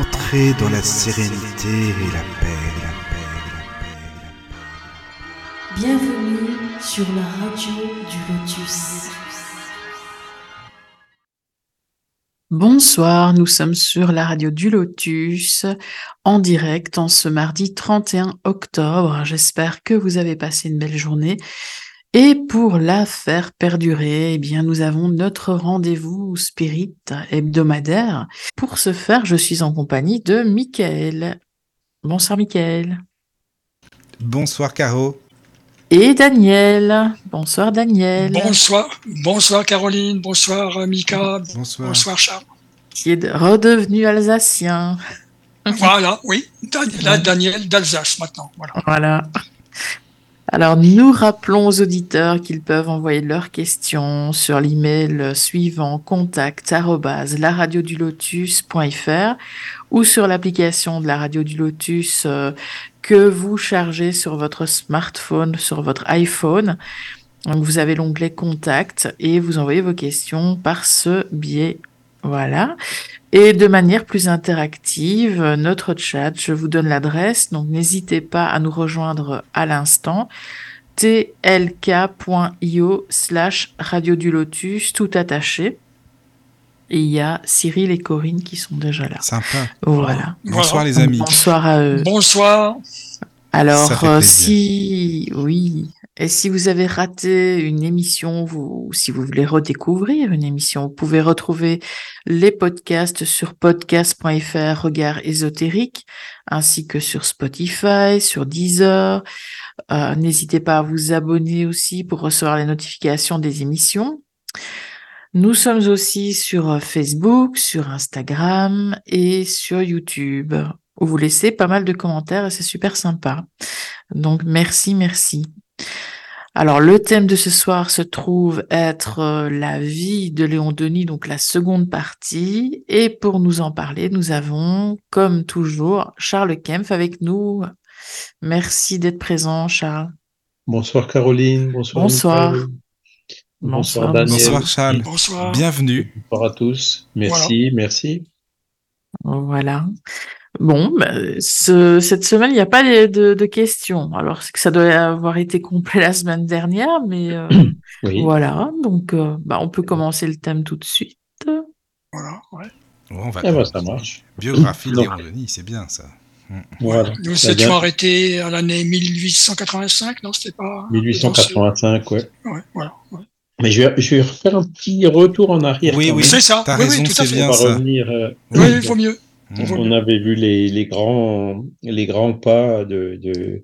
Entrez dans la sérénité et la paix, la paix, la paix, la paix. Bienvenue sur la radio du Lotus. Bonsoir, nous sommes sur la radio du Lotus en direct en ce mardi 31 octobre. J'espère que vous avez passé une belle journée. Et pour la faire perdurer, eh bien, nous avons notre rendez-vous spirit hebdomadaire. Pour ce faire, je suis en compagnie de Michael. Bonsoir, Michael. Bonsoir, Caro. Et Daniel. Bonsoir, Daniel. Bonsoir, bonsoir Caroline, bonsoir Mika, Bonsoir. bonsoir Charles. Qui est redevenu alsacien. Voilà, oui, Dan- là, Daniel d'Alsace maintenant. Voilà. Voilà. Alors, nous rappelons aux auditeurs qu'ils peuvent envoyer leurs questions sur l'email suivant contact ou sur l'application de la radio du Lotus euh, que vous chargez sur votre smartphone, sur votre iPhone. Donc, vous avez l'onglet contact et vous envoyez vos questions par ce biais. Voilà. Et de manière plus interactive, notre chat, je vous donne l'adresse, donc n'hésitez pas à nous rejoindre à l'instant. tlk.io slash radio du lotus, tout attaché. Et il y a Cyril et Corinne qui sont déjà là. Sympa. Voilà. Bonsoir, les amis. Bonsoir à eux. Bonsoir. Ça Alors, fait euh, si, oui, et si vous avez raté une émission, vous, ou si vous voulez redécouvrir une émission, vous pouvez retrouver les podcasts sur podcast.fr Regard ésotérique, ainsi que sur Spotify, sur Deezer. Euh, N'hésitez pas à vous abonner aussi pour recevoir les notifications des émissions. Nous sommes aussi sur Facebook, sur Instagram et sur YouTube où vous laissez pas mal de commentaires et c'est super sympa. Donc merci, merci. Alors le thème de ce soir se trouve être euh, la vie de Léon Denis, donc la seconde partie. Et pour nous en parler, nous avons, comme toujours, Charles Kempf avec nous. Merci d'être présent, Charles. Bonsoir Caroline, bonsoir. Bonsoir. Bonsoir, Bonsoir Daniel. Bonsoir, Charles. Bonsoir. Bienvenue. Bonsoir à tous. Merci, merci. Voilà. Bon, ben, ce- cette semaine, il n'y a pas de, de- de questions. Alors, c'est que ça doit avoir été complet la semaine dernière, mais euh, Oui. voilà. Donc, euh, bah, on peut commencer le thème tout de suite. Voilà, ouais. On va Eh ben, ça marche. Biographie de. Léon c'est bien ça. Voilà. Nous La étions dernière- arrêtés à l'année 1885, non, c'était pas. 1885, ouais. Ouais, voilà. ouais. Mais je vais, je vais refaire un petit retour en arrière. Oui, oui. C'est ça, T'as oui, raison, oui, tout à c'est fait. bien On va ça. revenir. euh, Oui, il vaut mieux. Mm. On avait vu les, les grands les grands pas de de,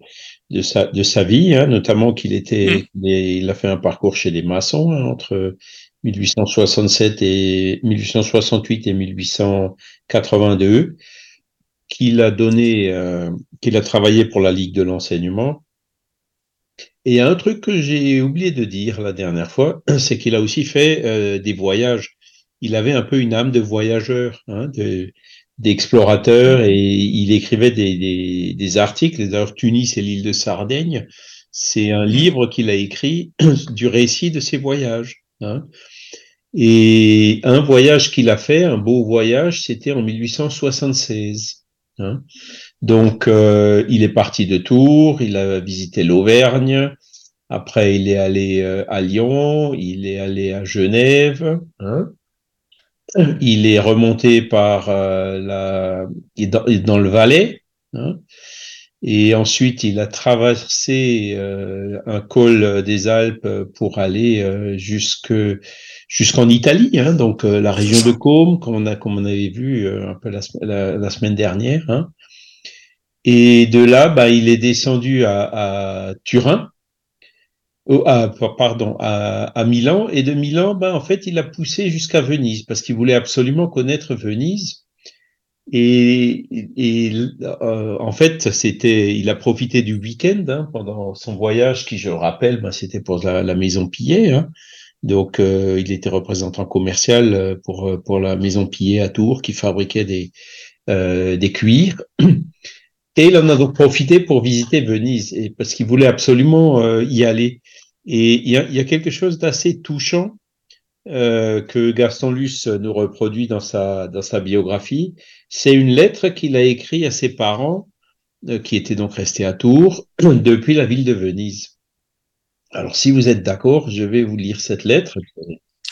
de sa de sa vie, hein, notamment qu'il était Mm. il, a fait un parcours chez les maçons hein, entre 1867 et 1868 et 1882, qu'il a donné euh, qu'il a travaillé pour la Ligue de l'enseignement. Et il y a un truc que j'ai oublié de dire la dernière fois, c'est qu'il a aussi fait euh, des voyages. Il avait un peu une âme de voyageur, hein, de, d'explorateur et il écrivait des, des, des articles. D'ailleurs, Tunis et l'île de Sardaigne, c'est un livre qu'il a écrit du récit de ses voyages. Hein. Et un voyage qu'il a fait, un beau voyage, c'était en 1876. Hein. Donc, euh, il est parti de Tours, il a visité l'Auvergne, après il est allé euh, à Lyon, il est allé à Genève, hein. Il est remonté par euh, la dans, dans le Valais, hein. et ensuite il a traversé euh, un col des Alpes pour aller euh, jusque jusqu'en Italie, hein, donc la région de Côme, comme on a avait vu un peu la, sem- la, la semaine dernière. Hein. Et de là, bah, il est descendu à Turin, à, pardon, à, Milan, et de Milan, bah, en fait, il a poussé jusqu'à Venise parce qu'il voulait absolument connaître Venise. Et, et euh, en fait, c'était, il a profité du week-end hein, pendant son voyage, qui, je le rappelle, bah, c'était pour la, la maison Pillet. Hein. Donc, euh, il était représentant commercial euh, pour pour la maison Pillet à Tours, qui fabriquait des euh, des cuirs. Et il en a donc profité pour visiter Venise, et parce qu'il voulait absolument euh, y aller. Et il y a, il y a quelque chose d'assez touchant euh, que Gaston Luce nous reproduit dans sa, dans sa biographie, c'est une lettre qu'il a écrite à ses parents, euh, qui étaient donc restés à Tours, depuis la ville de Venise. Alors, si vous êtes d'accord, je vais vous lire cette lettre.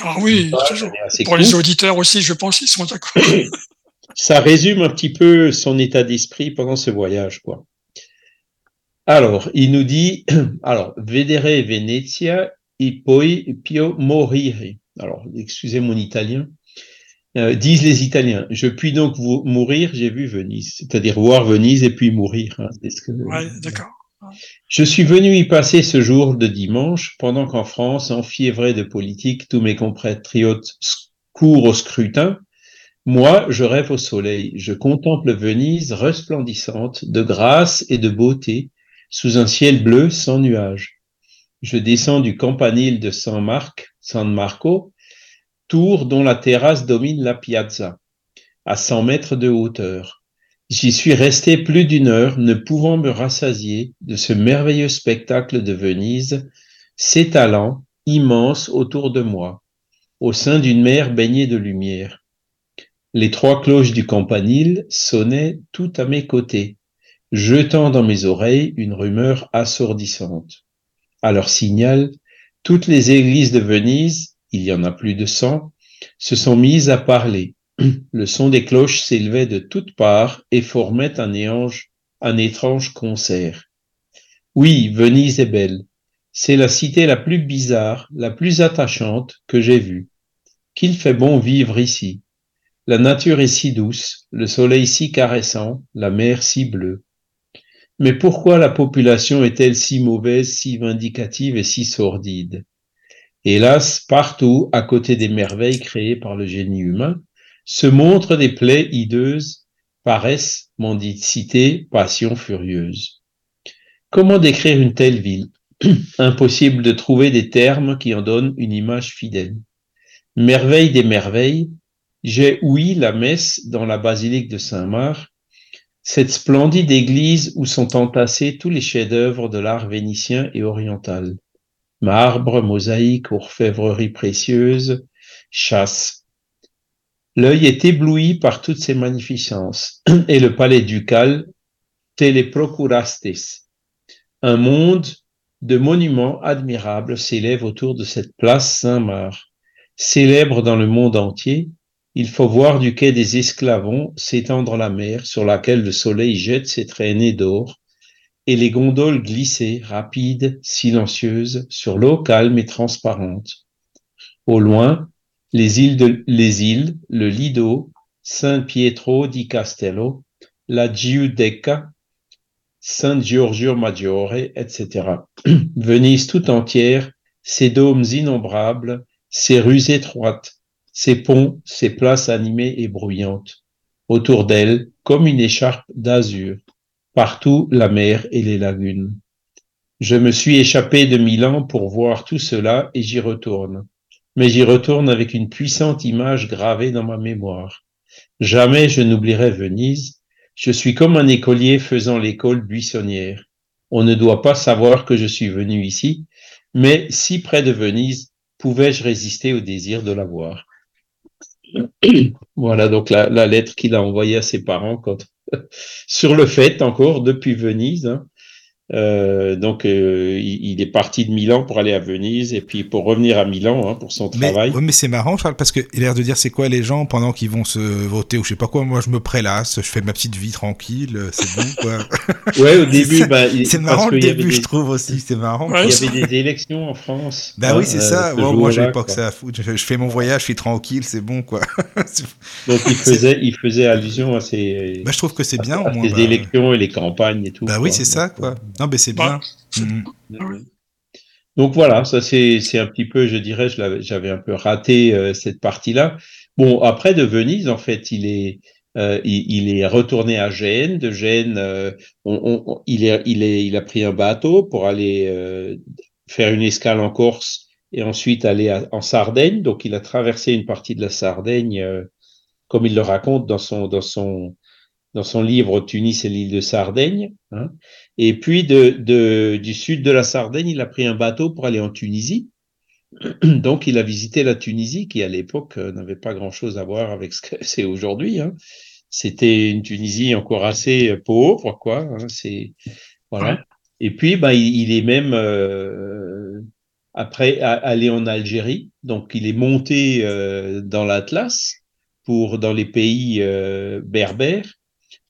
Ah oui, toujours. Pour les auditeurs aussi, je pense qu'ils sont d'accord. Ça résume un petit peu son état d'esprit pendant ce voyage, quoi. Alors, il nous dit, alors, vedere Venezia e poi pio morire. Alors, excusez mon italien. Euh, disent les Italiens, je puis donc vous mourir, j'ai vu Venise, c'est-à-dire voir Venise et puis mourir. Hein, que... Ouais, d'accord. Je suis venu y passer ce jour de dimanche, pendant qu'en France, enfiévré de politique, tous mes compatriotes courent au scrutin. Moi, je rêve au soleil, je contemple Venise resplendissante de grâce et de beauté, sous un ciel bleu sans nuages. Je descends du campanile de San, Marc, San Marco, tour dont la terrasse domine la piazza, à 100 mètres de hauteur. J'y suis resté plus d'une heure, ne pouvant me rassasier de ce merveilleux spectacle de Venise, s'étalant, immense autour de moi, au sein d'une mer baignée de lumière. Les trois cloches du campanile sonnaient tout à mes côtés, jetant dans mes oreilles une rumeur assourdissante. À leur signal, toutes les églises de Venise, il y en a plus de cent, se sont mises à parler, le son des cloches s'élevait de toutes parts et formait un, un étrange concert. Oui, Venise est belle. C'est la cité la plus bizarre, la plus attachante que j'ai vue. Qu'il fait bon vivre ici. La nature est si douce, le soleil si caressant, la mer si bleue. Mais pourquoi la population est-elle si mauvaise, si vindicative et si sordide? Hélas, partout, à côté des merveilles créées par le génie humain, se montrent des plaies hideuses, paresse, mendicité, passion furieuse. Comment décrire une telle ville? Impossible de trouver des termes qui en donnent une image fidèle. Merveille des merveilles, j'ai ouï la messe dans la basilique de Saint-Marc, cette splendide église où sont entassés tous les chefs-d'œuvre de l'art vénitien et oriental. Marbre, mosaïque, orfèvrerie précieuse, chasse, L'œil est ébloui par toutes ces magnificences, et le palais ducal téléprocurastes. Un monde de monuments admirables s'élève autour de cette place Saint-Marc. Célèbre dans le monde entier, il faut voir du quai des Esclavons s'étendre la mer sur laquelle le soleil jette ses traînées d'or, et les gondoles glisser, rapides, silencieuses, sur l'eau calme et transparente. Au loin, les îles, de, les îles, le Lido, San Pietro di Castello, la Giudecca, San Giorgio Maggiore, etc. Venise tout entière, ses dômes innombrables, ses rues étroites, ses ponts, ses places animées et bruyantes. Autour d'elle, comme une écharpe d'azur, partout la mer et les lagunes. Je me suis échappé de Milan pour voir tout cela et j'y retourne mais j'y retourne avec une puissante image gravée dans ma mémoire. Jamais je n'oublierai Venise. Je suis comme un écolier faisant l'école buissonnière. On ne doit pas savoir que je suis venu ici, mais si près de Venise, pouvais-je résister au désir de la voir? Voilà donc la, lettre qu'il a envoyée à ses parents quand, sur le fait encore depuis Venise. Hein. Euh, donc, euh, il, est parti de Milan pour aller à Venise et puis pour revenir à Milan hein, pour son travail. Mais, mais c'est marrant, Charles, parce qu'il a l'air de dire c'est quoi les gens pendant qu'ils vont se voter ou je sais pas quoi? Moi, je me prélasse, je fais ma petite vie tranquille, euh, c'est bon quoi. ouais, au début, bah, c'est marrant le début, je trouve aussi, c'est marrant. il y avait des élections en France. Bah oui, c'est ça. moi, j'ai pas que ça à foutre. Je, fais mon voyage, je suis tranquille, c'est bon quoi. donc, il faisait, il faisait allusion à ces. Bah, je trouve que c'est bien au moins. Les bah. élections et les campagnes et tout. Bah oui, c'est ça quoi. Non, mais c'est bien. Mm. Donc voilà, ça c'est un petit peu, je dirais, j'avais un peu raté euh, cette partie-là. Bon, après de Venise, en fait, il est, euh, il, est retourné à Gênes. De Gênes, euh, il, est, il, est, il a pris un bateau pour aller faire une escale en Corse et ensuite aller en Sardaigne. Donc il a traversé une partie de la Sardaigne, comme il le raconte dans son, dans son, dans son livre Tunis et l'île de Sardaigne. Hein. Et puis de, de, du sud de la Sardaigne, il a pris un bateau pour aller en Tunisie. Donc, il a visité la Tunisie, qui à l'époque n'avait pas grand-chose à voir avec ce que c'est aujourd'hui. Hein. C'était une Tunisie encore assez pauvre, quoi. Hein. C'est voilà. Et puis, ben, il, est même euh, après allé en Algérie. Donc, il est monté euh, dans l'Atlas pour dans les pays euh, berbères.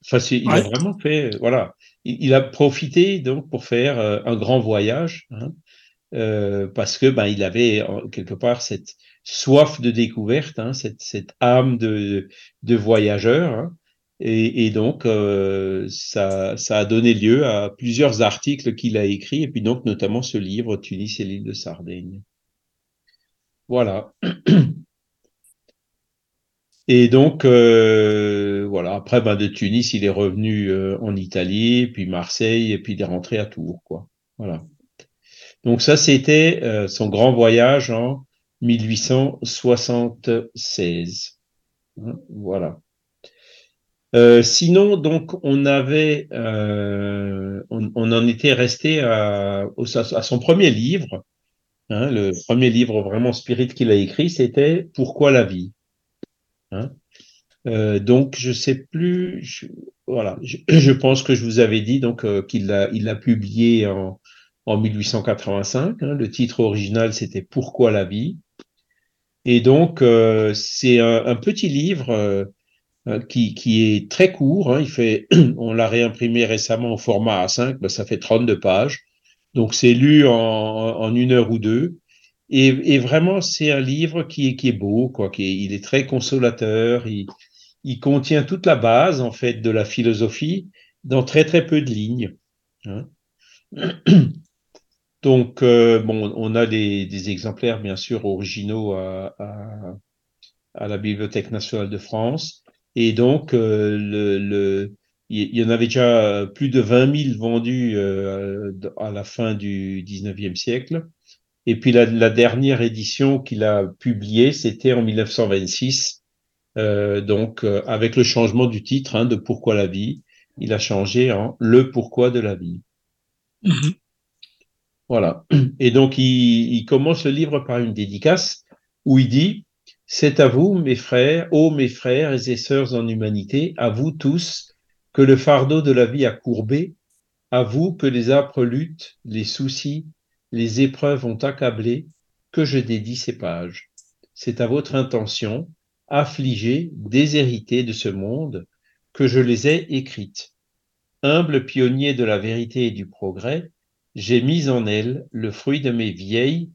Enfin, il a vraiment fait, voilà, il, a profité donc pour faire un grand voyage, hein, parce que ben il avait quelque part cette soif de découverte, hein, cette, cette âme de, de voyageur. Hein, et, et donc, euh, ça, ça a donné lieu à plusieurs articles qu'il a écrits, et puis donc notamment ce livre Tunis et l'île de Sardaigne. Voilà. Et donc, euh, voilà, après, ben, de Tunis, il est revenu euh, en Italie, puis Marseille, et puis il est rentré à Tours, quoi. Voilà. Donc ça, c'était euh, son grand voyage en 1876. Hein, voilà. Euh, sinon, donc, on avait, euh, on, en était resté à, à, son premier livre. Hein, le premier livre vraiment spirit qu'il a écrit, c'était Pourquoi la vie? Hein euh, donc, je sais plus. Je, voilà, je, pense que je vous avais dit donc qu'il l'a, publié en, en 1885. Hein, le titre original, c'était Pourquoi la vie? Et donc, c'est un, petit livre euh, qui, est très court. Hein, fait, on l'a réimprimé récemment au format A5, ben, ça fait 32 pages. Donc c'est lu en, une heure ou deux. Et, vraiment, c'est un livre qui est, beau, quoi. Il est très consolateur. Il, contient toute la base, en fait, de la philosophie dans très très peu de lignes. Hein. Donc, euh, bon, on a des, exemplaires, bien sûr, originaux à, la Bibliothèque nationale de France. Et donc, euh, il y en avait déjà plus de 20 000 vendus euh, à la fin du 19e siècle. Et puis la, dernière édition qu'il a publiée, c'était en 1926. Euh, donc avec le changement du titre hein, de Pourquoi la vie, il a changé en Le pourquoi de la vie. Mm-hmm. Voilà. Et donc il, il commence le livre par une dédicace où il dit c'est à vous, mes frères, ô mes frères et sœurs en humanité, à vous tous, que le fardeau de la vie a courbé, à vous que les âpres luttes, les soucis, les épreuves ont accablé, que je dédie ces pages. C'est à votre intention, affligée, déshéritée de ce monde, que je les ai écrites. Humble pionnier de la vérité et du progrès, j'ai mis en elles le fruit de mes vieilles,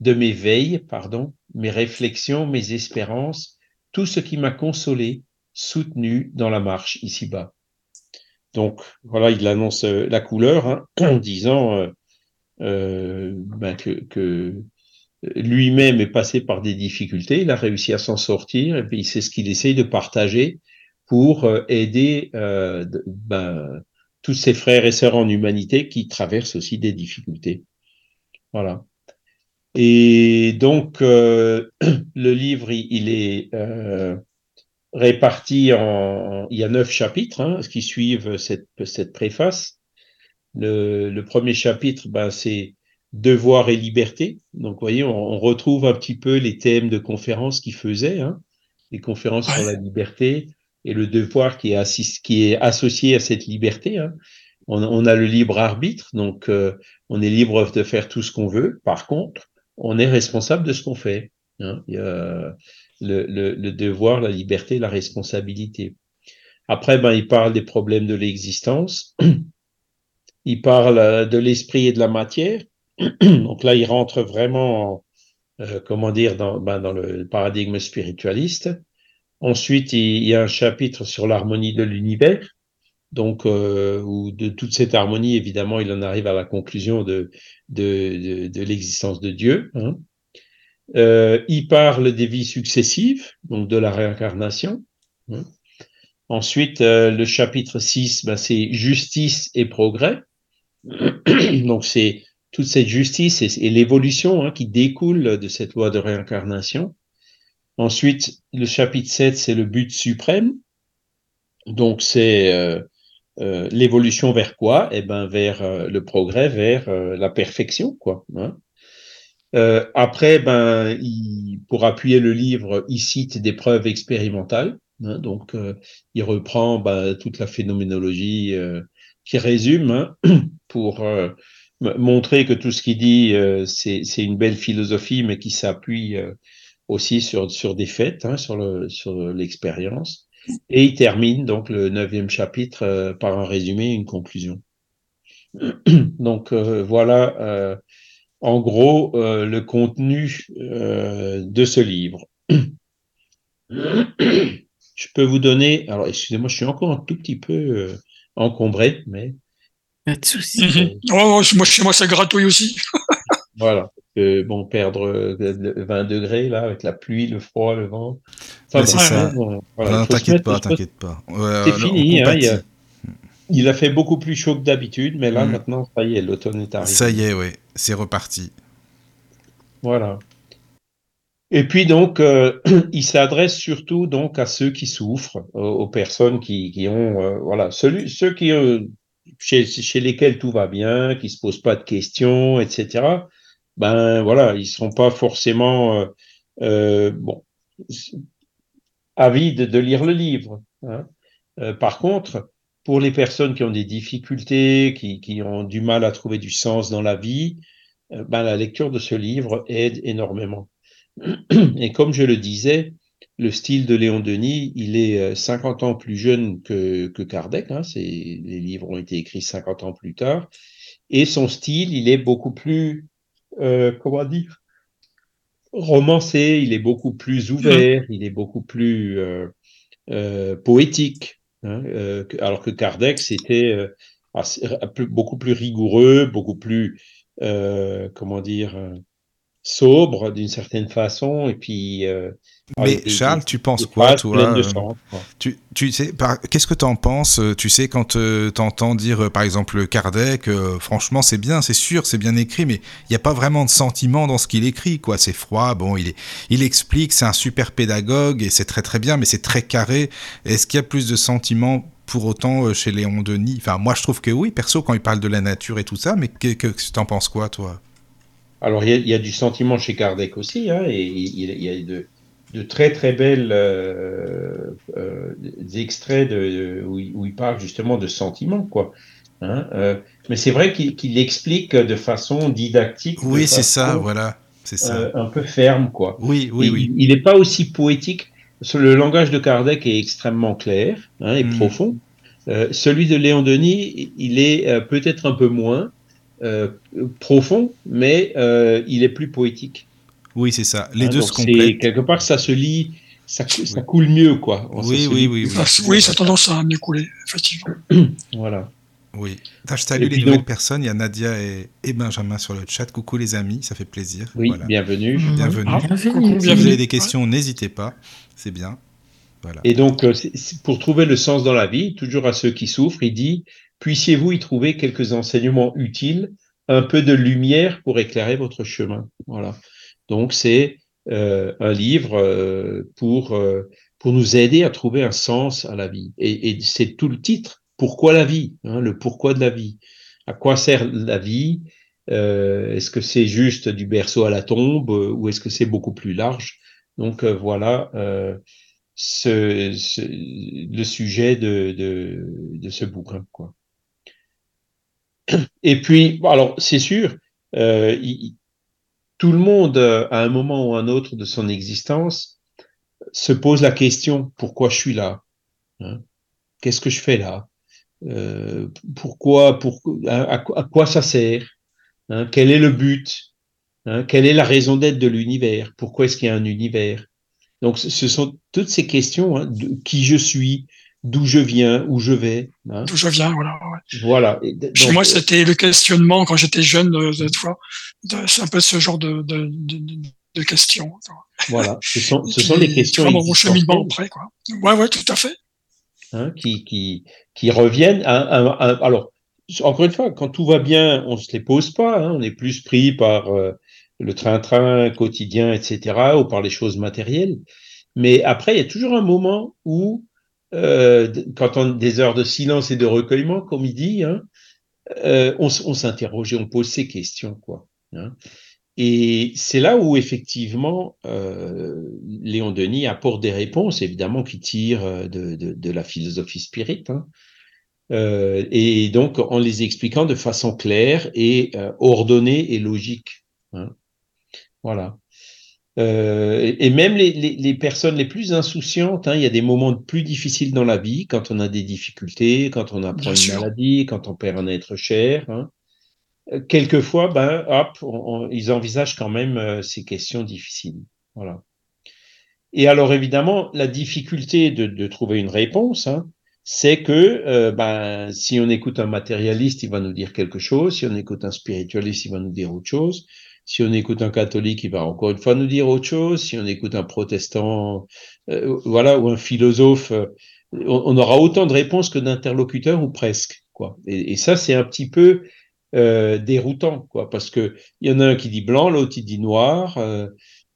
de mes veilles, pardon, mes réflexions, mes espérances, tout ce qui m'a consolé, soutenu dans la marche ici-bas. Donc voilà, il annonce euh, la couleur hein, en disant euh, ben que, lui-même est passé par des difficultés, il a réussi à s'en sortir et puis c'est ce qu'il essaye de partager pour aider ben, tous ses frères et sœurs en humanité qui traversent aussi des difficultés. Voilà. Et donc, euh, le livre, il, est euh, réparti en, Il y a neuf chapitres hein, qui suivent cette, cette préface. Le, le premier chapitre, ben, c'est Devoir et liberté. Donc, vous voyez, on, retrouve un petit peu les thèmes de conférences qu'il faisait, hein, les conférences sur la liberté et le devoir qui est, qui est associé à cette liberté. Hein. On, on, a le libre arbitre, donc euh, on est libre de faire tout ce qu'on veut. Par contre, on est responsable de ce qu'on fait. Hein. Il y a le, devoir, la liberté, la responsabilité. Après, ben, il parle des problèmes de l'existence. Il parle euh, de l'esprit et de la matière. Donc là, il rentre vraiment, euh, comment dire, dans, ben, dans le paradigme spiritualiste. Ensuite, il y a un chapitre sur l'harmonie de l'univers donc euh, de toute cette harmonie, évidemment, il en arrive à la conclusion de, l'existence de Dieu. Hein. Il parle des vies successives, donc de la réincarnation. Hein. Ensuite, le chapitre 6, ben, c'est justice et progrès. donc c'est toute cette justice et, l'évolution hein, qui découle de cette loi de réincarnation. Ensuite, le chapitre 7, c'est le but suprême. Donc c'est euh, euh, l'évolution vers quoi? Eh ben vers euh, le progrès, vers la perfection, quoi. Hein après, ben, pour appuyer le livre, il cite des preuves expérimentales. Hein, donc, il reprend ben, toute la phénoménologie qui résume pour euh, montrer que tout ce qu'il dit, euh, c'est une belle philosophie, mais qui s'appuie aussi sur, sur des faits, hein, sur l'expérience. Le, sur Et il termine donc le neuvième chapitre par un résumé, une conclusion. donc voilà en gros euh, le contenu euh, de ce livre. je peux vous donner, alors excusez-moi, je suis encore un tout petit peu euh, encombré, mais. Pas de souci. Mhm. Oh, moi, chez moi, ça gratouille aussi. voilà. bon, perdre 20 degrés là, avec la pluie, le froid, le vent. c'est ça. voilà, t'inquiète pas, t'inquiète pas. c'est fini, hein, il, il, a fait beaucoup plus chaud que d'habitude, mais là, mm. maintenant, ça y est, l'automne est arrivé. Ça y est, oui c'est reparti. Voilà. Et puis donc, euh, il s'adresse surtout donc à ceux qui souffrent, aux, personnes qui, qui ont, euh, voilà, ceux qui, euh, chez, chez, lesquels tout va bien, qui se posent pas de questions, etc. Ben voilà, ils sont pas forcément bon avides de lire le livre. Hein. par contre, pour les personnes qui ont des difficultés, qui, qui ont du mal à trouver du sens dans la vie, euh, ben, la lecture de ce livre aide énormément. Et comme je le disais, le style de Léon Denis, il est 50 euh, ans plus jeune que, que Kardec. Hein, les livres ont été écrits 50 ans plus tard. Et son style, il est beaucoup plus, euh, comment dire, romancé, il est beaucoup plus ouvert, il est beaucoup plus euh, poétique. Hein, alors que Kardec, c'était beaucoup plus rigoureux, beaucoup plus, comment dire, sobre d'une certaine façon, et puis mais Charles, tu penses quoi, toi euh, tu, tu, sais, qu'est-ce que tu en penses euh, Tu sais, quand euh, tu entends dire, par exemple, Kardec, franchement, c'est bien, c'est sûr, c'est bien écrit, mais il n'y a pas vraiment de sentiment dans ce qu'il écrit, quoi. C'est froid, bon, il, est, il explique, c'est un super pédagogue, et c'est très très bien, mais c'est très carré. Est-ce qu'il y a plus de sentiments pour autant chez Léon Denis? Enfin, moi, je trouve que oui, perso, quand il parle de la nature et tout ça, mais que, que, tu en penses quoi, toi? Alors, il y, a, du sentiment chez Kardec aussi, hein, et il, y a de, de très très belles euh, euh, extraits de, où, il, parle justement de sentiments quoi. Hein, euh, mais c'est vrai qu'il explique de façon didactique. Oui, c'est ça, voilà, c'est ça. un peu ferme quoi. Oui, oui, oui. Il n'est pas aussi poétique. Le langage de Kardec est extrêmement clair hein, et hmm. profond. celui de Léon Denis, il est peut-être un peu moins profond, mais il est plus poétique. Oui, c'est ça. Les hein, deux se complètent. Quelque part, ça se lit, ça, coule mieux, quoi. Oui, oui, oui, oui. ça a tendance à mieux couler, effectivement. voilà. Oui. je salue les nouvelles personnes. Il y a Nadia et, Benjamin sur le chat. Coucou les amis, ça fait plaisir. Oui, bienvenue. Bienvenue. Ah, si vous avez des questions, n'hésitez pas. C'est bien. Voilà. Et donc, euh, pour trouver le sens dans la vie, toujours à ceux qui souffrent, il dit Puissiez-vous y trouver quelques enseignements utiles, un peu de lumière pour éclairer votre chemin. Voilà. Donc c'est euh, un livre euh, pour euh, pour nous aider à trouver un sens à la vie. Et, et c'est tout le titre. Pourquoi la vie hein, Le pourquoi de la vie. À quoi sert la vie? Euh, Est-ce que c'est juste du berceau à la tombe ou est-ce que c'est beaucoup plus large? Donc voilà ce, ce, le sujet de, de, de ce bouquin. Quoi. Et puis, alors c'est sûr, euh, tout le monde, euh, à un moment ou un autre de son existence, se pose la question pourquoi je suis là hein? Qu'est-ce que je fais là? Euh, Pourquoi pour, à, quoi ça sert hein? Quel est le but hein? Quelle est la raison d'être de l'univers? Pourquoi est-ce qu'il y a un univers? Donc, ce sont toutes ces questions qui je suis, d'où je viens, où je vais. Hein. D'où je viens, voilà. Voilà. Chez moi, c'était le questionnement quand j'étais jeune, cette fois. C'est un peu ce genre de, de, de, de questions. Voilà, ce sont, ce sont les questions. Vraiment mon cheminement après, quoi. Ouais, ouais, tout à fait. Hein, qui, qui, qui reviennent à, à, alors, encore une fois, quand tout va bien, on se les pose pas, hein, on est plus pris par euh, le train-train quotidien, etc., ou par les choses matérielles. Mais après, il y a toujours un moment où euh, quand on des heures de silence et de recueillement, comme il dit, hein, euh, on, on s'interroge on pose ces questions, quoi. Hein. Et c'est là où effectivement Léon Denis apporte des réponses, évidemment, qui tirent de, de, la philosophie spirit, hein. et donc en les expliquant de façon claire et ordonnée et logique. Hein. Voilà. Euh, et même les, les, personnes les plus insouciantes, hein, il y a des moments plus difficiles dans la vie, quand on a des difficultés, quand on apprend une maladie, quand on perd un être cher. Hein. Euh, quelquefois, ben, hop, ils envisagent quand même euh, ces questions difficiles. Voilà. Et alors évidemment, la difficulté de, de trouver une réponse, hein, c'est que ben, si on écoute un matérialiste, il va nous dire quelque chose, si on écoute un spiritualiste, il va nous dire autre chose. Si on écoute un catholique, il va encore une fois nous dire autre chose. Si on écoute un protestant, euh, voilà, ou un philosophe, euh, on, aura autant de réponses que d'interlocuteurs ou presque, quoi. Et, ça, c'est un petit peu euh, déroutant, quoi, parce que il y en a un qui dit blanc, l'autre il dit noir.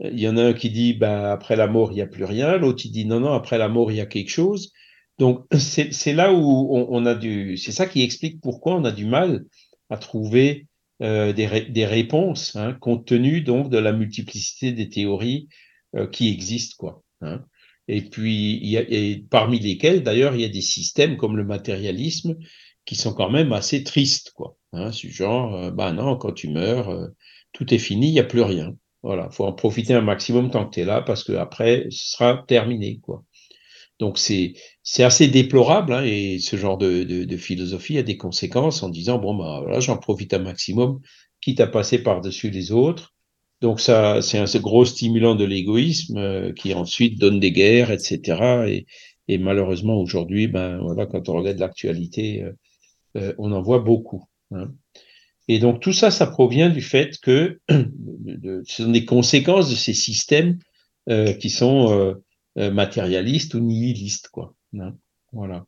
Il y en a un qui dit, bah, après la mort, il n'y a plus rien. L'autre, il dit, non, non, après la mort, il y a quelque chose. Donc, c'est là où on, on a du, c'est ça qui explique pourquoi on a du mal à trouver euh, des, réponses, hein, compte tenu donc de la multiplicité des théories euh, qui existent, quoi. Hein. Et puis, y a, et parmi lesquelles, d'ailleurs, il y a des systèmes comme le matérialisme qui sont quand même assez tristes, quoi. Hein, ce genre, euh, bah non, quand tu meurs, tout est fini, il n'y a plus rien. Voilà, faut en profiter un maximum tant que tu es là, parce que après, ce sera terminé, quoi. Donc c'est c'est assez déplorable hein, et ce genre de, philosophie a des conséquences en disant bon bah voilà j'en profite un maximum quitte à passer par dessus les autres. Donc ça c'est un gros stimulant de l'égoïsme euh, qui ensuite donne des guerres etc. Et, malheureusement aujourd'hui ben voilà quand on regarde l'actualité euh, euh, on en voit beaucoup. Hein. Et donc tout ça ça provient du fait que ce sont des conséquences de ces systèmes qui sont euh, matérialiste ou nihiliste, quoi. Hein, voilà.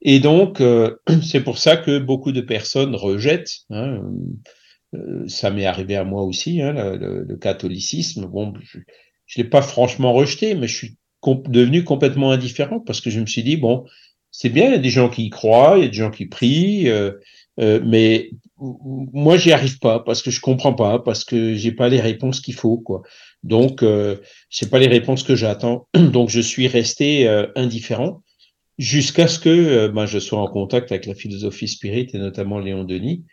Et donc, euh, c'est pour ça que beaucoup de personnes rejettent. Hein, euh, ça m'est arrivé à moi aussi, hein, le, catholicisme. Bon, je ne l'ai pas franchement rejeté, mais je suis devenu complètement indifférent parce que je me suis dit bon, c'est bien, il y a des gens qui y croient, il y a des gens qui prient, mais moi j'y arrive pas parce que je comprends pas, parce que j'ai pas les réponses qu'il faut, quoi. Donc, euh, c'est pas les réponses que j'attends. Donc, je suis resté euh, indifférent jusqu'à ce que euh, ben, je sois en contact avec la philosophie spirit et notamment Léon Denis,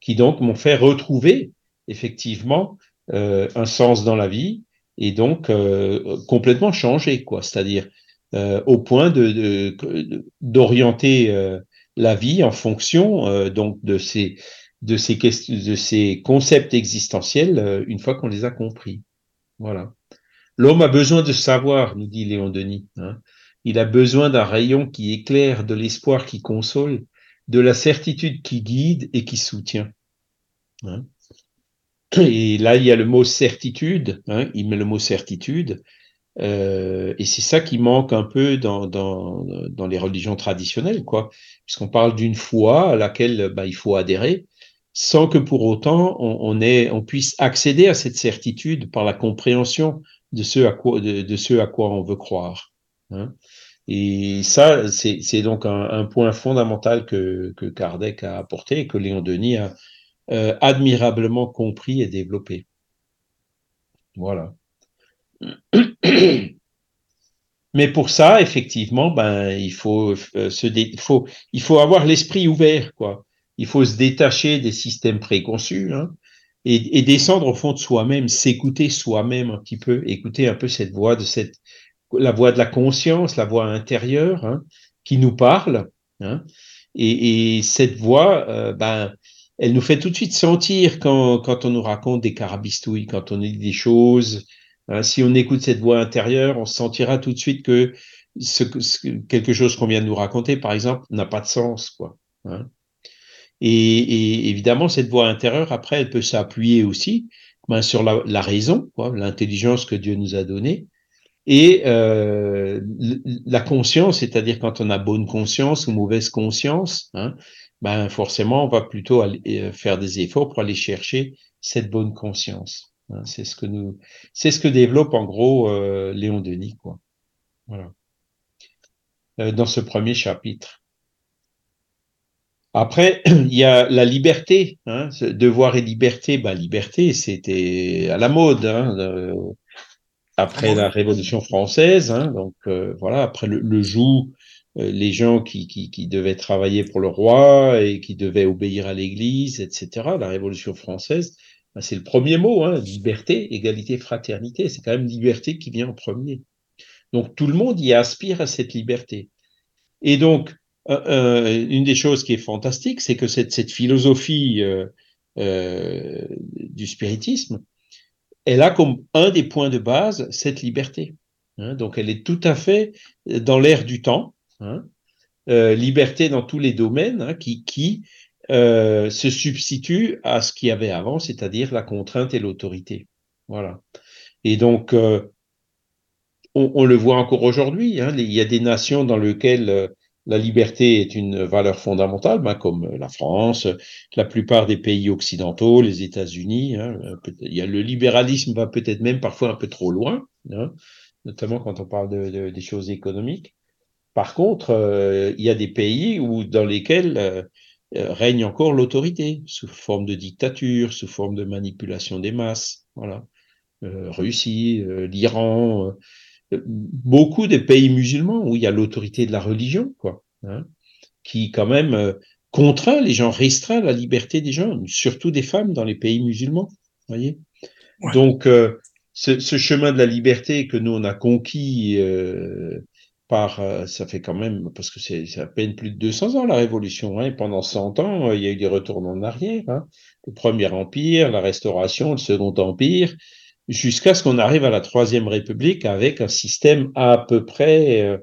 qui donc m'ont fait retrouver effectivement euh, un sens dans la vie et donc complètement changer, quoi. C'est-à-dire au point de d'orienter la vie en fonction donc de ces de ces de ces concepts existentiels une fois qu'on les a compris. Voilà. L'homme a besoin de savoir, nous dit Léon Denis. Hein. Il a besoin d'un rayon qui éclaire, de l'espoir qui console, de la certitude qui guide et qui soutient. Hein. Et là, il y a le mot certitude, hein, il met le mot certitude, euh, et c'est ça qui manque un peu dans, les religions traditionnelles, quoi, puisqu'on parle d'une foi à laquelle bah, il faut adhérer, sans que pour autant on, puisse accéder à cette certitude par la compréhension de ce à quoi, on veut croire. Hein. Et ça, c'est donc un, point fondamental que, Kardec a apporté et que Léon Denis a euh, admirablement compris et développé. Voilà. Mais pour ça, effectivement, ben, euh, il faut avoir l'esprit ouvert, quoi il faut se détacher des systèmes préconçus hein, et, descendre au fond de soi-même, s'écouter soi-même un petit peu, écouter un peu cette voix de cette la voix de la conscience, la voix intérieure hein, qui nous parle. Hein, et, cette voix, euh, ben, elle nous fait tout de suite sentir quand, quand on nous raconte des carabistouilles, quand on dit des choses. si on écoute cette voix intérieure, on sentira tout de suite que ce, quelque chose qu'on vient de nous raconter, par exemple, n'a pas de sens, quoi. Et, évidemment, cette voix intérieure, après, elle peut s'appuyer aussi ben, sur la, raison, l'intelligence que Dieu nous a donnée, et euh, la conscience, c'est-à-dire quand on a bonne conscience ou mauvaise conscience, hein, ben forcément, on va plutôt aller, euh, faire des efforts pour aller chercher cette bonne conscience. Hein. c'est ce que nous, c'est ce que développe en gros euh, Léon Denis, quoi. Voilà. Euh, dans ce premier chapitre. Après, il y a la liberté, hein, devoir et liberté. Bah, liberté, c'était à la mode. Hein, après la Révolution française, hein, donc euh, voilà, après le, le joug, euh, les gens qui, devaient travailler pour le roi et qui devaient obéir à l'Église, etc. La Révolution française, bah, c'est le premier mot, liberté, égalité, fraternité. C'est quand même liberté qui vient en premier. Donc tout le monde y aspire à cette liberté. Et donc une des choses qui est fantastique, c'est que cette, cette philosophie euh, euh, du spiritisme, elle a comme un des points de base cette liberté. Hein, donc elle est tout à fait dans l'air du temps, hein, euh, liberté dans tous les domaines hein, qui, qui euh, se substitue à ce qu'il y avait avant, c'est-à-dire la contrainte et l'autorité. Voilà. Et donc, euh, on, on, le voit encore aujourd'hui. Hein, il y a des nations dans lesquelles la liberté est une valeur fondamentale, ben, comme la France, la plupart des pays occidentaux, les États-Unis. Hein, le libéralisme va peut-être même parfois un peu trop loin, hein, notamment quand on parle de, de, des choses économiques. Par contre, euh, il y a des pays où dans lesquels euh, euh règne encore l'autorité sous forme de dictature, sous forme de manipulation des masses. Voilà, Russie, l'Iran beaucoup de pays musulmans où il y a l'autorité de la religion, quoi, hein, qui quand même euh, contraint les gens, restreint la liberté des gens, surtout des femmes dans les pays musulmans, voyez. Ouais. Donc, euh, ce, ce, chemin de la liberté que nous on a conquis euh, par, euh, ça fait quand même, parce que c'est à peine plus de 200 ans la Révolution, hein, et pendant 100 ans, il y a eu des retours en arrière, hein, le Premier Empire, la Restauration, le Second Empire, jusqu'à ce qu'on arrive à la Troisième République avec un système à peu près euh,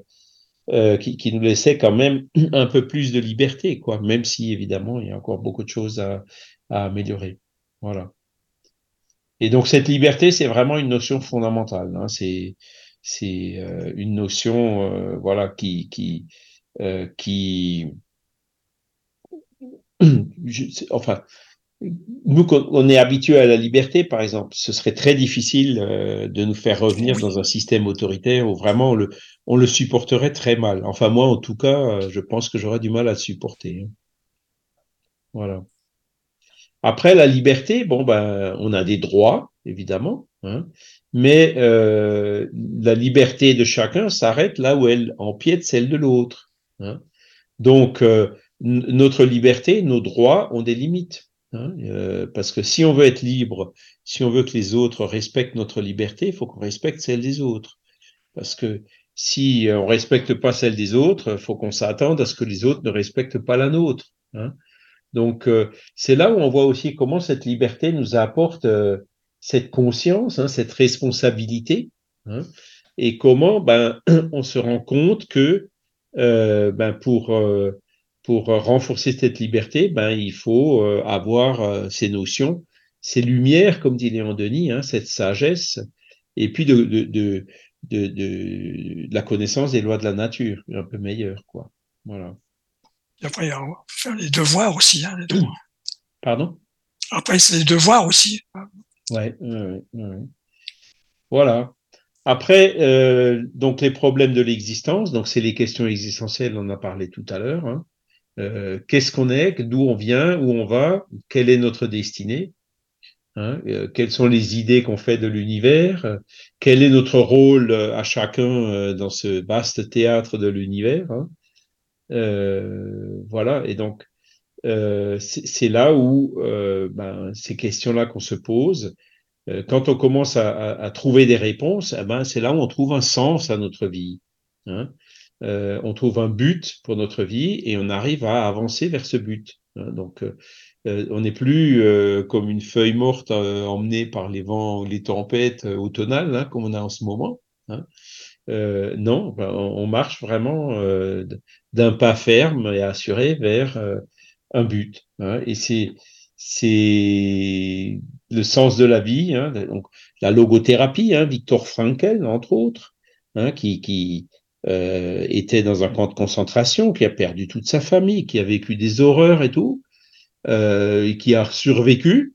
euh, qui, qui, nous laissait quand même un peu plus de liberté, quoi, même si évidemment il y a encore beaucoup de choses à, améliorer. Voilà. Et donc cette liberté, c'est vraiment une notion fondamentale. Hein. C'est c'est euh, une notion voilà qui qui qui enfin nous, on est habitué à la liberté, par exemple, ce serait très difficile euh, de nous faire revenir dans un système autoritaire où vraiment on le, on le supporterait très mal. Enfin, moi, en tout cas, euh, je pense que j'aurais du mal à le supporter. Hein. Voilà. Après, la liberté, bon, ben, on a des droits, évidemment, hein, mais euh, la liberté de chacun s'arrête là où elle empiète celle de l'autre. Hein. Donc, euh, notre liberté, nos droits ont des limites. Hein, euh, parce que si on veut être libre, si on veut que les autres respectent notre liberté, il faut qu'on respecte celle des autres. Parce que si on respecte pas celle des autres, il faut qu'on s'attende à ce que les autres ne respectent pas la nôtre. Hein. Donc euh, c'est là où on voit aussi comment cette liberté nous apporte euh, cette conscience, hein, cette responsabilité, et comment ben on se rend compte que euh, ben pour euh, pour renforcer cette liberté, ben, il faut euh, avoir euh, ces notions, ces lumières, comme dit Léon Denis, hein, cette sagesse, et puis de, de, de, de, de la connaissance des lois de la nature, un peu meilleure, quoi. Voilà. Après, il y a faire les devoirs aussi, hein, les devoirs. Pardon? Après, c'est les devoirs aussi. Ouais, ouais, ouais. Voilà. Après, euh, donc les problèmes de l'existence, donc c'est les questions existentielles, on en a parlé tout à l'heure. Hein. Euh, qu'est-ce qu'on est, d'où on vient, où on va, quelle est notre destinée, hein, euh, quelles sont les idées qu'on fait de l'univers, euh, quel est notre rôle à chacun dans ce vaste théâtre de l'univers. Hein. voilà, et donc c'est là où ben, ces questions-là qu'on se pose, quand on commence à trouver des réponses, eh ben, c'est là où on trouve un sens à notre vie. Hein euh, on trouve un but pour notre vie et on arrive à avancer vers ce but. Hein. Donc, euh, euh, on n'est plus euh, comme une feuille morte euh, emmenée par les vents, les tempêtes automnales, hein, comme on a en ce moment. Hein. non, ben, on, marche vraiment d'un pas ferme et assuré vers un but. Hein. Et c'est c'est le sens de la vie. Hein. Donc, la logothérapie, Victor Frankel, entre autres, qui, qui, euh, était dans un camp de concentration, qui a perdu toute sa famille, qui a vécu des horreurs et tout, euh, et qui a survécu,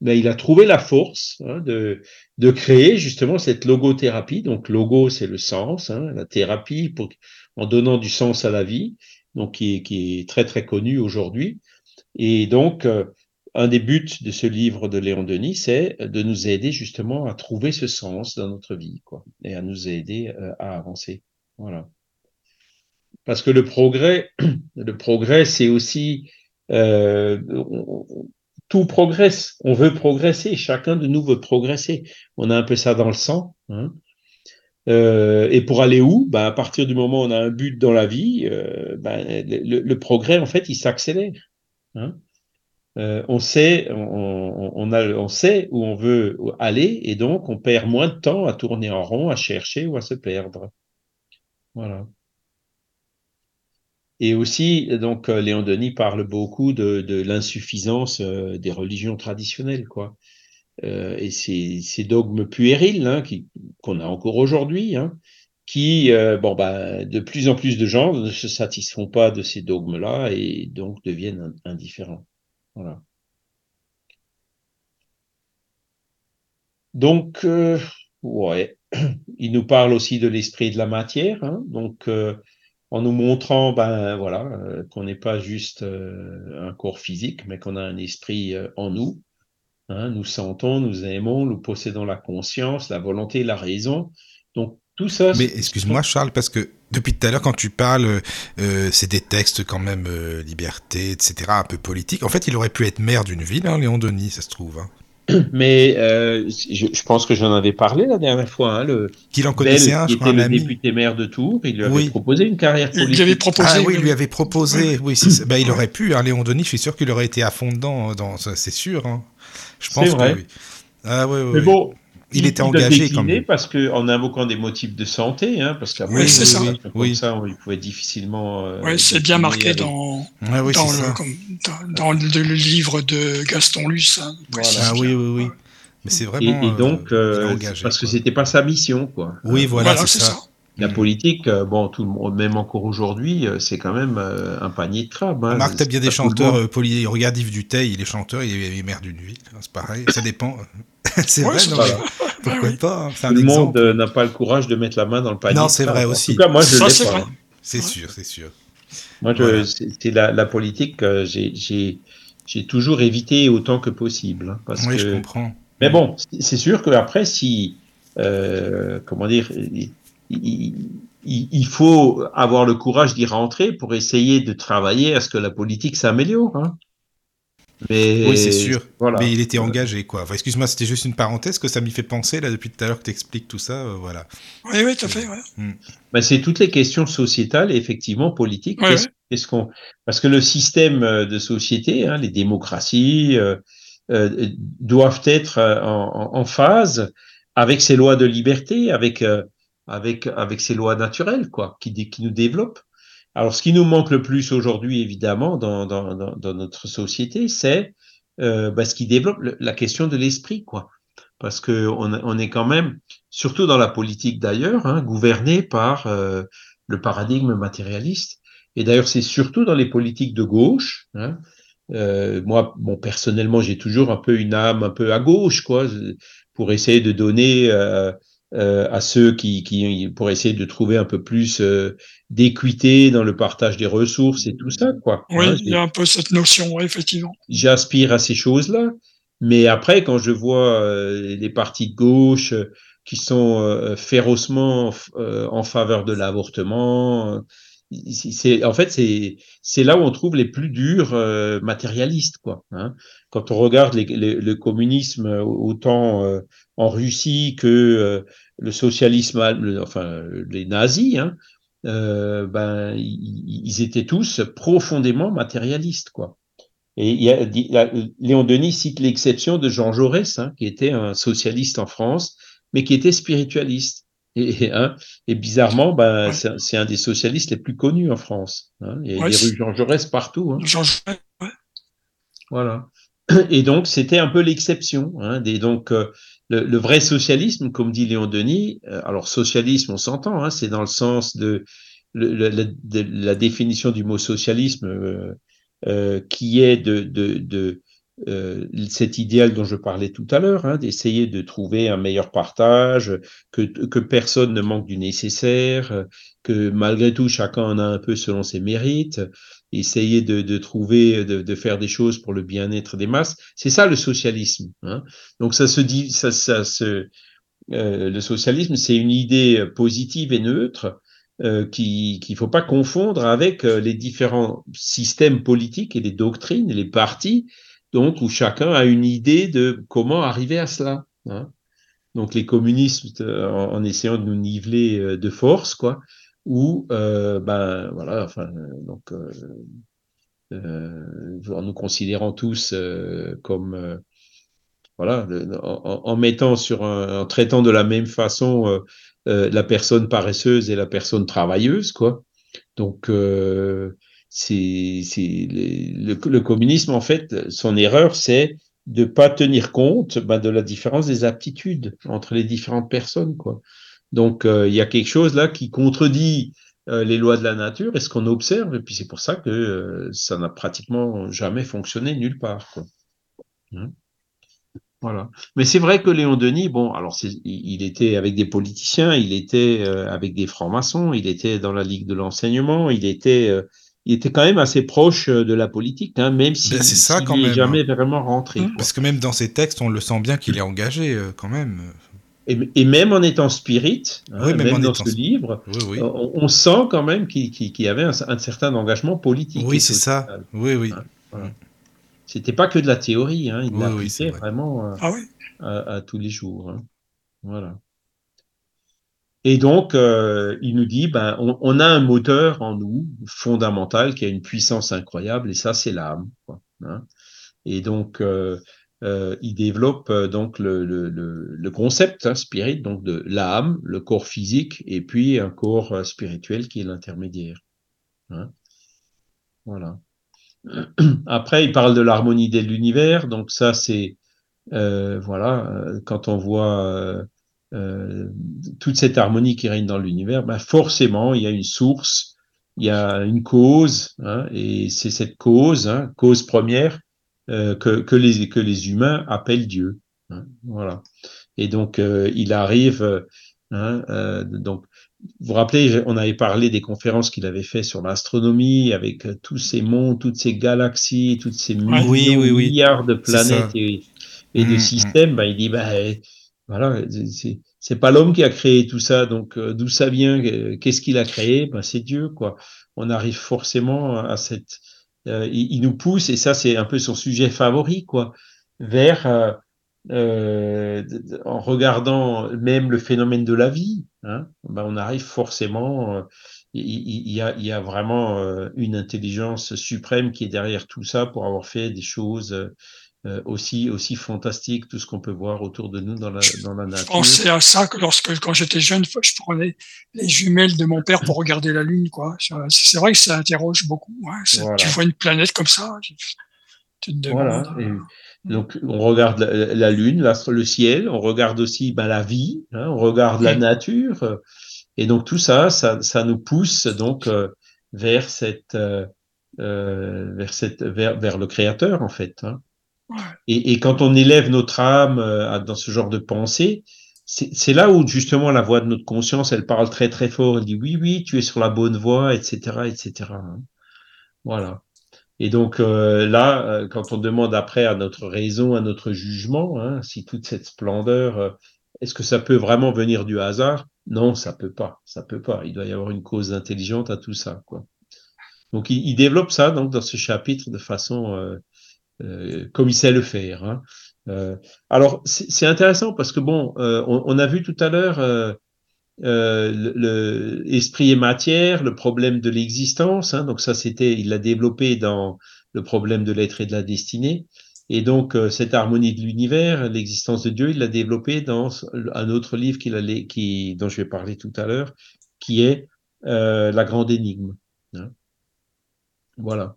mais il a trouvé la force hein, de, de créer justement cette logothérapie. Donc logo, c'est le sens, hein, la thérapie pour, en donnant du sens à la vie. donc qui est, qui est très très connu aujourd'hui. Et donc, un des buts de ce livre de Léon Denis, c'est de nous aider justement à trouver ce sens dans notre vie, quoi, et à nous aider à avancer. Voilà. Parce que le progrès, c'est aussi euh, tout progresse. On veut progresser. Chacun de nous veut progresser. On a un peu ça dans le sang. Hein. Euh, et pour aller où? Ben, À partir du moment où on a un but dans la vie, euh, ben, le, progrès, en fait, il s'accélère. Hein. On sait où on veut aller et donc on perd moins de temps à tourner en rond, à chercher ou à se perdre. Voilà. Et aussi, donc, euh, Léon Denis parle beaucoup de, l'insuffisance euh, des religions traditionnelles, quoi. Euh, et ces, ces, dogmes puérils hein, qu'on a encore aujourd'hui, hein, qui, bon, bah, de plus en plus de gens ne se satisfont pas de ces dogmes-là et donc deviennent indifférents. Voilà. Donc, ouais, il nous parle aussi de l'esprit de la matière, hein, donc en nous montrant ben voilà euh, qu'on n'est pas juste euh, un corps physique mais qu'on a un esprit euh, en nous hein, nous sentons nous aimons nous possédons la conscience la volonté la raison. Donc tout ça mais excuse-moi Charles parce que depuis tout à l'heure quand tu parles c'est des textes quand même liberté etc un peu politique en fait il aurait pu être maire d'une ville hein, Léon Denis ça se trouve hein. Mais euh, je, je, pense que j'en avais parlé la dernière fois. Hein, le qu'il en connaissait un, qui était le député maire de Tours. Il lui avait oui. proposé une carrière politique. Il lui avait proposé. Ah oui, il lui avait proposé. Oui, bah, il aurait pu. Hein, Léon Denis, je suis sûr qu'il aurait été à fond dedans. Dans, c'est sûr. Hein. Je pense vrai. que oui. Ah oui, oui. Mais bon, il, était engagé quand même. parce que en invoquant des motifs de santé, hein, parce qu'après, oui, c'est ça. Comme oui. ça, il pouvait difficilement. Euh, oui, c'est bien marqué dans, dans, le, comme, dans, dans, le, livre de Gaston Luce. Hein, voilà. Ah oui, oui, oui. Mais c'est vraiment. Et, et donc, euh, engagé, parce quoi. que c'était pas sa mission, quoi. Oui, voilà, voilà c'est ça. ça. La politique, euh, bon, tout le monde, même encore aujourd'hui, euh, c'est quand même euh, un panier de crabes. Hein. Marc, t'as bien des chanteurs poly... Regarde Yves Duteil, il est chanteur, il est maire d'une ville. Hein, c'est pareil, ça dépend. c'est ouais, vrai, non, pourquoi pas hein, Tout le monde n'a pas le courage de mettre la main dans le panier. Non, c'est vrai aussi. En tout cas, moi, je l'ai pas. C'est sûr, c'est sûr. Moi, voilà. c'est la, la, politique, j'ai toujours évité autant que possible. Hein, parce oui, que... je comprends. Mais bon, c'est sûr qu'après, si, euh, comment dire, il, il, faut avoir le courage d'y rentrer pour essayer de travailler à ce que la politique s'améliore. Hein. Mais oui, c'est sûr. Voilà. Mais il était engagé, quoi. Enfin, Excuse-moi, c'était juste une parenthèse que ça m'y fait penser là depuis tout à l'heure que tu expliques tout ça, euh, voilà. Oui, oui, tout à fait. Ouais. Mm. Ben, c'est toutes les questions sociétales et effectivement politiques. Ouais, qu'est-ce, qu'on Parce que le système euh, de société, hein, les démocraties, euh, euh, doivent être en, en, phase avec ces lois de liberté, avec euh, avec avec ces lois naturelles, quoi, qui qui nous développent. Alors, ce qui nous manque le plus aujourd'hui, évidemment, dans, dans, dans, notre société, c'est euh, bah, ce qui développe la question de l'esprit, quoi. Parce que on, on, est quand même, surtout dans la politique d'ailleurs, hein, gouverné par euh, le paradigme matérialiste. Et d'ailleurs, c'est surtout dans les politiques de gauche, hein, euh, moi, bon, personnellement, j'ai toujours un peu une âme un peu à gauche, quoi, pour essayer de donner euh, euh, à ceux qui, qui, pour essayer de trouver un peu plus euh, d'équité dans le partage des ressources et tout ça, quoi. Oui, hein, il y a un peu cette notion, ouais, effectivement. J'aspire à ces choses-là, mais après, quand je vois euh, les partis de gauche qui sont euh, férocement en faveur de l'avortement, c'est en fait c'est c'est là où on trouve les plus durs euh, matérialistes quoi hein. quand on regarde les, les, le communisme autant euh, en Russie que euh, le socialisme enfin les nazis hein, euh, ben ils, étaient tous profondément matérialistes quoi et il y a, Léon Denis cite l'exception de Jean Jaurès hein, qui était un socialiste en France mais qui était spiritualiste et, hein, et bizarrement, ben, ouais. c'est un des socialistes les plus connus en France. Hein. Il y a ouais, des rues Jean Jaurès partout. Jean Jaurès, ouais. Voilà. Et donc, c'était un peu l'exception. Hein. donc, euh, le, vrai socialisme, comme dit Léon Denis, euh, alors socialisme, on s'entend, hein, c'est dans le sens de, le, de, la définition du mot socialisme, euh, euh qui est de, de cet idéal dont je parlais tout à l'heure, hein, d'essayer de trouver un meilleur partage, que, que personne ne manque du nécessaire, que malgré tout chacun en a un peu selon ses mérites, essayer de, de trouver, de, de, faire des choses pour le bien-être des masses. C'est ça le socialisme. Hein. Donc ça se dit, ça, ça se, euh, le socialisme, c'est une idée positive et neutre euh, qu'il ne faut pas confondre avec euh, les différents systèmes politiques et les doctrines les partis, donc où chacun a une idée de comment arriver à cela. Hein. Donc les communistes, euh, en, en, essayant de nous niveler de force, quoi, ou ben voilà, enfin donc en nous considérant tous comme voilà, en, mettant sur un, en traitant de la même façon euh, euh, la personne paresseuse et la personne travailleuse, quoi. Donc, euh, c'est le, le, communisme, en fait, son erreur, c'est de pas tenir compte ben, de la différence des aptitudes entre les différentes personnes, quoi. Donc, euh, il y a quelque chose là qui contredit euh, les lois de la nature et ce qu'on observe, et puis c'est pour ça que ça n'a pratiquement jamais fonctionné nulle part, quoi. Hein voilà. Mais c'est vrai que Léon Denis, bon, alors il était avec des politiciens, il était euh, avec des francs-maçons, il était dans la Ligue de l'enseignement, il était, euh, il était quand même assez proche euh, de la politique, hein, même si ben, il n'est jamais vraiment rentré. Mmh. Parce que même dans ses textes, on le sent bien qu'il est engagé quand même. Et, et, même en étant spirit, hein, même, dans ce livre, oui, oui. On, on, sent quand même qu'il qu y avait un, un, certain engagement politique. Oui, c'est ça. Oui, oui. Hein, voilà. C'était pas que de la théorie, hein, il oui, l'appliquait oui, vraiment euh, ah oui. à, à, tous les jours. Hein. Voilà. Et donc, euh, il nous dit, ben, on, on, a un moteur en nous fondamental qui a une puissance incroyable, et ça, c'est l'âme. Hein. Et donc, euh, euh, il développe euh, donc le, le, le concept hein, spirit, donc de l'âme, le corps physique, et puis un corps euh, spirituel qui est l'intermédiaire. Hein. Voilà. Après, il parle de l'harmonie de l'univers. Donc ça, c'est euh, voilà, euh, quand on voit toute cette harmonie qui règne dans l'univers, ben forcément, il y a une source, il y a une cause, hein, et c'est cette cause, hein, cause première, euh, que, que, les, que les humains appellent Dieu. Hein, voilà. Et donc, euh, il arrive, hein, donc vous vous rappelez, on avait parlé des conférences qu'il avait fait sur l'astronomie, avec euh, tous ces mondes, toutes ces galaxies, toutes ces millions, oui, oui, oui. milliards de planètes et, et, de mmh, systèmes. Bah, il dit, bah, voilà, c'est pas l'homme qui a créé tout ça, donc euh, d'où ça vient, qu'est-ce qu'il a créé? Bah, C'est Dieu, quoi. On arrive forcément à cette... Euh, il, il, nous pousse, et ça c'est un peu son sujet favori, quoi, vers euh, euh, en regardant même le phénomène de la vie, hein, ben on arrive forcément, euh, il, y a, vraiment une intelligence suprême qui est derrière tout ça pour avoir fait des choses euh, aussi aussi fantastiques, tout ce qu'on peut voir autour de nous dans la, dans la nature. Je pensais à ça que lorsque quand j'étais jeune, je prenais les jumelles de mon père pour regarder la lune, quoi. C'est vrai que ça interroge beaucoup. Hein. Voilà. Tu vois une planète comme ça, tu te demandes. Voilà. Et, donc, on regarde la, la lune, l'astre, le ciel, on regarde aussi ben, la vie, hein, on regarde la nature, et donc tout ça, ça, ça nous pousse donc euh, vers cette, euh, euh, vers cette, vers, vers le Créateur en fait. Hein. Et, quand on élève notre âme euh, dans ce genre de pensée, c'est là où justement la voix de notre conscience, elle parle très très fort, elle dit oui oui, tu es sur la bonne voie, etc., etc. Hein. Voilà. Et donc euh, là, euh, quand on demande après à notre raison, à notre jugement, hein, si toute cette splendeur, est-ce que ça peut vraiment venir du hasard? Non, ça peut pas, ça peut pas. Il doit y avoir une cause intelligente à tout ça. Donc il, développe ça donc dans ce chapitre de façon comme il sait le faire. Hein. alors c'est intéressant parce que bon, on, on, a vu tout à l'heure euh, le, le, esprit et matière, le problème de l'existence. Hein, donc ça, c'était, il l'a développé dans le problème de l'être et de la destinée. Et donc euh, cette harmonie de l'univers, l'existence de Dieu, il l'a développé dans un autre livre qu'il a, qui, dont je vais parler tout à l'heure, qui est euh, la grande énigme. Hein. Voilà.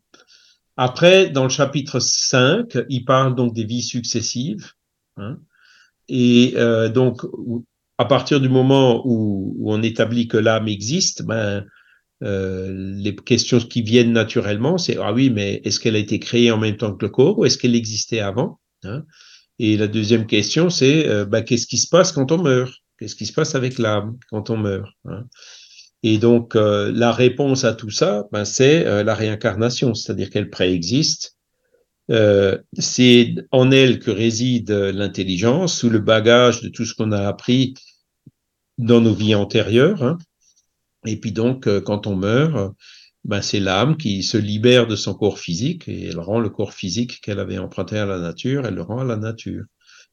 Après, dans le chapitre 5, il parle donc des vies successives. Hein, et euh, donc, à partir du moment où, on établit que l'âme existe, ben, les questions qui viennent naturellement, c'est ah oui, mais est-ce qu'elle a été créée en même temps que le corps ou est-ce qu'elle existait avant hein? Et la deuxième question, c'est bah, qu'est-ce qui se passe quand on meurt? Qu'est-ce qui se passe avec l'âme quand on meurt hein? Et donc la réponse à tout ça, ben, c'est la réincarnation, c'est-à-dire qu'elle préexiste euh, c'est en elle que réside l'intelligence, sous le bagage de tout ce qu'on a appris dans nos vies antérieures. Hein. Et puis donc, euh, quand on meurt, ben c'est l'âme qui se libère de son corps physique et elle rend le corps physique qu'elle avait emprunté à la nature, elle le rend à la nature.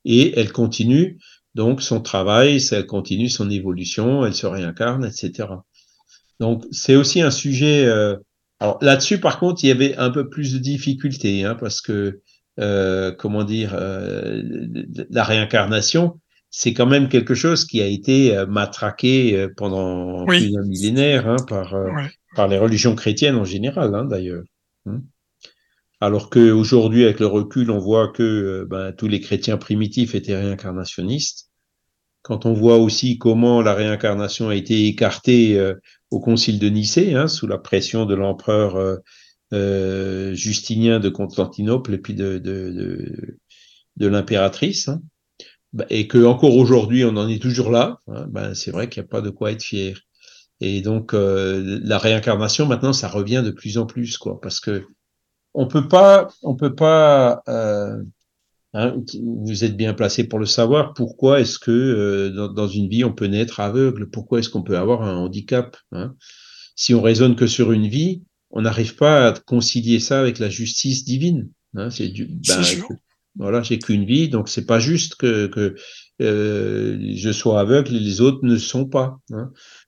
Et elle continue donc son travail, elle continue son évolution, elle se réincarne, etc. Donc c'est aussi un sujet euh, alors là-dessus, par contre, il y avait un peu plus de difficultés, hein, parce que, euh, comment dire, euh, la réincarnation, c'est quand même quelque chose qui a été euh, matraqué euh, pendant plus d'un millénaire hein, par, euh, par les religions chrétiennes en général, hein, d'ailleurs. Hein. Alors qu'aujourd'hui, avec le recul, on voit que ben, tous les chrétiens primitifs étaient réincarnationnistes. Quand on voit aussi comment la réincarnation a été écartée au concile de Nicée, hein, sous la pression de l'empereur euh, euh, Justinien de Constantinople et puis de, de, de, de l'impératrice, hein, bah, et que encore aujourd'hui on en est toujours là, ben, c'est vrai qu'il n'y a pas de quoi être fier. Et donc euh, la réincarnation maintenant ça revient de plus en plus quoi, parce que on peut pas, on peut pas euh, Hein, vous êtes bien placé pour le savoir. Pourquoi est-ce que euh, dans, une vie on peut naître aveugle? Pourquoi est-ce qu'on peut avoir un handicap hein? Si on raisonne que sur une vie, on n'arrive pas à concilier ça avec la justice divine. Hein? C'est du, ben, voilà, j'ai qu'une vie, donc c'est pas juste que, que euh, je sois aveugle et les autres ne sont pas.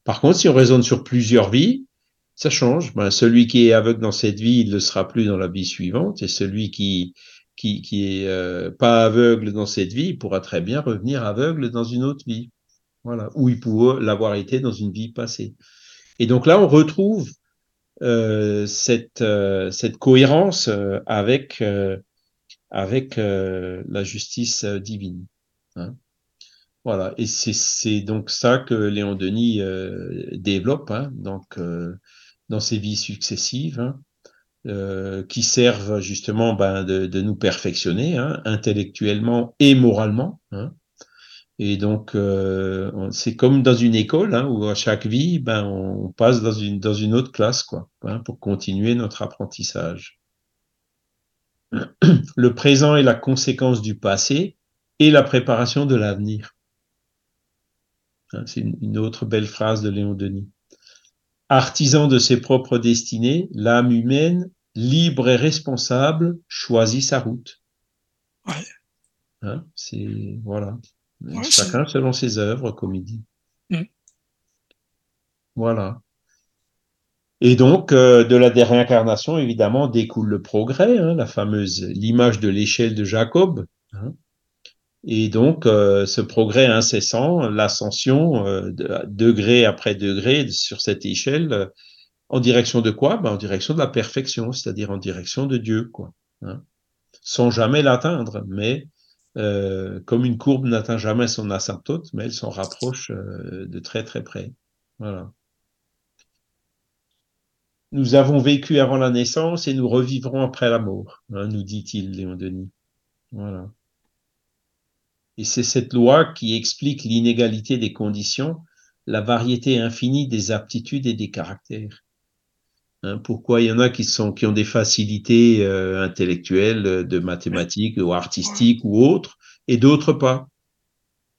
Par contre, si on raisonne sur plusieurs vies, ça change. Ben, celui qui est aveugle dans cette vie, il ne le sera plus dans la vie suivante, et celui qui qui, qui est euh, pas aveugle dans cette vie, il pourra très bien revenir aveugle dans une autre vie. Voilà. Ou il pourrait l'avoir été dans une vie passée. Et donc là, on retrouve euh, cette, euh, cette cohérence avec, avec la justice divine. Hein. Voilà. Et c'est donc ça que Léon Denis développe hein, donc, dans ses vies successives. Hein. Euh, qui servent justement ben, de, nous perfectionner hein, intellectuellement et moralement. Hein. Et donc, euh, c'est comme dans une école hein, où à chaque vie, ben, on passe dans une, dans une autre classe quoi, pour continuer notre apprentissage. Le présent est la conséquence du passé et la préparation de l'avenir. C'est une autre belle phrase de Léon Denis. Artisan de ses propres destinées, l'âme humaine, libre et responsable, choisit sa route. Ouais. Hein, c'est voilà. Chacun selon ses œuvres, comme il dit. Mm. Voilà. Et donc, euh, de la réincarnation, évidemment, découle le progrès, hein, la fameuse, l'image de l'échelle de Jacob. Hein. Et donc, euh, ce progrès incessant, l'ascension, euh, de, degré après degré sur cette échelle, euh, en direction de quoi? Ben, En direction de la perfection, c'est-à-dire en direction de Dieu, quoi. Hein. Sans jamais l'atteindre, mais comme une courbe n'atteint jamais son asymptote, mais elle s'en rapproche de très très près. Voilà. Nous avons vécu avant la naissance et nous revivrons après la mort, hein, nous dit-il, Léon Denis. Voilà. Et c'est cette loi qui explique l'inégalité des conditions, la variété infinie des aptitudes et des caractères. Hein, pourquoi il y en a qui ont des facilités euh, intellectuelles, euh, de mathématiques ou artistiques ou autres, et d'autres pas.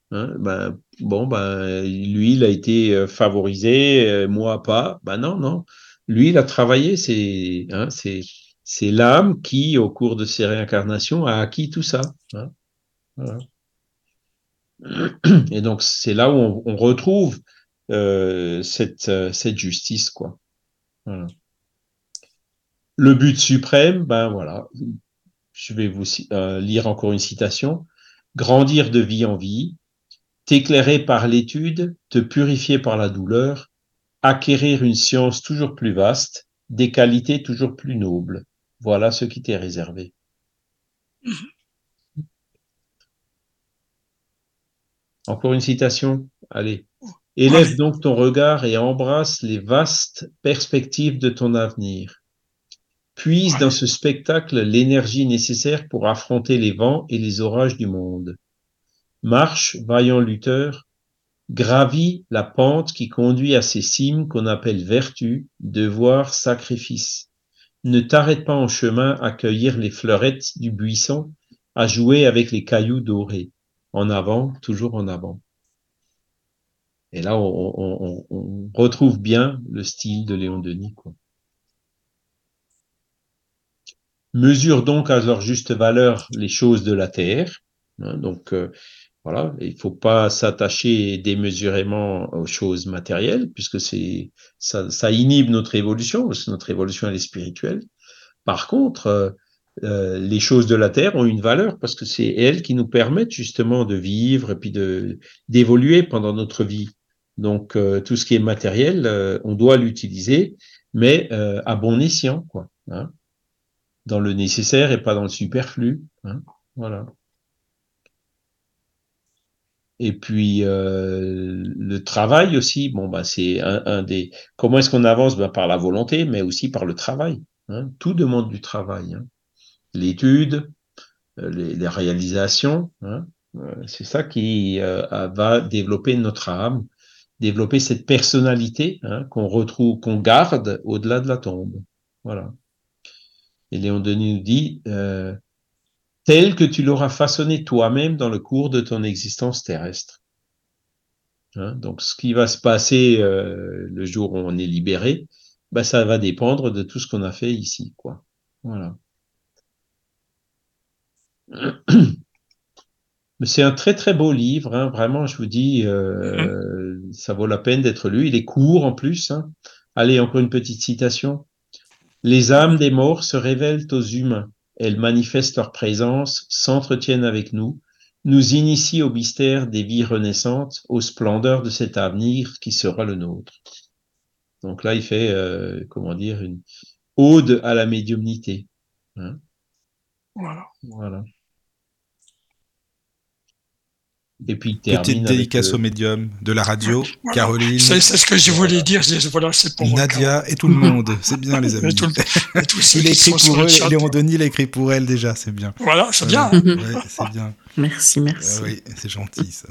Hein, ben, bon, ben, lui, il a été euh, favorisé, moi pas. Ben non, non. Lui, il a travaillé. C'est, hein, c'est, l'âme qui, au cours de ses réincarnations, a acquis tout ça. Voilà. Et donc, c'est là où on, retrouve euh, cette, euh, cette justice, quoi. Le but suprême, ben voilà, je vais vous euh, lire encore une citation. Grandir de vie en vie, t'éclairer par l'étude, te purifier par la douleur, acquérir une science toujours plus vaste, des qualités toujours plus nobles. Voilà ce qui t'est réservé. Encore une citation? Allez. Élève donc ton regard et embrasse les vastes perspectives de ton avenir. Puise dans ce spectacle l'énergie nécessaire pour affronter les vents et les orages du monde. Marche, vaillant lutteur, gravis la pente qui conduit à ces cimes qu'on appelle vertu, devoir, sacrifice. Ne t'arrête pas en chemin à cueillir les fleurettes du buisson, à jouer avec les cailloux dorés. En avant, toujours en avant. Et là, on, retrouve bien le style de Léon Denis. Quoi. Mesure donc à leur juste valeur les choses de la terre. Hein, donc euh, voilà, il faut pas s'attacher démesurément aux choses matérielles, puisque ça, inhibe notre évolution, parce que notre évolution elle est spirituelle. Par contre, euh, les choses de la terre ont une valeur parce que c'est elles qui nous permettent justement de vivre et puis de d'évoluer pendant notre vie. Donc euh, tout ce qui est matériel, euh, on doit l'utiliser, mais à bon escient, quoi. Hein, dans le nécessaire et pas dans le superflu. Hein, voilà. Et puis le travail aussi, bon bah c'est un, des. Comment est-ce qu'on avance? Ben, Par la volonté, mais aussi par le travail. Hein. Tout demande du travail. Hein. L'étude, les, les, réalisations, hein. c'est ça qui va développer notre âme développer cette personnalité hein, qu'on retrouve, qu'on garde au-delà de la tombe. Voilà. Et Léon Denis nous dit, euh, tel que tu l'auras façonné toi-même dans le cours de ton existence terrestre. Hein, donc, ce qui va se passer euh, le jour où on est libéré, bah, ça va dépendre de tout ce qu'on a fait ici, quoi. Voilà. c'est un très très beau livre, hein. vraiment, je vous dis, euh, mm-hmm. ça vaut la peine d'être lu. Il est court en plus. Hein. Allez, encore une petite citation. Les âmes des morts se révèlent aux humains. Elles manifestent leur présence, s'entretiennent avec nous, nous initient au mystère des vies renaissantes, aux splendeurs de cet avenir qui sera le nôtre. Donc là, il fait, euh, comment dire, une ode à la médiumnité. Hein. voilà. Voilà. Et puis Petite dédicace au médium de la radio, Caroline. C'est ce que je voulais dire. Voilà, c'est pour Nadia et tout le monde. C'est bien, les amis. il a écrit pour eux. Léon Denis l'a écrit pour elle déjà. C'est bien. Voilà, c'est bien. c'est bien. Merci, merci. Ah oui, c'est gentil ça.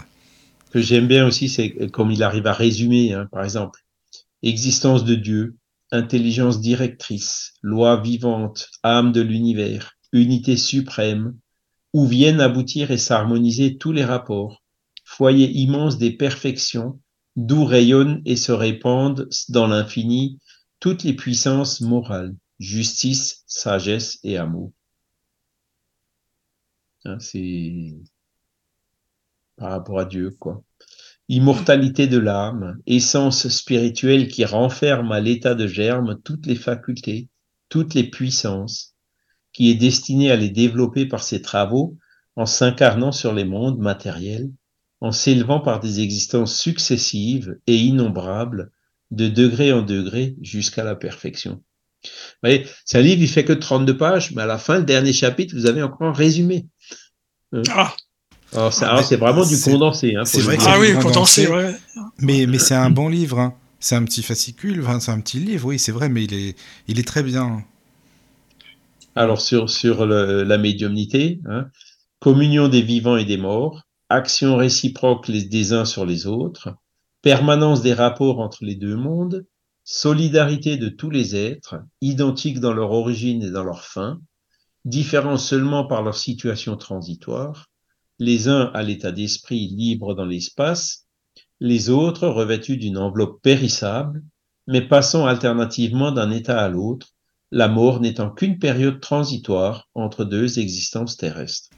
Ce que j'aime bien aussi, c'est comme il arrive à résumer, hein, par exemple, existence de Dieu, intelligence directrice, loi vivante, âme de l'univers, unité suprême, où viennent aboutir et s'harmoniser tous les rapports, foyer immense des perfections, d'où rayonnent et se répandent dans l'infini toutes les puissances morales, justice, sagesse et amour. Hein, c'est par rapport à Dieu, quoi. Immortalité de l'âme, essence spirituelle qui renferme à l'état de germe toutes les facultés, toutes les puissances, qui est destiné à les développer par ses travaux en s'incarnant sur les mondes matériels, en s'élevant par des existences successives et innombrables, de degré en degré jusqu'à la perfection. Vous voyez, c'est un livre, il fait que 32 pages, mais à la fin, le dernier chapitre, vous avez encore un résumé. Hein ah. Alors, c'est, vraiment du condensé. Hein, c'est vrai que ah oui, condensé, ouais. Mais, mais c'est un bon livre. Hein. C'est un petit fascicule, c'est un petit livre, oui, c'est vrai, mais il est, il est très bien. Alors sur, la médiumnité, hein, communion des vivants et des morts, action réciproque des uns sur les autres, permanence des rapports entre les deux mondes, solidarité de tous les êtres, identiques dans leur origine et dans leur fin, différents seulement par leur situation transitoire, les uns à l'état d'esprit libre dans l'espace, les autres revêtus d'une enveloppe périssable, mais passant alternativement d'un état à l'autre, la mort n'étant qu'une période transitoire entre deux existences terrestres.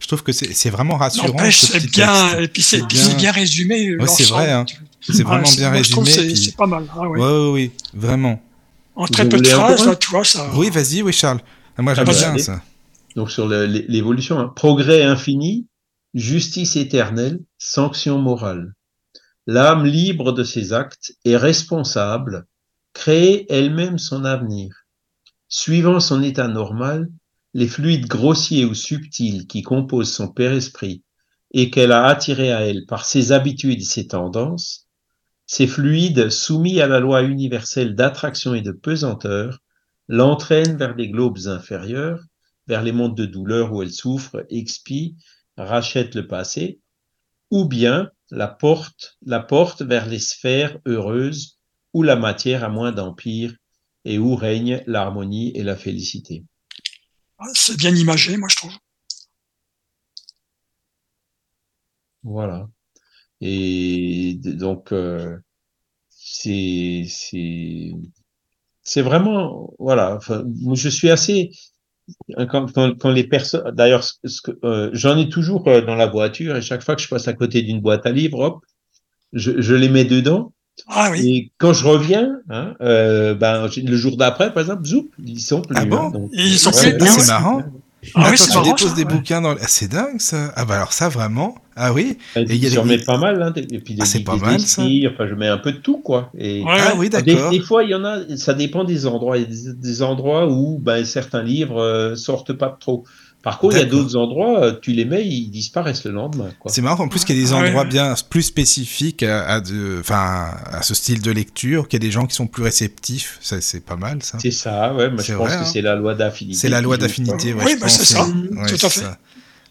Je trouve que c'est vraiment rassurant. C'est bien, et puis c'est bien. résumé. c'est vrai, hein. c'est vraiment bien résumé. C'est pas mal. Ah, ouais. oui, oui, vraiment. En très peu de phrases, là, tu vois ça. Oui, vas-y, oui, Charles. Moi, j'aime ah, bien ça. Donc sur l'évolution, hein. progrès infini, justice éternelle, sanction morale. L'âme libre de ses actes est responsable, crée elle-même son avenir Suivant son état normal, les fluides grossiers ou subtils qui composent son père-esprit et qu'elle a attirés à elle par ses habitudes et ses tendances, Ces fluides, soumis à la loi universelle d'attraction et de pesanteur, l'entraînent vers des globes inférieurs, vers les mondes de douleur où elle souffre, expie, rachète le passé, ou bien la porte, la porte vers les sphères heureuses où la matière a moins d'empire et où règne l'harmonie et la félicité. Ah, c'est bien imagé, moi je trouve. Voilà. Et donc, euh, c'est c'est vraiment, voilà, enfin, je suis assez, quand, quand, quand les personnes, d'ailleurs, euh, j'en ai toujours euh, dans la voiture et chaque fois que je passe à côté d'une boîte à livres, hop, je, je les mets dedans. Ah, oui. Et quand je reviens, hein, euh, ben, le jour d'après, par exemple, zoup, ils sont plus. Ah bon? hein, donc, Ils sont plus Ah, c'est marrant. Ah oui, tu déposes des ouais. bouquins dans. le- Ah, c'est dingue ça. Ah bah alors ça vraiment? Ah oui. Et il y a j'en des- mets pas mal, hein, des- et puis des, Ah, c'est des- pas des mal, ça. esprits, enfin, je mets un peu de tout, quoi. Et Ouais, Ah ouais. oui, des, d'accord. des fois, il y en a, ça dépend des endroits. Il y a des, des endroits où ben, certains livres euh, sortent pas trop. Par contre, il y a d'autres endroits, euh, tu les mets, ils disparaissent le lendemain. C'est marrant en plus qu'il y a des Ouais. endroits bien plus spécifiques à, à de, à ce style de lecture, qu'il y a des gens qui sont plus réceptifs. Ça, c'est pas mal ça. C'est ça, ouais. C'est je pense vrai, que hein. c'est la loi d'affinité. C'est la loi d'affinité, ouais, Oui, bah, pense. c'est ça. Ouais, Tout à fait. ça.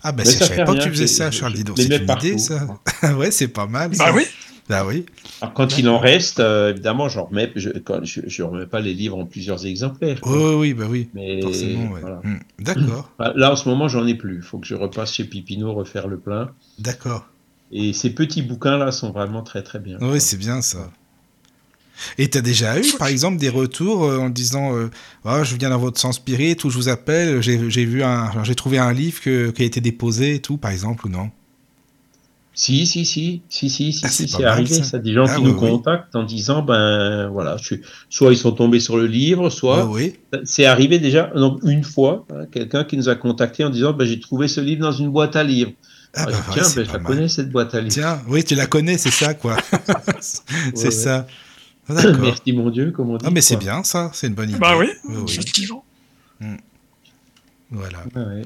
Ah bah Mais je savais pas que tu faisais ça, Charles Didon. C'est une partout. idée ça. ouais, c'est pas mal. Bah ça. oui. Bah oui. Alors, quand il en reste, euh, évidemment, j'en remets, je, quand, je, je remets pas les livres en plusieurs exemplaires. quoi. Oui, bah oui. Mais Forcément, ouais. voilà. Hmm. D'accord, Ah, Là, en ce moment, j'en ai plus. Il faut que je repasse chez Pipineau refaire le plein. d'accord. Et ces petits bouquins-là sont vraiment très, très bien. Oui, c'est bien ça. Et t'as déjà eu, par exemple, des retours euh, en disant euh, Ah, je viens dans votre sens spirit ou je vous appelle, j'ai j'ai vu un, j'ai trouvé un livre que- qui a été déposé et tout, par exemple, ou non? Si, si, si, si, si, si, Ah, si, c'est arrivé. ça. Ça, des gens Ah, qui oui, nous oui. contactent en disant, ben voilà, je suis, soit ils sont tombés sur le livre, soit oui. c'est arrivé déjà donc une fois, hein, quelqu'un qui nous a contacté en disant, ben j'ai trouvé ce livre dans une boîte à livres. Ah, Ah, bah, ouais, Tiens, ben, je la mal. connais cette boîte à livres. Tiens, oui, tu la connais, c'est ça, quoi. c'est ouais. ça. Merci mon Dieu, comme on dit. Ah, mais c'est bien, ça, c'est une bonne idée. Bah oui, effectivement. Voilà, Ah ouais.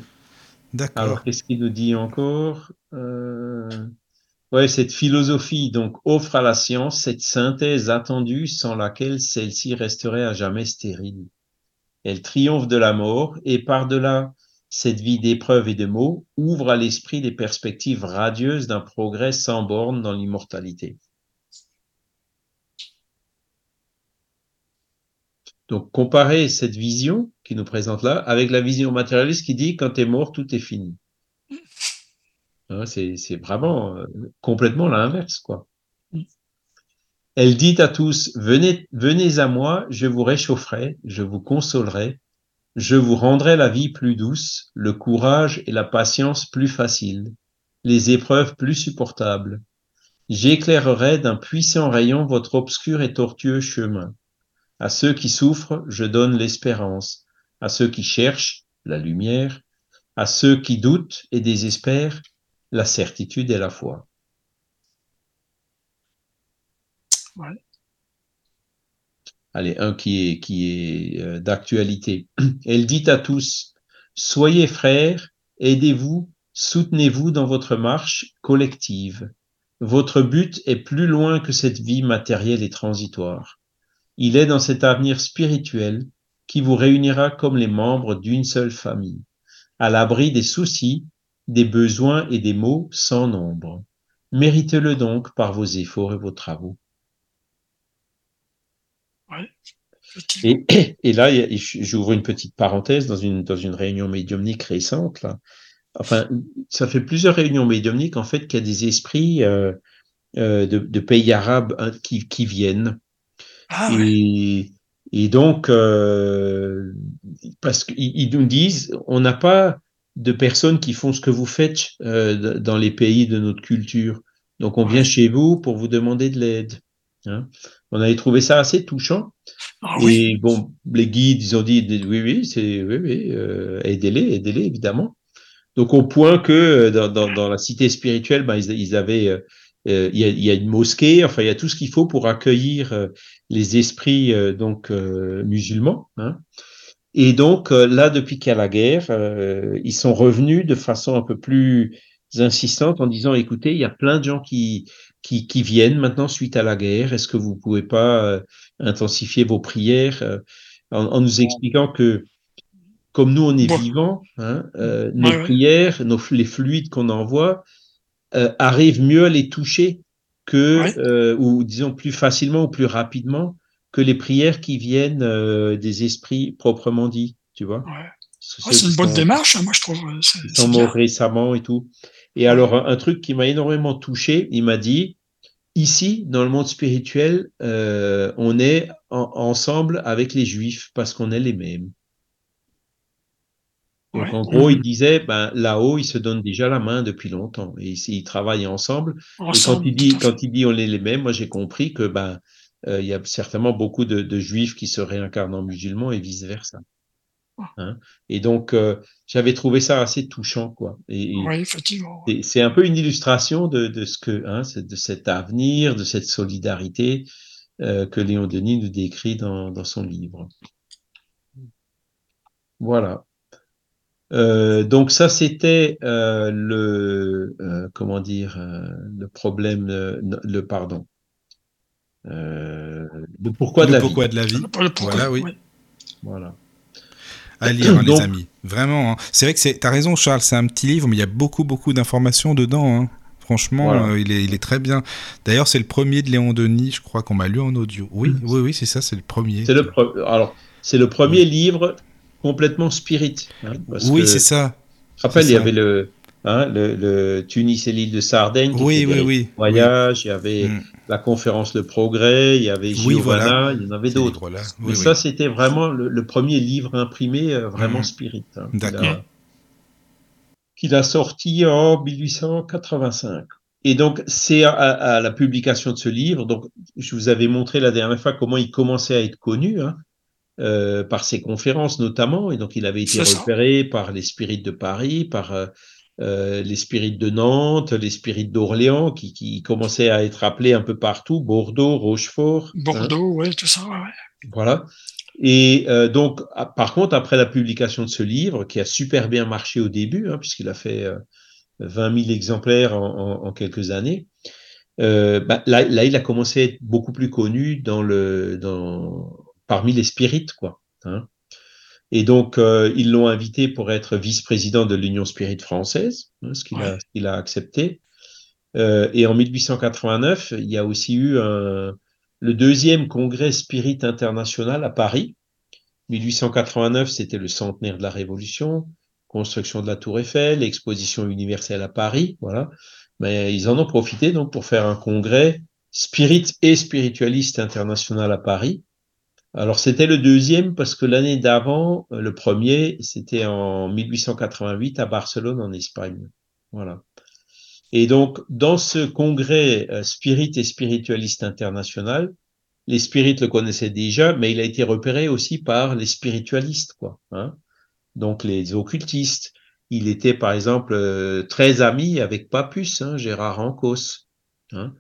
d'accord. Alors, qu'est-ce qu'il nous dit encore euh... Ouais, cette philosophie donc offre à la science cette synthèse attendue sans laquelle celle-ci resterait à jamais stérile. Elle triomphe de la mort et par-delà cette vie d'épreuves et de maux ouvre à l'esprit des perspectives radieuses d'un progrès sans borne dans l'immortalité. Donc, comparer cette vision qui nous présente là avec la vision matérialiste qui dit quand tu es mort, tout est fini. Hein, c'est vraiment euh, complètement l'inverse, quoi. Elle dit à tous, venez, venez à moi, je vous réchaufferai, je vous consolerai, je vous rendrai la vie plus douce, le courage et la patience plus faciles, les épreuves plus supportables. J'éclairerai d'un puissant rayon votre obscur et tortueux chemin. À ceux qui souffrent, je donne l'espérance. À ceux qui cherchent, la lumière. À ceux qui doutent et désespèrent, la certitude et la foi. Ouais. Allez, un qui est, qui est euh, d'actualité. Elle dit à tous, soyez frères, aidez-vous, soutenez-vous dans votre marche collective. Votre but est plus loin que cette vie matérielle et transitoire. Il est dans cet avenir spirituel qui vous réunira comme les membres d'une seule famille, à l'abri des soucis, des besoins et des maux sans nombre. Méritez-le donc par vos efforts et vos travaux. Et, et là, j'ouvre une petite parenthèse dans une, dans une réunion médiumnique récente. Là. Enfin, ça fait plusieurs réunions médiumniques en fait qu'il y a des esprits euh, euh, de, de pays arabes hein, qui, qui viennent. Ah ouais. Et, et donc, euh, parce qu'ils ils nous disent, on n'a pas de personnes qui font ce que vous faites euh, dans les pays de notre culture. Donc, on vient chez vous pour vous demander de l'aide. Hein. On avait trouvé ça assez touchant. Ah oui. Et bon, les guides, ils ont dit, oui, oui, c'est, oui, oui, euh, aidez-les, aidez-les, évidemment. Donc, au point que euh, dans, dans, dans la cité spirituelle, ben, ils, ils avaient, euh, euh, il y, a, il y a une mosquée, enfin, il y a tout ce qu'il faut pour accueillir euh, les esprits euh, donc euh, musulmans. Hein. Et donc euh, là, depuis qu'il y a la guerre, euh, ils sont revenus de façon un peu plus insistante en disant, écoutez, il y a plein de gens qui qui, qui, viennent maintenant suite à la guerre. Est-ce que vous pouvez pas intensifier vos prières en, nous expliquant que comme nous on est vivants, hein, nos prières, nos, les fluides qu'on envoie arrivent mieux à les toucher que, ou disons plus facilement ou plus rapidement que les prières qui viennent des esprits proprement dits, tu vois. c'est une bonne démarche, hein, moi je trouve. Ils sont morts récemment et tout. Et alors, un, truc qui m'a énormément touché, il m'a dit, ici, dans le monde spirituel, euh, on est ensemble avec les juifs parce qu'on est les mêmes. Donc, en gros, il disait, ben, là-haut, ils se donnent déjà la main depuis longtemps et ils, travaillent ensemble. et quand il dit, quand il dit on est les mêmes, moi, j'ai compris que, ben, euh, il y a certainement beaucoup de, de, juifs qui se réincarnent en musulmans et vice versa. Hein et donc, euh, j'avais trouvé ça assez touchant, quoi. Et, oui, effectivement. C'est un peu une illustration de, de ce que, hein, de cet avenir, de cette solidarité euh, que Léon Denis nous décrit dans, dans son livre. Voilà. Euh, donc ça, c'était euh, le, euh, comment dire, euh, le problème, le pardon, le pourquoi, le de, la pourquoi vie. de la vie. Voilà, oui. Voilà à lire, hein, les amis. Vraiment. Hein. C'est vrai que c'est. T'as raison, Charles. C'est un petit livre, mais il y a beaucoup, beaucoup d'informations dedans. Hein. Franchement, euh, il, est, il est très bien. D'ailleurs, c'est le premier de Léon Denis, je crois qu'on m'a lu en audio. Oui, mm. oui, oui, c'est ça, c'est le premier. C'est le, Alors, c'est le premier livre complètement spirit. oui, c'est ça. Je rappelle, il y avait le, Hein, le, le, Tunis et l'île de Sardaigne, qui oui, oui, oui, voyage, il y avait mm. La conférence Le Progrès, il y avait Giovanna, il y en avait d'autres. Mais ça, c'était vraiment le, premier livre imprimé euh, vraiment mm. spirit. Hein, D'accord. Qu'il a, sorti en 1885. Et donc, c'est à, à, la publication de ce livre, donc je vous avais montré la dernière fois comment il commençait à être connu, hein, euh, par ses conférences notamment, et donc il avait été repéré par les spirites de Paris, par euh, euh, les spirites de Nantes, les spirites d'Orléans qui, qui, commençaient à être appelés un peu partout, Bordeaux, Rochefort. Hein. Bordeaux, oui, tout ça, ouais. Voilà. Et euh, donc, par contre, après la publication de ce livre, qui a super bien marché au début, hein, puisqu'il a fait euh, 20 000 exemplaires en, en, en quelques années, euh, bah, là, là, il a commencé à être beaucoup plus connu dans le, dans, parmi les spirites, quoi. Hein. Et donc, euh, ils l'ont invité pour être vice-président de l'Union Spirit française, hein, ce qu'il a, a, accepté. Euh, et en 1889, il y a aussi eu un, le deuxième congrès Spirit international à Paris. 1889, c'était le centenaire de la Révolution, construction de la Tour Eiffel, exposition universelle à Paris, voilà. Mais ils en ont profité donc pour faire un congrès spirit et spiritualiste international à Paris. Alors c'était le deuxième parce que l'année d'avant, euh, le premier, c'était en 1888 à Barcelone en Espagne. Voilà. Et donc dans ce congrès euh, Spirit et spiritualiste international, les spirites le connaissaient déjà, mais il a été repéré aussi par les spiritualistes, quoi. Hein donc les occultistes. Il était par exemple euh, très ami avec Papus, hein, Gérard Ancos. Hein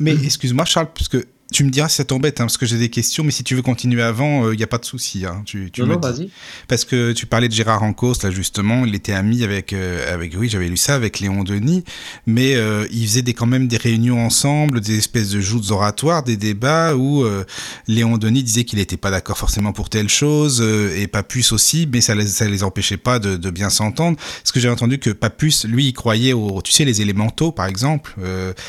Mais excuse-moi Charles, parce que tu me diras si ça t'embête, hein, parce que j'ai des questions, mais si tu veux continuer avant, il euh, n'y a pas de souci. Hein, tu, tu non, non vas-y. Parce que tu parlais de Gérard Ancos, là justement, il était ami avec, euh, avec oui, j'avais lu ça, avec Léon Denis, mais euh, ils faisaient des, quand même des réunions ensemble, des espèces de joutes oratoires, des débats où euh, Léon Denis disait qu'il n'était pas d'accord forcément pour telle chose, et Papus aussi, mais ça les, ça les empêchait pas de, de bien s'entendre. Parce que j'ai entendu que Papus, lui, il croyait aux, tu sais, les élémentaux, par exemple,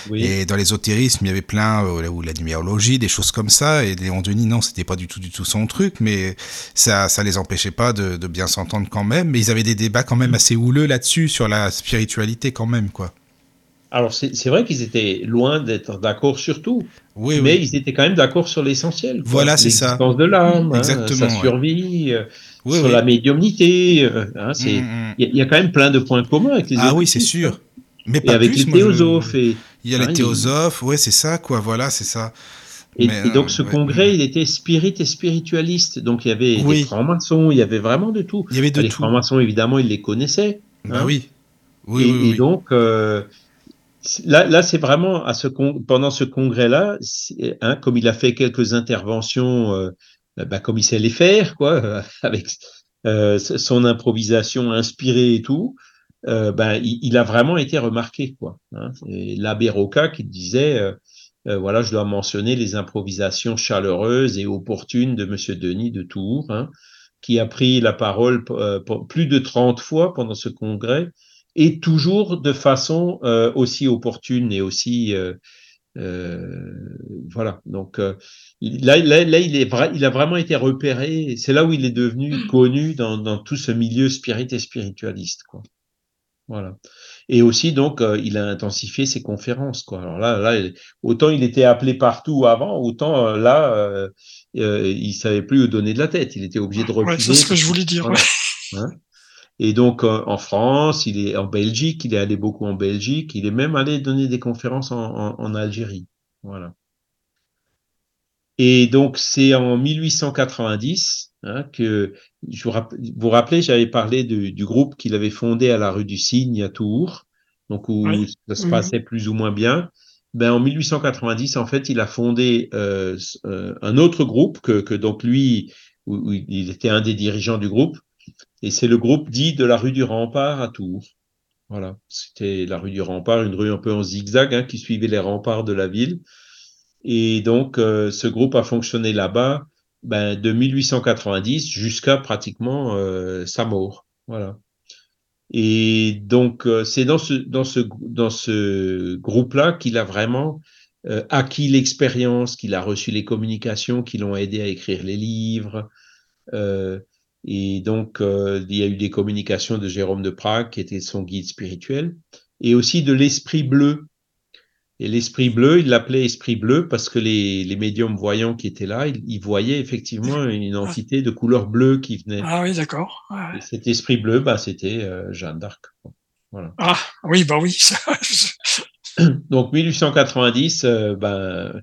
oui. et dans l'ésotérisme, il y avait plein, où la des choses comme ça. Et Léon Denis, non, c'était pas du tout, du tout son truc, mais ça, ça les empêchait pas de, de bien s'entendre quand même. Mais ils avaient des débats quand même assez houleux là-dessus, sur la spiritualité quand même, quoi. Alors, c'est vrai qu'ils étaient loin d'être d'accord sur tout. Oui, mais oui. ils étaient quand même d'accord sur l'essentiel. Voilà, c'est ça. L'existence de l'âme, hein, sa survie, euh, oui, sur la médiumnité. Euh, hein, il mm, mm. y, y, a quand même plein de points communs avec les Ah oui, c'est sûr. Mais pas et avec plus, les théosophes. Je... Et, il y a les théosophes, ouais, c'est ça, quoi. Voilà, c'est ça. Et, mais, et, donc ce ouais, congrès, ouais. il était spirit et spiritualiste. Donc il y avait oui. des francs-maçons, il y avait vraiment de tout. Il y avait de les francs-maçons, évidemment, ils les connaissaient. Bah hein. oui. Oui, et, oui, et donc euh, là, là c'est vraiment à ce pendant ce congrès-là, hein, comme il a fait quelques interventions, euh, bah, comme il sait les faire, quoi, avec euh, son improvisation inspirée et tout. ben, il, a vraiment été remarqué. quoi. Hein. L'abbé Roca qui disait, voilà, je dois mentionner les improvisations chaleureuses et opportunes de Monsieur Denis de Tours, hein, qui a pris la parole plus de 30 fois pendant ce congrès, et toujours de façon aussi opportune et aussi euh, voilà. Donc euh, là, là, là, il, est il a vraiment été repéré. C'est là où il est devenu connu dans, tout ce milieu spirit et spiritualiste. Voilà. Et aussi, donc, euh, il a intensifié ses conférences. Quoi. Alors là, là, autant il était appelé partout avant, autant là, euh, il savait plus où donner de la tête. Il était obligé de refuser. Ouais, c'est ce que je voulais dire. Hein et donc en France, il est en Belgique, il est allé beaucoup en Belgique, il est même allé donner des conférences en, Algérie. Voilà. Et donc c'est en 1890 hein, que je vous, vous rappelez, j'avais parlé du groupe qu'il avait fondé à la rue du Cygne à Tours, donc où ça se passait plus ou moins bien. Ben en 1890, en fait, il a fondé euh, euh, un autre groupe que, que donc lui, où il était un des dirigeants du groupe, et c'est le groupe dit de la rue du Rempart à Tours. Voilà, c'était la rue du Rempart, une rue un peu en zigzag hein, qui suivait les remparts de la ville. Et donc, euh, ce groupe a fonctionné là-bas ben, de 1890 jusqu'à pratiquement euh, sa mort. Voilà. Et donc, euh, c'est dans ce, dans ce, dans ce groupe-là qu'il a vraiment acquis l'expérience, qu'il a reçu les communications qui l'ont aidé à écrire les livres. Et donc, euh, il y a eu des communications de Jérôme de Prague, qui était son guide spirituel, et aussi de l'esprit bleu. Et l'esprit bleu, il l'appelait esprit bleu parce que les, les médiums voyants qui étaient là, ils, voyaient effectivement une ah. entité de couleur bleue qui venait. Ah oui, d'accord. Cet esprit bleu, bah, c'était euh, Jeanne d'Arc. Voilà. Ah oui, bah oui. Donc 1890, euh, ben,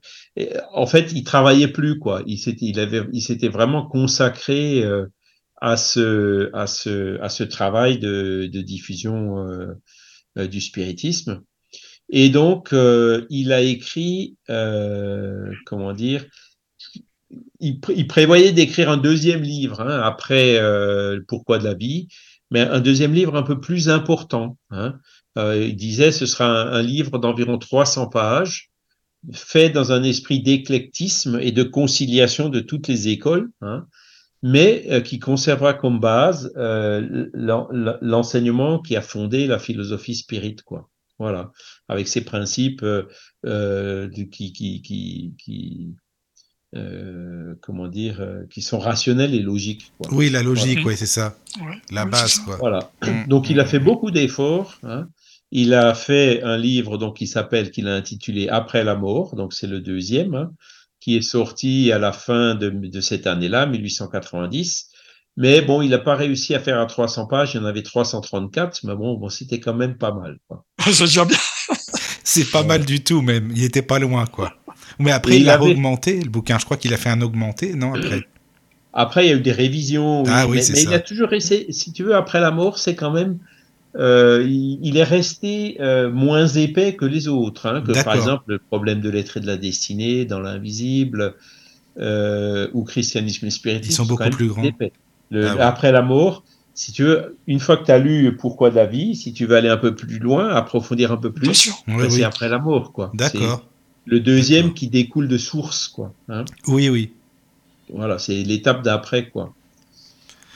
en fait, il travaillait plus quoi. Il s'était, il avait, il s'était vraiment consacré euh, à ce, à ce, à ce travail de, de diffusion du spiritisme. Et donc, euh, il a écrit, comment dire, il, prévoyait d'écrire un deuxième livre hein, après Pourquoi de la vie, mais un deuxième livre un peu plus important. Hein. il disait ce sera un, livre d'environ 300 pages, fait dans un esprit d'éclectisme et de conciliation de toutes les écoles. Hein, mais euh, qui conservera comme base euh, l'enseignement qui a fondé la philosophie spirit, quoi. Voilà, avec ses principes euh, qui, qui, qui, qui comment dire, qui sont rationnels et logiques. Quoi. Oui, la logique, oui, c'est ça. La base, quoi. Voilà. Mm. Donc, il a fait beaucoup d'efforts. Hein. Il a fait un livre donc qui s'appelle, qu'il a intitulé Après la mort. Donc, c'est le deuxième. Hein qui est sorti à la fin de, de cette année-là, 1890. Mais bon, il n'a pas réussi à faire à 300 pages, il y en avait 334, mais bon, bon c'était quand même pas mal. C'est pas mal du tout, même. Il était pas loin, quoi. Mais après, il, a augmenté, le bouquin. Je crois qu'il a fait un augmenté, non, après? Après, il y a eu des révisions. Ah oui, mais, mais il a toujours essayé, si tu veux, après la mort, c'est quand même euh, il, est resté euh, moins épais que les autres. Hein, que par exemple le problème de l'être et de la destinée dans l'invisible euh, ou christianisme et spiritisme. Ils sont beaucoup plus grands. Ah après la mort, si tu veux, une fois que tu as lu Pourquoi de la vie, si tu veux aller un peu plus loin, approfondir un peu plus, ben, c'est après la mort. quoi. D'accord. Le deuxième qui découle de source. quoi. Hein. Oui, oui. Voilà, c'est l'étape d'après. quoi.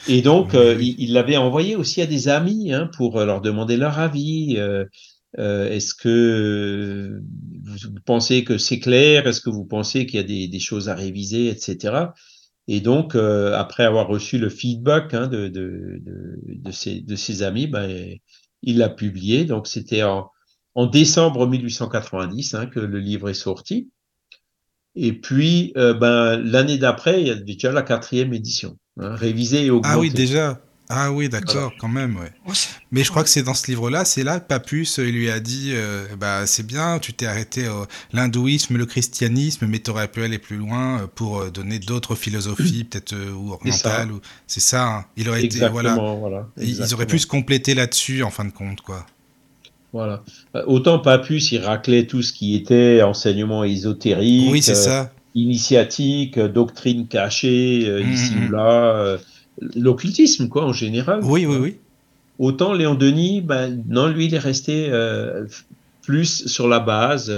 Et donc, euh, il l'avait envoyé aussi à des amis hein, pour euh, leur demander leur avis. Euh, Est-ce que vous pensez que c'est clair Est-ce que vous pensez qu'il y a des, des, choses à réviser, etc. Et donc, après avoir reçu le feedback hein, de, de, de, de, ses, de ses amis, ben, il l'a publié. Donc, c'était en, en, décembre 1890 hein, que le livre est sorti. Et puis, ben, l'année d'après, il y a déjà la quatrième édition. Hein, révisé et augmenté. Ah oui, déjà. Ah oui, d'accord, quand même, ouais. Mais je crois que c'est dans ce livre-là, c'est là que Papus il lui a dit, euh, bah c'est bien, tu t'es arrêté à l'hindouisme, le christianisme, mais tu aurais pu aller plus loin euh, pour euh, donner d'autres philosophies, peut-être ou orientales. Ou... C'est ça. Hein. Il aurait été, voilà. voilà ils auraient pu se compléter là-dessus, en fin de compte, quoi. Voilà. Autant Papus, il raclait tout ce qui était enseignement ésotérique. Oui, c'est ça initiatique, doctrine cachée, euh, ici mm-hmm. ou là, euh, l'occultisme, quoi, en général. Oui, oui, oui. Autant Léon Denis, ben, non, lui, il est resté plus sur la base.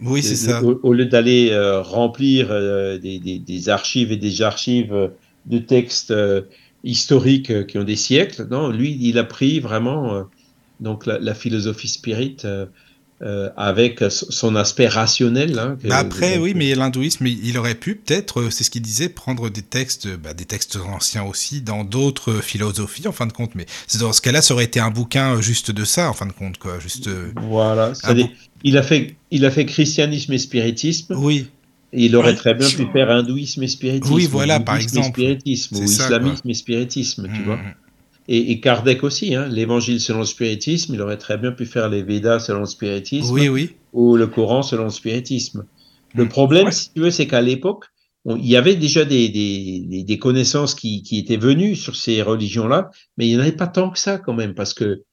oui, c'est ça. Au, lieu d'aller remplir des, des, des, archives et des archives de textes historiques qui ont des siècles, non, lui, il a pris vraiment donc la, la philosophie spirit euh, avec son aspect rationnel. Hein, bah après, oui, mais l'hindouisme, il aurait pu peut-être, euh, c'est ce qu'il disait, prendre des textes, bah, des textes anciens aussi, dans d'autres philosophies, en fin de compte. Mais dans ce cas-là, ça aurait été un bouquin juste de ça, en fin de compte, quoi. Juste. Euh, voilà. Il a fait, il a fait christianisme et spiritisme. Oui. Et il aurait très bien pu faire hindouisme et spiritisme. Oui, voilà, par exemple. spiritisme, ou islamisme et spiritisme, tu mmh, vois. Et, Kardec aussi, hein, l'évangile selon le spiritisme, il aurait très bien pu faire les Védas selon le spiritisme, oui, oui. ou le Coran selon le spiritisme. Le mm. problème, si tu veux, c'est qu'à l'époque, il y avait déjà des, des, des connaissances qui, qui, étaient venues sur ces religions-là, mais il n'y en avait pas tant que ça quand même, parce que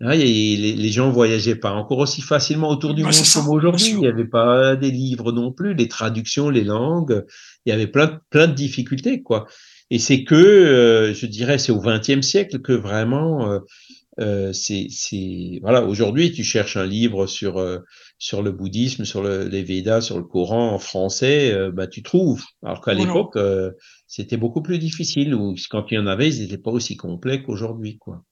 hein, les, les, gens voyageaient pas encore aussi facilement autour du monde comme aujourd'hui. Il n'y avait pas des livres non plus, les traductions, les langues, il y avait plein, plein de difficultés, quoi. Et c'est que, euh, je dirais, c'est au XXe siècle que vraiment, euh, euh c'est, voilà, aujourd'hui, tu cherches un livre sur sur le bouddhisme, sur le, les Védas, sur le Coran en français, bah tu trouves. Alors qu'à l'époque, c'était beaucoup plus difficile. Ou quand il y en avait, ils n'étaient pas aussi complets qu'aujourd'hui, quoi.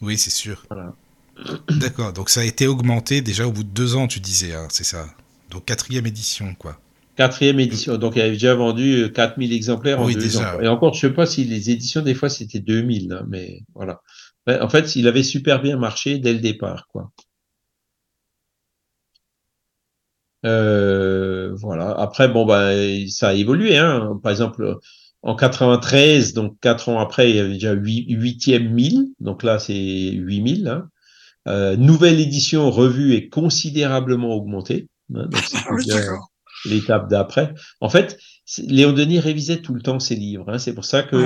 Oui, c'est sûr. Voilà. D'accord. Donc ça a été augmenté déjà au bout de deux ans, tu disais, hein, c'est ça. Donc quatrième édition, quoi. Quatrième édition. Donc, il avait déjà vendu 4000 euh, exemplaires en oui, deux déjà, ans. Et encore, je sais pas si les éditions, des fois, c'était 2000, hein, mais voilà. En fait, il avait super bien marché dès le départ, quoi. Euh, voilà. Après, bon, bah, ça a évolué, hein. Par exemple, en 93, donc quatre ans après, il y avait déjà 8, huitième 1000. Donc là, c'est 8000, hein. Euh, nouvelle édition revue est considérablement augmentée. Hein, donc ah l'étape d'après. En fait, Léon Denis révisait tout le temps ses livres. Hein. C'est pour ça que,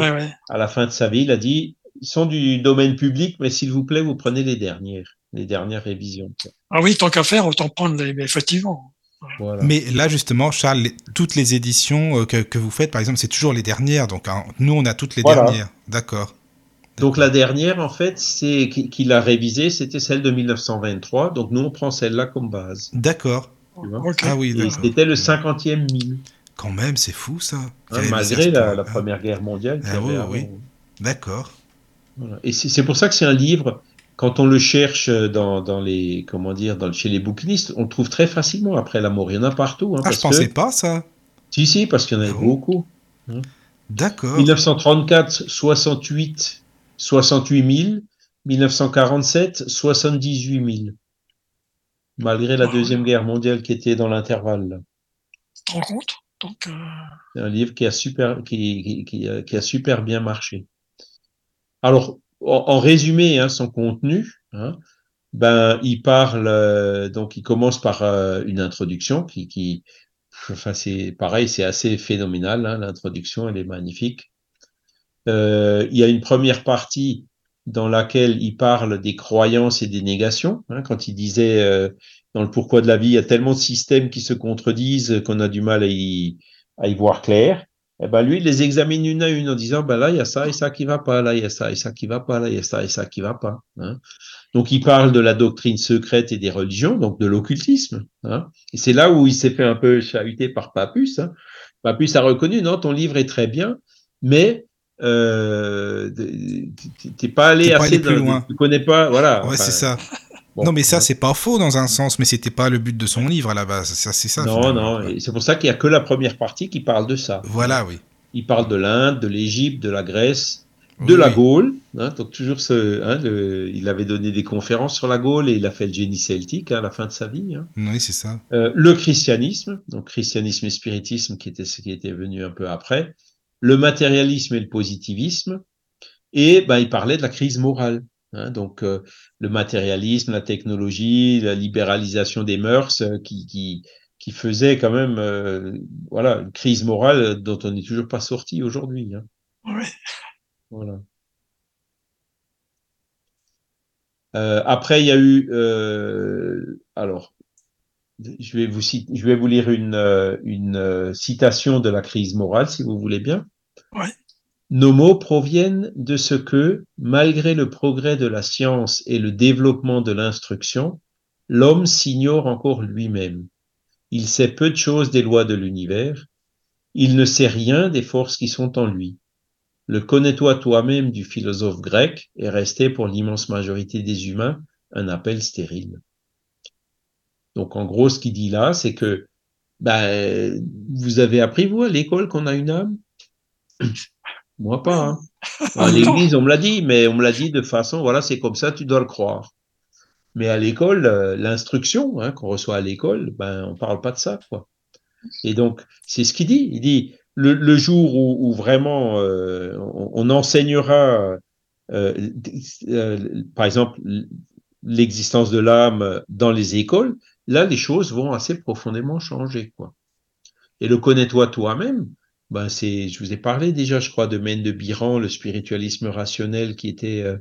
à la fin de sa vie, il a dit ils sont du domaine public, mais s'il vous plaît, vous prenez les dernières, les dernières révisions. Ah oui, tant qu'à faire, autant prendre les, effectivement. Mais là, justement, Charles, toutes les éditions euh, que, vous faites, par exemple, c'est toujours les dernières. Donc, hein, nous, on a toutes les dernières. D'accord. Donc, la dernière, en fait, c'est qu'il a révisé, c'était celle de 1923. Donc, nous, on prend celle-là comme base. D'accord. Ah oui, c'était le 50e mille. Quand même, c'est fou ça. malgré la, Première Guerre mondiale. Ah, oui, D'accord. Et c'est pour ça que c'est un livre, quand on le cherche dans, dans, les, comment dire, dans, chez les bouquinistes, on le trouve très facilement après la mort. Il y en a partout. Hein, ah, je pensais pas ça. Si, si, parce qu'il y en a ah beaucoup. Hein. D'accord. 1934, 68, 68 000. 1947, 78 000 malgré la Deuxième Guerre mondiale qui était dans l'intervalle. Tu te rends compte? Donc, euh... C'est un livre qui a, super, qui, qui, qui, a, super bien marché. Alors, en, résumé, hein, son contenu, hein, ben, il parle, euh, donc il commence par euh, une introduction qui, qui enfin, c'est pareil, c'est assez phénoménal, hein, l'introduction, elle est magnifique. Il y a une première partie dans laquelle il parle des croyances et des négations. Hein, quand il disait euh, dans le pourquoi de la vie, il y a tellement de systèmes qui se contredisent qu'on a du mal à y, à y voir clair. Et eh ben lui, il les examine une à une en disant, ben là, il y a ça et ça qui va pas, là, il y a ça et ça qui va pas, là, il y a ça et ça qui va pas. Hein. Donc, il parle de la doctrine secrète et des religions, donc de l'occultisme. Hein. Et c'est là où il s'est fait un peu chahuter par Papus. Hein. Papus a reconnu, non, ton livre est très bien, mais euh, t'es pas allé assez plus loin. Tu connais pas, voilà. Ouais, c'est ça. non, mais ça, c'est pas faux dans un sens, mais c'était pas le but de son livre à la base. Ça, c'est ça. Non, non. C'est pour ça qu'il y a que la première partie qui parle de ça. Voilà, oui. Il parle de l'Inde, de l'Égypte, de la Grèce, de la Gaule. Hein, donc toujours ce, hein, il avait donné des conférences sur la Gaule et il a fait le génie celtique hein, à la fin de sa vie. Oui, c'est ça. Euh, le christianisme, donc christianisme et spiritisme qui était ce qui était venu un peu après le matérialisme et le positivisme, et ben, il parlait de la crise morale. Hein, donc euh, le matérialisme, la technologie, la libéralisation des mœurs euh, qui, qui, qui faisait quand même euh, voilà, une crise morale dont on n'est toujours pas sorti aujourd'hui. Hein. Voilà. après, il y a eu alors je vais vous, je vais vous lire une, une citation de la crise morale, si vous voulez bien. Ouais. Nos mots proviennent de ce que, malgré le progrès de la science et le développement de l'instruction, l'homme s'ignore encore lui-même. Il sait peu de choses des lois de l'univers, il ne sait rien des forces qui sont en lui. Le connais-toi toi-même du philosophe grec est resté pour l'immense majorité des humains un appel stérile. Donc en gros, ce qu'il dit là, c'est que ben, vous avez appris, vous, à l'école, qu'on a une âme? Moi, pas. Hein. À l'église, on me l'a dit, mais on me l'a dit de façon, voilà, c'est comme ça, tu dois le croire. Mais à l'école, euh, l'instruction hein, qu'on reçoit à l'école, ben, on parle pas de ça, quoi. Et donc, c'est ce qu'il dit. Il dit, le, jour où, vraiment euh, on, enseignera, euh, par exemple, l'existence de l'âme dans les écoles, là, les choses vont assez profondément changer, quoi. Et le connais-toi toi-même, ben c'est, je vous ai parlé déjà, je crois, de Mène de Biran, le spiritualisme rationnel qui était euh,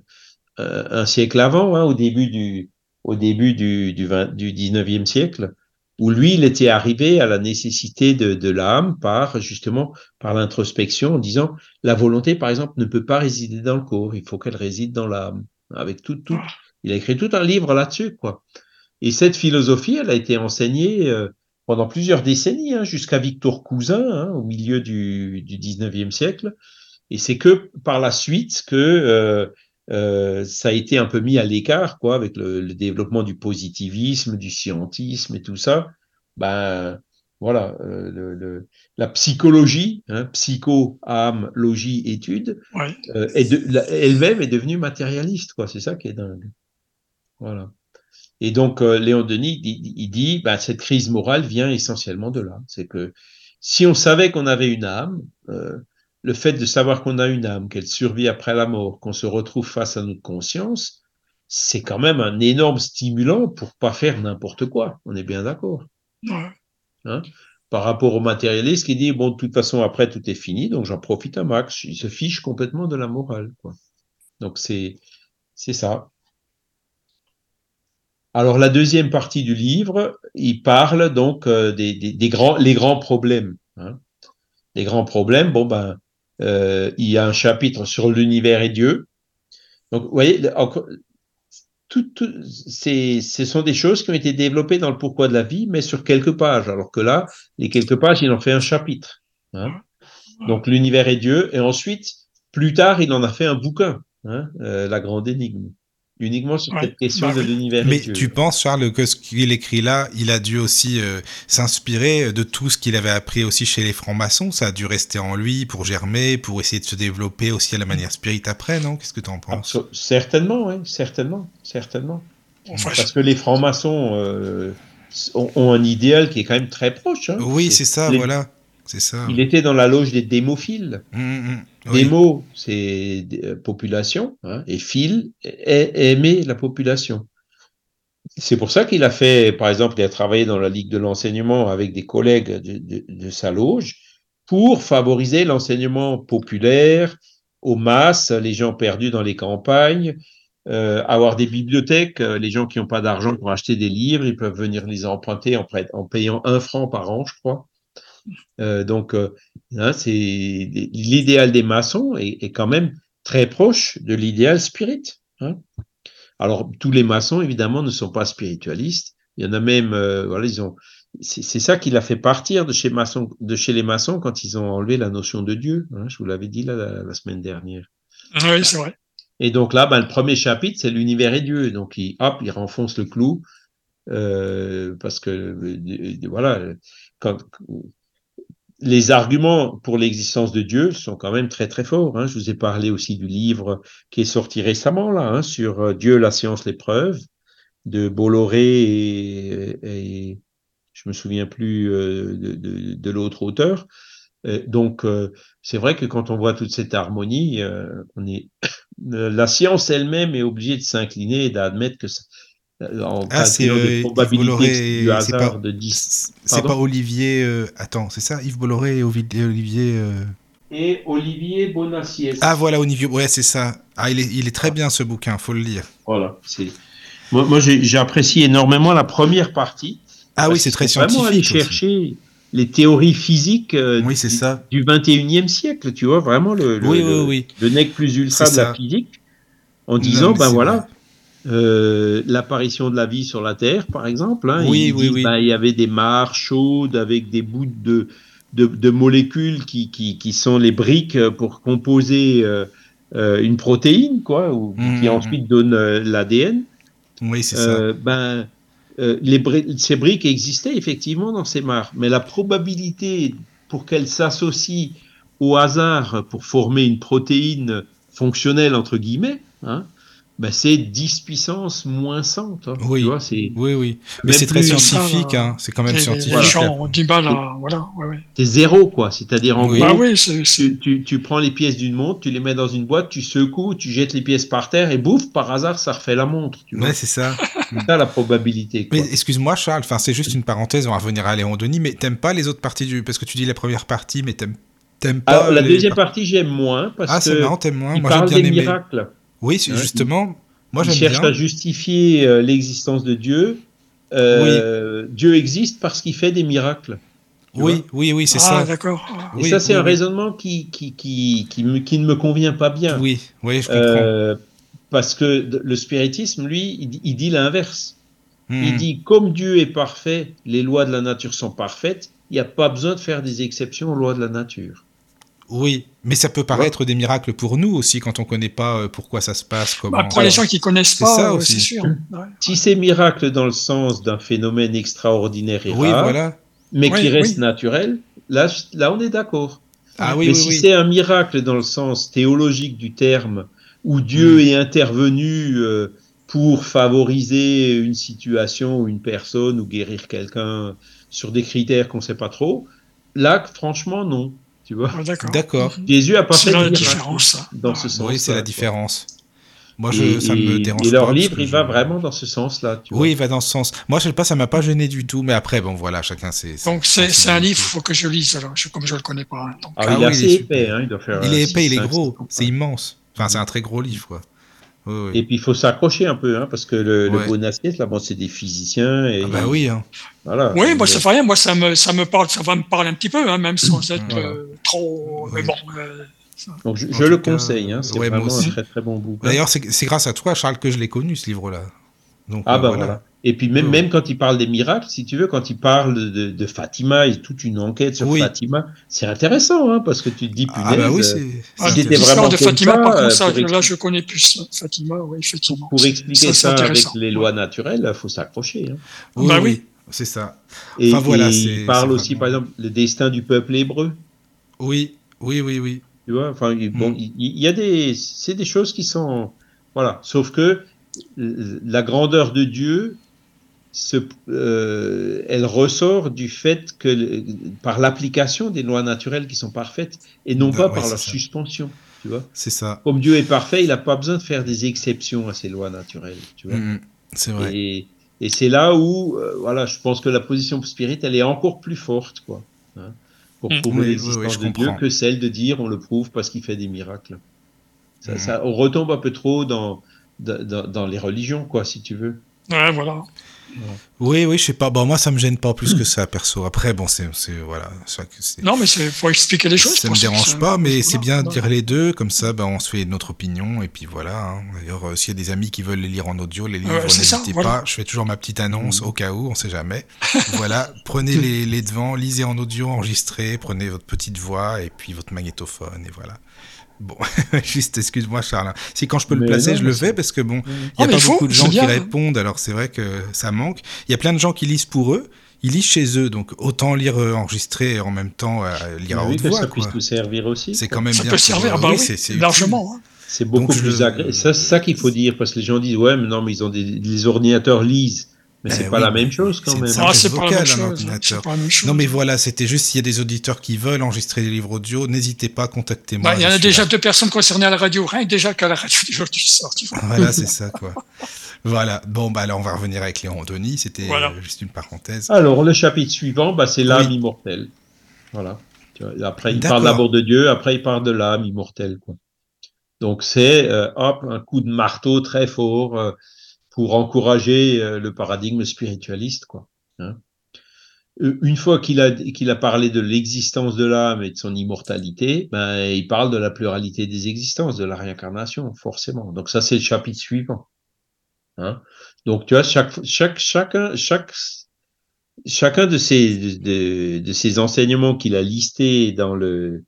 un siècle avant, hein, au début du, au début du, du, 20, du 19e siècle, où lui, il était arrivé à la nécessité de, de l'âme par, justement, par l'introspection, en disant, la volonté, par exemple, ne peut pas résider dans le corps, il faut qu'elle réside dans l'âme. Avec tout, tout, il a écrit tout un livre là-dessus, quoi. Et cette philosophie, elle a été enseignée euh, pendant plusieurs décennies, hein, jusqu'à Victor Cousin, hein, au milieu du, du 19e siècle. Et c'est que par la suite que euh, euh, ça a été un peu mis à l'écart, quoi, avec le, le, développement du positivisme, du scientisme et tout ça. Ben voilà, euh, le, le, la psychologie, hein, psycho, âme, logis, étude, ouais. elle-même est devenue matérialiste, quoi. C'est ça qui est dingue. Voilà. Et donc, euh, Léon Denis, il, il dit, bah, cette crise morale vient essentiellement de là. C'est que si on savait qu'on avait une âme, euh, le fait de savoir qu'on a une âme, qu'elle survit après la mort, qu'on se retrouve face à notre conscience, c'est quand même un énorme stimulant pour pas faire n'importe quoi. On est bien d'accord. Ouais. Hein? Par rapport au matérialiste qui dit, bon, de toute façon, après, tout est fini, donc j'en profite un max. Il se fiche complètement de la morale. Quoi. Donc, c'est ça. Alors la deuxième partie du livre, il parle donc euh, des, grands, grands problèmes. Hein. Les grands problèmes, bon ben, euh, il y a un chapitre sur l'univers et Dieu. Donc, vous voyez, ce sont des choses qui ont été développées dans le pourquoi de la vie, mais sur quelques pages. Alors que là, les quelques pages, il en fait un chapitre. Hein. Donc l'univers et Dieu, et ensuite, plus tard, il en a fait un bouquin, hein, euh, la grande énigme uniquement sur ouais, cette question bah, de l'univers. Mais tu penses, Charles, que ce qu'il écrit là, il a dû aussi euh, s'inspirer de tout ce qu'il avait appris aussi chez les francs-maçons? Ça a dû rester en lui pour germer, pour essayer de se développer aussi à la manière spirit après, non? Qu'est-ce que tu en penses? Absol Certainement, oui, certainement, certainement. Enfin, Parce que les francs-maçons euh, ont, ont, un idéal qui est quand même très proche. Hein. Oui, c'est ça, les... voilà. C'est ça. Il était dans la loge des démophiles. Mmh, mmh. Démo, oui. c'est euh, population, hein, et fil, aimer la population. C'est pour ça qu'il a fait, par exemple, il a travaillé dans la Ligue de l'enseignement avec des collègues de, de, de sa loge pour favoriser l'enseignement populaire aux masses, les gens perdus dans les campagnes, euh, avoir des bibliothèques, euh, les gens qui n'ont pas d'argent pour acheter des livres, ils peuvent venir les emprunter en, en payant un franc par an, je crois. Euh, donc, euh, hein, c'est l'idéal des maçons est, est, quand même très proche de l'idéal spirit. Hein. Alors, tous les maçons, évidemment, ne sont pas spiritualistes. Il y en a même, euh, voilà, ils ont. C'est ça qui l'a fait partir de chez, maçon, de chez les maçons quand ils ont enlevé la notion de Dieu. Hein, je vous l'avais dit là, la, la, semaine dernière. Oui, c'est vrai. Et donc là, ben, le premier chapitre, c'est l'univers et Dieu. Donc, il, hop, il renfonce le clou. Euh, parce que voilà, quand, les arguments pour l'existence de Dieu sont quand même très très forts. Hein. Je vous ai parlé aussi du livre qui est sorti récemment là hein, sur euh, Dieu, la science, l'épreuve de Bolloré et, je me souviens plus euh, de, l'autre auteur. Euh, donc c'est vrai que quand on voit toute cette harmonie, on est la science elle-même est obligée de s'incliner et d'admettre que en ah, c'est euh, Bolloré, du hasard pas, de 10. C'est pas Olivier. Euh, attends, c'est ça Yves Bolloré et Olivier. Euh... Et Olivier Bonacieux. Ah voilà, Olivier. Ouais, c'est ça. Ah, il est, il est très bien ce bouquin, faut le lire. Voilà. C'est... Moi, moi j'ai apprécié énormément la première partie. Ah oui, c'est très scientifique. Vraiment aller chercher les théories physiques oui, du, ça. du 21e siècle, tu vois, vraiment le, oui, le, oui, le, nec plus ultra de la physique, en disant, ben voilà, euh, l'apparition de la vie sur la Terre, par exemple. Hein, oui, oui, oui. Ben, il y avait des mares chaudes avec des bouts de, de, de molécules qui, qui, qui, sont les briques pour composer euh, euh, une protéine, quoi, ou, qui mmh, ensuite mmh. donne l'ADN. Oui, c'est ça. Ben, les ces briques existaient effectivement dans ces mares, mais la probabilité pour qu'elles s'associent au hasard pour former une protéine fonctionnelle, entre guillemets, hein, ben c'est 10 puissance moins 100. Hein, oui. Tu vois, c'est oui, oui. Mais c'est très scientifique, hein. c'est quand même scientifique. Voilà. voilà, C'est zéro, quoi. C'est-à-dire, en oui. gros, bah oui, tu, tu, tu, prends les pièces d'une montre, tu les mets dans une boîte, tu secoues, tu jettes les pièces par terre et bouffe, par hasard, ça refait la montre. Tu vois. Ouais, c'est ça. c'est ça la probabilité. Quoi. Mais excuse-moi, Charles, enfin, c'est juste une parenthèse, on va revenir à Léon Denis, mais t'aimes pas les autres parties du. Parce que tu dis la première partie, mais t'aimes. T'aimes pas Alors, la deuxième partie, j'aime moins. Parce ah, c'est marrant, t'aimes moins. Il Moi, parle bien des aimé. miracles. Oui, justement. Moi, il cherche bien. à justifier euh, l'existence de Dieu. Euh, oui. Dieu existe parce qu'il fait des miracles. Oui, oui, oui, c'est ah, ça. d'accord. Et oui, ça, c'est oui, un oui. raisonnement qui, qui, qui, qui, me, qui ne me convient pas bien. Oui, oui, je comprends. Euh, parce que le spiritisme, lui, il, il dit l'inverse. Hmm. Il dit, comme Dieu est parfait, les lois de la nature sont parfaites, il n'y a pas besoin de faire des exceptions aux lois de la nature. Oui, mais ça peut paraître ouais. des miracles pour nous aussi quand on ne connaît pas euh, pourquoi ça se passe. Comment... Bah, pour les gens qui connaissent pas, ça euh, aussi. c'est sûr. Ouais. Si c'est miracle dans le sens d'un phénomène extraordinaire et oui, rare, voilà. mais Oui, qui reste oui. naturel, là, là, on est d'accord. Ah oui, mais oui, si oui. c'est un miracle dans le sens théologique du terme, où Dieu Mm. est intervenu euh, pour favoriser une situation ou une personne ou guérir quelqu'un sur des critères qu'on ne sait pas trop, là, franchement, non. Tu vois Ouais, D'accord. D'accord. Jésus a pas fait la différence, ça. dans ce sens. Oui, c'est la différence. Moi, je, et, ça me dérange et leur pas. livre, il je- va vraiment dans ce sens-là. Oui, il va dans ce sens. Moi, je sais pas, ça m'a pas gêné du tout. Mais après, bon, voilà, chacun ses. Donc c'est un livre, sensibilités. faut que je lise alors, je- comme je le connais pas. hein. Donc, Ah, Ah il est oui, assez il est épais, hein, il doit faire. Il est épais, il est gros. C'est immense. Enfin, c'est un très gros livre, quoi. Oui, oui. Et puis il faut s'accrocher un peu, hein, parce que le, Ouais. le là, bon, c'est des physiciens. Et Ah bah oui, hein. Voilà. Oui, moi ça fait rien, moi ça me ça me parle, ça va me parler un petit peu, hein, même sans être Voilà. euh, trop. Mais bon. euh, Donc je, le cas, conseille, hein, c'est ouais, vraiment un très très bon bouquin. D'ailleurs, c'est c'est grâce à toi, Charles, que je l'ai connu, ce livre-là. Donc, Ah euh, bah voilà. Et puis même, Oui. même quand il parle des miracles, si tu veux, quand il parle de, de Fatima et toute une enquête sur Oui. Fatima, c'est intéressant, hein, parce que tu te dis, punaise, Ah bah oui, euh, c'est. ah, c'était l'histoire vraiment de comme Fatima, ça, par euh, contre, ça, pour là je connais plus Fatima, oui, effectivement. pour expliquer ça, avec les lois naturelles, il faut s'accrocher. Hein. Oui, Bah oui, oui. c'est ça. Et, Enfin, voilà, et c'est- il parle c'est aussi, vraiment- par exemple, le destin du peuple hébreu. Oui, oui, oui, oui. Tu vois, enfin, il- bon, Mm. il il y, a des, c'est des choses qui sont, voilà. Sauf que euh, la grandeur de Dieu, se, euh, elle ressort du fait que, le- par l'application des lois naturelles qui sont parfaites et non Ouais, pas ouais, par leur ça. suspension. Tu vois, C'est ça. comme Dieu est parfait, il n'a pas besoin de faire des exceptions à ces lois naturelles. Tu vois. C'est vrai. Et, et c'est là où, euh, voilà, je pense que la position spirit, elle est encore plus forte, quoi, hein, pour Mm. prouver Oui, oui, l'existence oui, de Dieu que celle de dire on le prouve parce qu'il fait des miracles. Ça, ça- on retombe un peu trop dans, dans, dans- dans les religions, quoi, si tu veux. Ouais, voilà. Oui, oui, je sais pas. Bon, moi, ça me gêne pas plus que ça, perso. Après, bon, c'est, c'est voilà, c'est vrai que c'est- Non, mais c'est faut expliquer les choses. ça me dérange pas, mais c'est bien de dire les deux, comme ça, ben, on se fait notre opinion, et puis voilà. hein. D'ailleurs, euh, s'il y a des amis qui veulent les lire en audio, les livres, Ouais, n'hésitez voilà. pas. Je fais toujours ma petite annonce Mhm. au cas où, on sait jamais. voilà, prenez les, les devants, lisez en audio, enregistrez, prenez votre petite voix et puis votre magnétophone, et voilà. Bon, juste, excuse-moi, Charles. hein. Si quand je peux le placer, non, je le fais parce que bon, il n'y a pas faut, beaucoup de gens qui bien. répondent, alors c'est vrai que ça manque. Il y a plein de gens qui lisent pour eux, ils lisent chez eux, donc autant lire euh, enregistré et en même temps euh, lire à oui, haute que voix. ça quoi. puisse nous servir aussi. C'est quand même Ça bien. peut servir, bah oui, c'est- c'est utile. largement. hein. C'est beaucoup Donc, plus je- agréable. Ça, c'est ça qu'il faut dire, parce que les gens disent, ouais, mais non, mais ils ont des, les ordinateurs lisent. Mais Eh c'est pas oui, la même chose quand même. Ah, c'est pas la même chose. ordinateur. C'est pas la même chose. Non mais voilà, c'était juste s'il y a des auditeurs qui veulent enregistrer des livres audio, n'hésitez pas, contactez-moi. Bah, il y en a déjà là. deux personnes concernées à la radio, rien que déjà qu'à la radio du jour tu vois. Voilà, c'est ça quoi. Voilà. Bon bah alors on va revenir avec Léon Denis, c'était Voilà. juste une parenthèse. Alors, le chapitre suivant, bah, c'est l'âme Oui. immortelle. Voilà. Après, il parle d'abord de Dieu, après, il parle de l'âme immortelle. Quoi. Donc, c'est euh, hop, un coup de marteau très fort euh, pour encourager euh, le paradigme spiritualiste. Quoi. Hein. une fois qu'il a, qu'il a parlé de l'existence de l'âme et de son immortalité, ben, il parle de la pluralité des existences, de la réincarnation, forcément. Donc ça, c'est le chapitre suivant. Hein Donc tu vois, chaque, chaque, chacun, chaque, chacun de ces, de, de ces enseignements qu'il a listés dans le,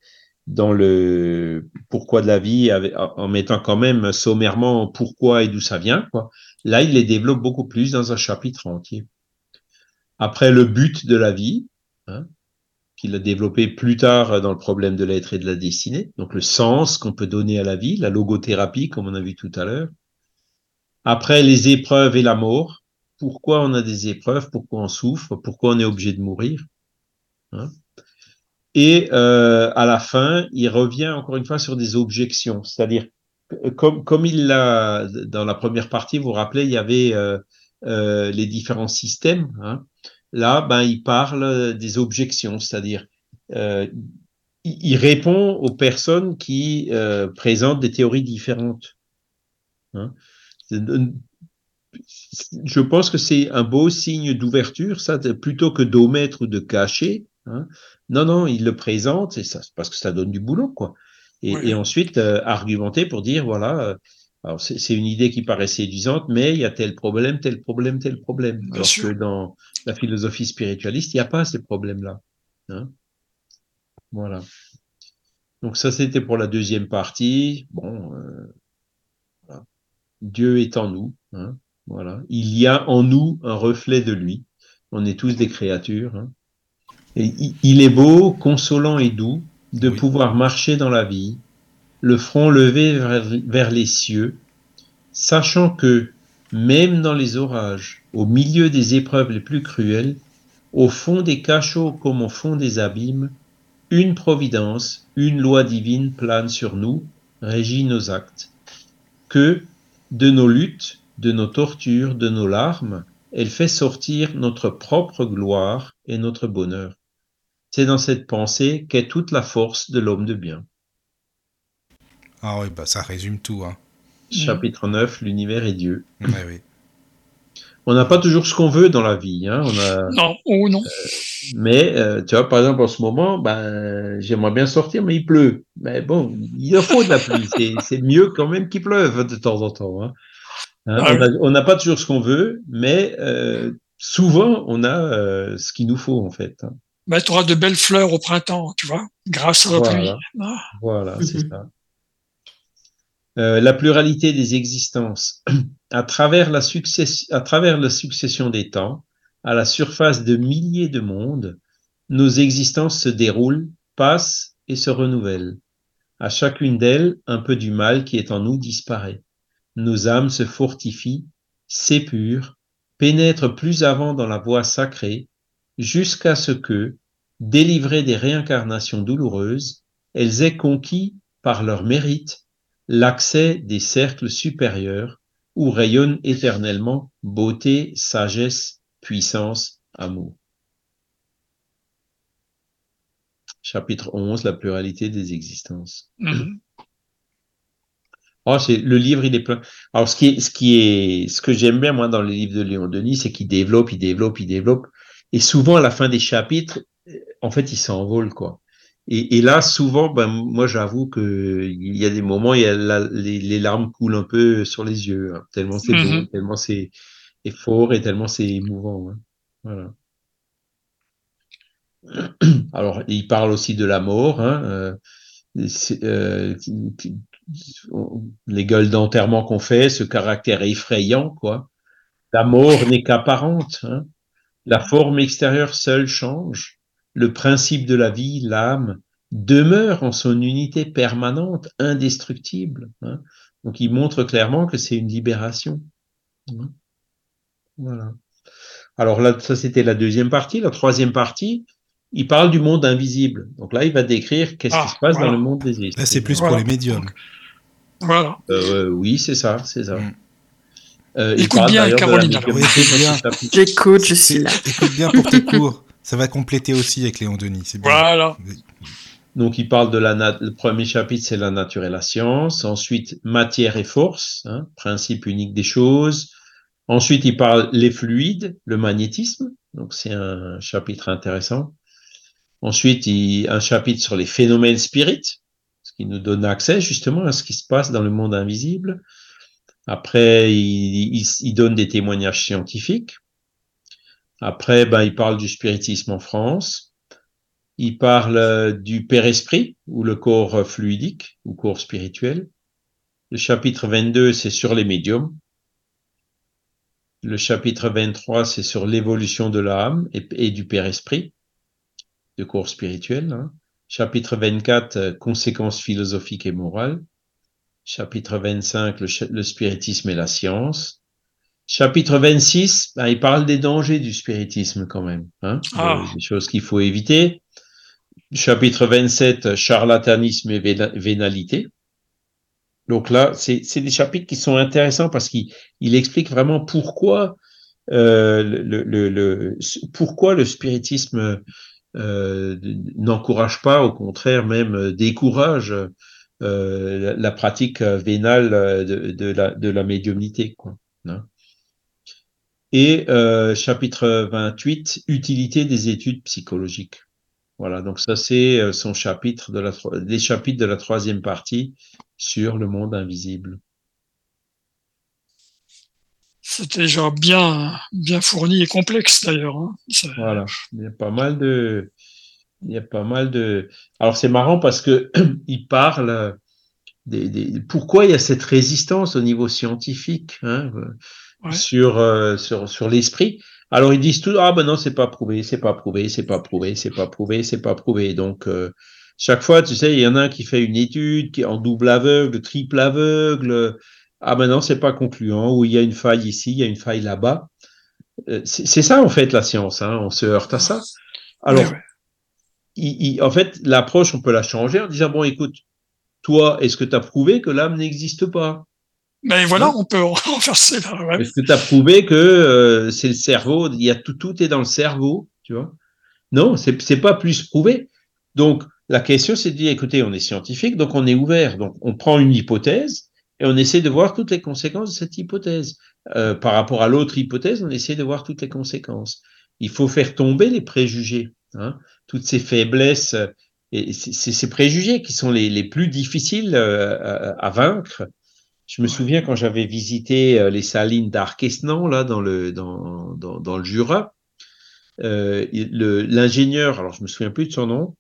dans le pourquoi de la vie, en mettant quand même sommairement pourquoi et d'où ça vient, quoi. Là, il les développe beaucoup plus dans un chapitre entier. Après, le but de la vie, hein, qu'il a développé plus tard dans le problème de l'être et de la destinée, donc le sens qu'on peut donner à la vie, la logothérapie, comme on a vu tout à l'heure. Après, les épreuves et la mort. Pourquoi on a des épreuves, pourquoi on souffre, pourquoi on est obligé de mourir? Hein? Et euh, à la fin, il revient encore une fois sur des objections, c'est-à-dire comme, comme il l'a dans la première partie, vous vous rappelez, il y avait euh, euh, les différents systèmes. Hein. Là, ben, il parle des objections, c'est-à-dire euh, il, répond aux personnes qui euh, présentent des théories différentes. Hein. Je pense que c'est un beau signe d'ouverture, ça, plutôt que d'omettre ou de cacher. Hein. Non, non, il le présente, et parce que ça donne du boulot, quoi. Et, ensuite, euh, argumenter pour dire, voilà, euh, alors c'est une idée qui paraît séduisante, mais il y a tel problème, tel problème, tel problème. alors que dans la philosophie spiritualiste, il n'y a pas ces problèmes-là. Hein voilà. Donc ça, c'était pour la deuxième partie. Bon, euh, voilà. Dieu est en nous. Hein voilà. Il y a en nous un reflet de lui. On est tous des créatures. Hein il est beau, consolant et doux de pouvoir marcher dans la vie, le front levé vers, les cieux, sachant que, même dans les orages, au milieu des épreuves les plus cruelles, au fond des cachots comme au fond des abîmes, une providence, une loi divine plane sur nous, régit nos actes. Que, de nos luttes, de nos tortures, de nos larmes, elle fait sortir notre propre gloire et notre bonheur. C'est dans cette pensée qu'est toute la force de l'homme de bien. Ah oui, bah ça résume tout. Hein. Chapitre 9, l'univers et Dieu. On n'a pas toujours ce qu'on veut dans la vie. Hein. On a, non, ou non. Euh, mais, euh, tu vois, par exemple, en ce moment, ben, j'aimerais bien sortir, mais il pleut. Mais bon, il faut de la pluie. C'est mieux quand même qu'il pleuve de temps en temps. Hein. hein ah on n'a pas toujours ce qu'on veut, mais euh, souvent, on a ce qu'il nous faut, en fait. Bah, tu auras de belles fleurs au printemps, tu vois, grâce à la pluie. Ah. Voilà, c'est ça. Euh, la pluralité des existences. À travers, la à travers la succession des temps, à la surface de milliers de mondes, nos existences se déroulent, passent et se renouvellent. À chacune d'elles, un peu du mal qui est en nous disparaît. Nos âmes se fortifient, s'épurent, pénètrent plus avant dans la voie sacrée, jusqu'à ce que, délivrées des réincarnations douloureuses, elles aient conquis, par leur mérite, l'accès des cercles supérieurs où rayonnent éternellement beauté, sagesse, puissance, amour. Chapitre 11, la pluralité des existences. Oh, c'est le livre, il est plein. Alors, ce qui est, ce qui est, ce que j'aime bien moi dans les livres de Léon Denis, c'est qu'il développe, il développe, il développe. Et souvent, à la fin des chapitres, en fait, il s'envole, quoi. Et, là, souvent, ben, moi, j'avoue que il y a des moments, il y a les, larmes coulent un peu sur les yeux, hein. tellement c'est beau, mm-hmm. tellement c'est fort et tellement c'est émouvant. Hein. Voilà. Alors, il parle aussi de la mort. Hein, euh, euh, les gueules d'enterrement qu'on fait, ce caractère effrayant, quoi. La mort n'est qu'apparente. Hein. La forme extérieure seule change. Le principe de la vie, l'âme, demeure en son unité permanente, indestructible. Hein. Donc il montre clairement que c'est une libération. Hein. Voilà. Alors là, ça c'était la deuxième partie. La troisième partie, il parle du monde invisible. Donc là, il va décrire qu'est-ce qui ah, se passe dans le monde des esprits. Là, c'est plus pour les médiums. Voilà. Euh, oui, c'est ça, c'est ça. Mm. Euh, écoute bien, Caroline. J'écoute, je suis là. Écoute bien pour tes cours. Ça va compléter aussi avec Léon Denis. Bien. Voilà. Donc, il parle de la le premier chapitre, c'est la nature et la science. Ensuite, matière et force, hein, principe unique des choses. Ensuite, il parle les fluides, le magnétisme, Donc c'est un chapitre intéressant. Ensuite, il, un chapitre sur les phénomènes spirites, ce qui nous donne accès justement à ce qui se passe dans le monde invisible. Après, il, il, donne des témoignages scientifiques. Après, ben, il parle du spiritisme en France. Il parle du Père-Esprit, ou le corps fluidique, ou corps spirituel. Le chapitre 22, c'est sur les médiums. Le chapitre 23, c'est sur l'évolution de l'âme et, du Père-Esprit de cours spirituel. Hein. Chapitre 24, euh, conséquences philosophiques et morales. Chapitre 25, le, spiritisme et la science. Chapitre 26, ben, il parle des dangers du spiritisme quand même, hein, ah. des choses qu'il faut éviter. Chapitre 27, charlatanisme et vénalité. Donc là, c'est des chapitres qui sont intéressants parce qu'il explique vraiment pourquoi euh, le, le, le, pourquoi le spiritisme euh, n'encourage pas, au contraire même euh, décourage euh, la, pratique vénale de, de, la, de la médiumnité. Quoi, hein. Et euh, chapitre 28, utilité des études psychologiques. Voilà, donc ça c'est son chapitre de la les chapitres de la troisième partie sur le monde invisible. C'était déjà bien, bien fourni et complexe d'ailleurs. Hein. Voilà, il y a pas mal de, il y a pas mal de. Alors c'est marrant parce que il parle des, des, pourquoi il y a cette résistance au niveau scientifique hein, sur, euh, sur sur l'esprit. Alors ils disent tout ah ben non c'est pas prouvé, c'est pas prouvé, c'est pas prouvé, c'est pas prouvé, c'est pas prouvé. Donc euh, chaque fois tu sais il y en a un qui fait une étude qui est en double aveugle, triple aveugle ah ben non, c'est pas concluant, ou il y a une faille ici, il y a une faille là-bas. Euh, c'est ça en fait la science, hein, on se heurte à ça. Alors, en fait, l'approche, on peut la changer en disant, bon, écoute, toi, est-ce que tu as prouvé que l'âme n'existe pas? Mais ben voilà, on peut renverser là. Ouais. Est-ce que tu as prouvé que euh, c'est le cerveau, il y a tout, tout est dans le cerveau, tu vois? Non, c'est pas plus prouvé. Donc, la question, c'est de dire, écoutez, on est scientifique, donc on est ouvert, donc on prend une hypothèse, et on essaie de voir toutes les conséquences de cette hypothèse. Euh, par rapport à l'autre hypothèse, on essaie de voir toutes les conséquences. Il faut faire tomber les préjugés, hein, toutes ces faiblesses et c'est ces préjugés qui sont les, les plus difficiles euh, à, vaincre. Je me souviens quand j'avais visité euh, les salines d'Arquesnan, là, dans le, dans, dans, dans le Jura, euh, l'ingénieur, alors je me souviens plus de son nom,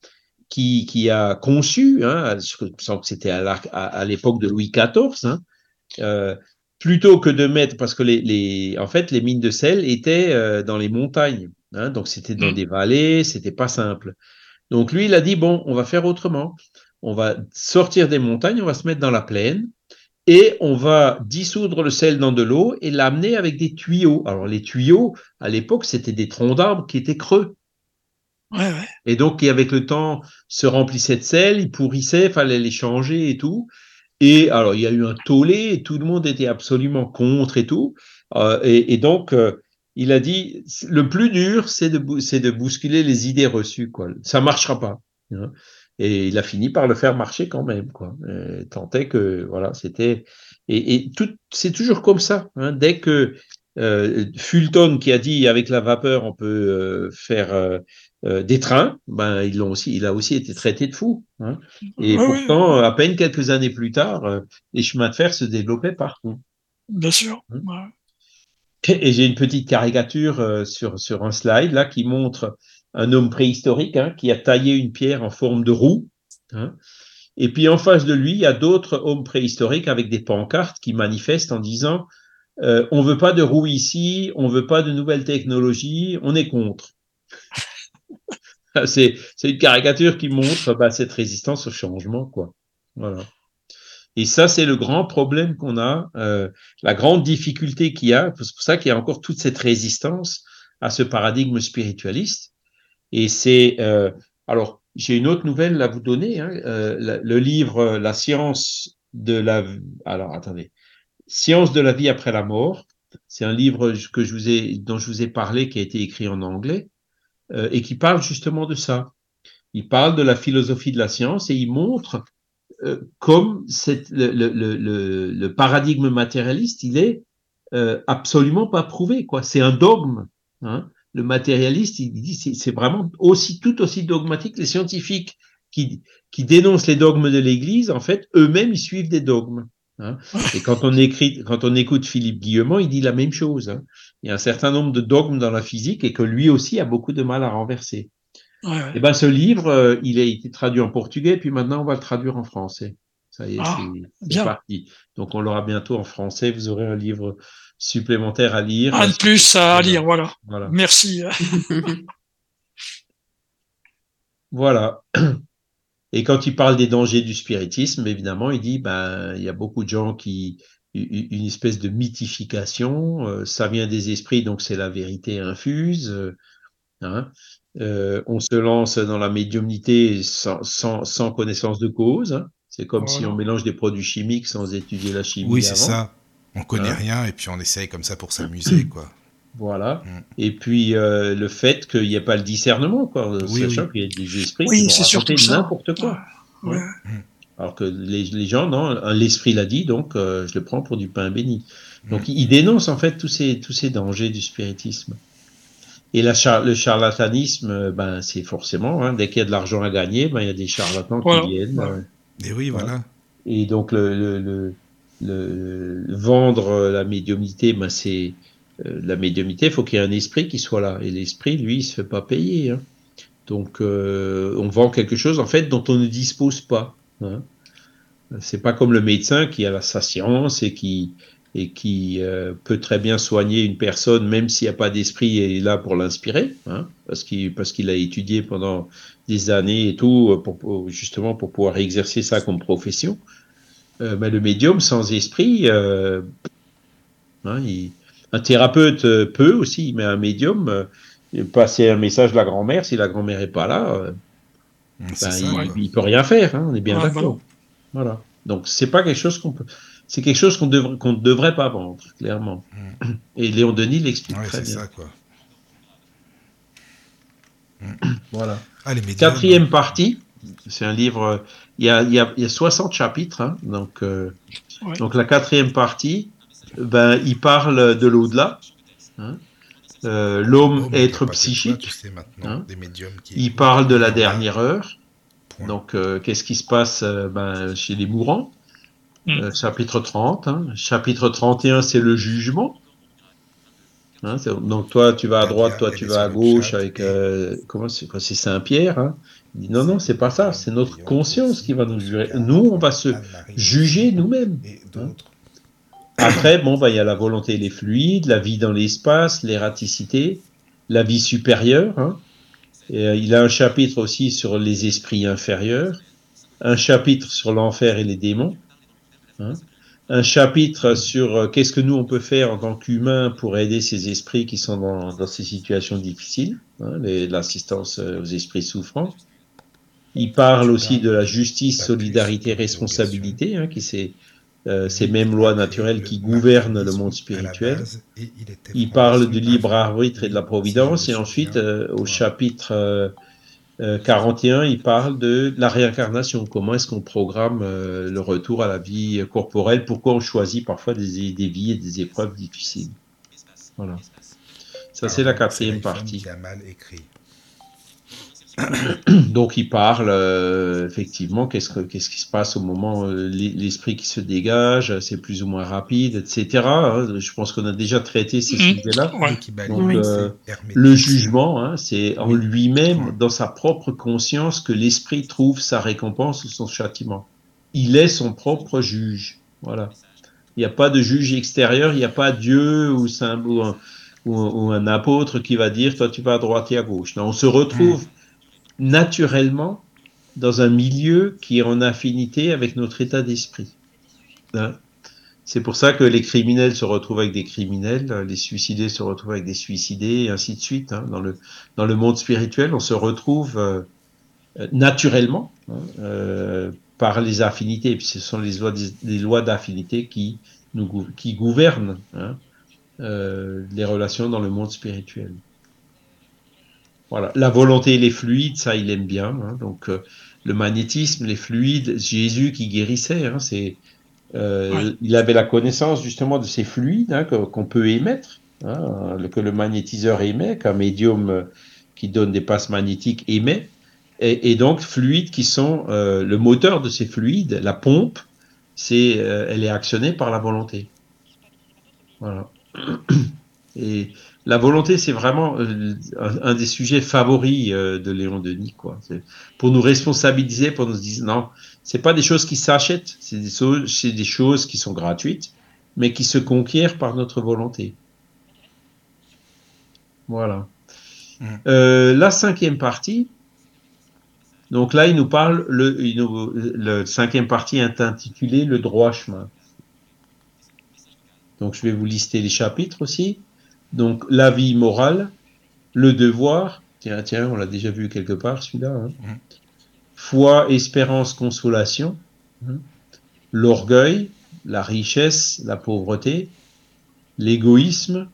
qui, qui a conçu, hein, je sens que c'était à l'époque de Louis XIV, hein, euh, plutôt que de mettre, parce que les, les, en fait, les mines de sel étaient euh, dans les montagnes, hein, donc c'était dans mmh. des vallées, c'était pas simple. Donc lui, il a dit bon, on va faire autrement. On va sortir des montagnes, on va se mettre dans la plaine et on va dissoudre le sel dans de l'eau et l'amener avec des tuyaux. Alors les tuyaux, à l'époque, c'était des troncs d'arbres qui étaient creux. Et donc, et avec le temps, se remplissait de sel, il pourrissait, fallait les changer et tout. Et alors, il y a eu un tollé, et tout le monde était absolument contre et tout. Euh, et, et, donc, euh, il a dit, le plus dur, c'est de, c'est de bousculer les idées reçues, quoi. Ça marchera pas. Hein. Et il a fini par le faire marcher quand même, quoi. tentait que, voilà, c'était. Et, et tout, c'est toujours comme ça. Hein. Dès que euh, Fulton qui a dit avec la vapeur on peut euh, faire euh, euh, des trains, ben ils l'ont aussi, il a aussi été traité de fou. Hein. Et pourtant, à peine quelques années plus tard, euh, les chemins de fer se développaient partout. Bien sûr. Et, j'ai une petite caricature euh, sur sur un slide là qui montre un homme préhistorique hein, qui a taillé une pierre en forme de roue. Hein. Et puis en face de lui, il y a d'autres hommes préhistoriques avec des pancartes qui manifestent en disant euh, on veut pas de roue ici, on veut pas de nouvelles technologies, on est contre. c'est, une caricature qui montre bah, cette résistance au changement, quoi. Voilà. Et ça, c'est le grand problème qu'on a, euh, la grande difficulté qu'il y a. C'est pour ça qu'il y a encore toute cette résistance à ce paradigme spiritualiste. Et c'est euh, alors j'ai une autre nouvelle à vous donner. Hein, euh, le livre La science de la alors attendez, Science de la vie après la mort. C'est un livre que je vous ai dont je vous ai parlé qui a été écrit en anglais. Euh, et qui parle justement de ça. Il parle de la philosophie de la science et il montre euh, comme cette, le, le, le, le, paradigme matérialiste, il est euh, absolument pas prouvé. quoi. C'est un dogme. Hein. le matérialiste, il dit c'est vraiment aussi tout aussi dogmatique. Les scientifiques qui, qui dénoncent les dogmes de l'Église, en fait, eux-mêmes, ils suivent des dogmes. Hein. Et quand on écrit, quand on écoute Philippe Guillemont, il dit la même chose. Hein. Il y a un certain nombre de dogmes dans la physique et que lui aussi a beaucoup de mal à renverser. Et eh ben ce livre, euh, il a été traduit en portugais, puis maintenant on va le traduire en français. Ça y est, ah, c'est parti. Donc on l'aura bientôt en français. Vous aurez un livre supplémentaire à lire. Un de plus à lire, voilà. voilà. Merci. voilà. Et quand il parle des dangers du spiritisme, évidemment, il dit ben il y a beaucoup de gens qui une espèce de mythification, euh, ça vient des esprits, donc c'est la vérité infuse. Euh, hein. Euh, on se lance dans la médiumnité sans, sans, sans connaissance de cause. Hein. C'est comme si on mélange des produits chimiques sans étudier la chimie. Oui, c'est ça. On connaît hein. rien et puis on essaye comme ça pour s'amuser, quoi. Voilà. Mm. Et puis euh, le fait qu'il n'y ait pas le discernement, quoi. Oui, sachant qu'il y a des esprits qui vont raconter n'importe quoi. Ouais. Mm. Alors que les, les gens, non, l'esprit l'a dit, donc euh, je le prends pour du pain béni. Donc mm. il dénonce en fait tous ces, tous ces dangers du spiritisme. Et la le charlatanisme, euh, ben, c'est forcément, hein, dès qu'il y a de l'argent à gagner, ben, il y a des charlatans qui viennent. et oui, voilà. Et donc le, le, le, vendre la médiumnité, ben, c'est euh, la médiumité, il faut qu'il y ait un esprit qui soit là. Et l'esprit, lui, il se fait pas payer. Hein. Donc, euh, on vend quelque chose, en fait, dont on ne dispose pas. Hein. C'est pas comme le médecin qui a sa science et qui, et qui euh, peut très bien soigner une personne, même s'il n'y a pas d'esprit, et est là pour l'inspirer, hein, parce qu'il parce qu'il a étudié pendant des années et tout, pour, justement pour pouvoir exercer ça comme profession. mais le médium sans esprit, hein, il, un thérapeute euh, peut aussi, mais un médium, euh, passer un message de la grand-mère, si la grand-mère n'est pas là, euh, ben, il, ne peut rien faire, hein, on est bien d'accord. Voilà. Donc c'est pas quelque chose qu'on peut. C'est quelque chose qu'on devrait, qu'on ne devrait pas vendre, clairement. Mm. Et Léon Denis l'explique très bien. Ça, quoi. voilà. Ah, Quatrième partie, c'est un livre. Il y a, il y a, il y a 60 chapitres, hein, donc, donc la quatrième partie, ben, il parle de l'au-delà. Hein. Euh, L'homme, être psychique. Hein. Il parle de la dernière heure. Donc, euh, qu'est-ce qui se passe euh, ben, chez les mourants? Hmm. Chapitre 30. Hein. Chapitre 31, c'est le jugement. donc, toi, tu vas à droite, toi, tu vas à gauche avec. comment c'est Saint-Pierre. Il dit non, non, c'est pas ça. C'est notre conscience qui va nous juger. Nous, on va se juger nous-mêmes. Après, bon, bah, il y a la volonté les fluides, la vie dans l'espace, l'ératicité, la vie supérieure. Hein. Et, euh, il a un chapitre aussi sur les esprits inférieurs, un chapitre sur l'enfer et les démons, hein. un chapitre sur euh, qu'est-ce que nous on peut faire en tant qu'humains pour aider ces esprits qui sont dans, ces situations difficiles, hein, l'assistance euh, aux esprits souffrants. Il parle aussi de la justice, solidarité, responsabilité, hein, qui s'est euh, ces mêmes lois naturelles qui gouvernent le monde spirituel. Il parle du libre arbitre et de la providence, et ensuite, au chapitre 41, euh, il parle de la réincarnation. Comment est-ce qu'on programme le retour à la vie corporelle? Pourquoi on choisit parfois des, des vies et des épreuves difficiles? Voilà. Ça, c'est la quatrième partie. mal écrit. Donc il parle euh, effectivement qu'est-ce que qu'est-ce qui se passe au moment euh, l'esprit qui se dégage, c'est plus ou moins rapide, etc. Hein. Je pense qu'on a déjà traité ces mhm. sujets-là. Donc euh, le jugement, hein, c'est en lui-même, dans sa propre conscience, que l'esprit trouve sa récompense ou son châtiment. Il est son propre juge. Voilà. Il n'y a pas de juge extérieur, il n'y a pas Dieu ou, ou, un, ou, un, apôtre qui va dire toi tu vas à droite et à gauche. Non, on se retrouve mhm naturellement dans un milieu qui est en affinité avec notre état d'esprit. Hein. C'est pour ça que les criminels se retrouvent avec des criminels, les suicidés se retrouvent avec des suicidés, et ainsi de suite. Hein. Dans, le, dans le monde spirituel, on se retrouve euh, naturellement hein, euh, par les affinités. Puis ce sont les lois, les lois d'affinité qui, nous, qui gouvernent euh, les relations dans le monde spirituel. Voilà. La volonté les fluides, ça, il aime bien. Hein. Donc, euh, le magnétisme, les fluides, Jésus qui guérissait, hein, c'est, euh, il avait la connaissance justement de ces fluides hein, qu'on peut émettre. hein, que le magnétiseur émet, qu'un médium qui donne des passes magnétiques émet, et, donc fluides qui sont le moteur de ces fluides, la pompe, c'est, elle est actionnée par la volonté. Voilà. Et la volonté, c'est vraiment euh, un, des sujets favoris euh, de Léon Denis, quoi. Pour nous responsabiliser, pour nous dire non, c'est pas des choses qui s'achètent, c'est des, des choses qui sont gratuites, mais qui se conquièrent par notre volonté. Voilà. Mmh. Euh, la cinquième partie, donc là, il nous parle, le, le cinquième partie est intitulé Le droit chemin. Donc je vais vous lister les chapitres aussi. Donc la vie morale, le devoir, tiens, tiens, on l'a déjà vu quelque part celui-là. Hein. Mmh. Foi, espérance, consolation. Hein. L'orgueil, la richesse, la pauvreté, l'égoïsme,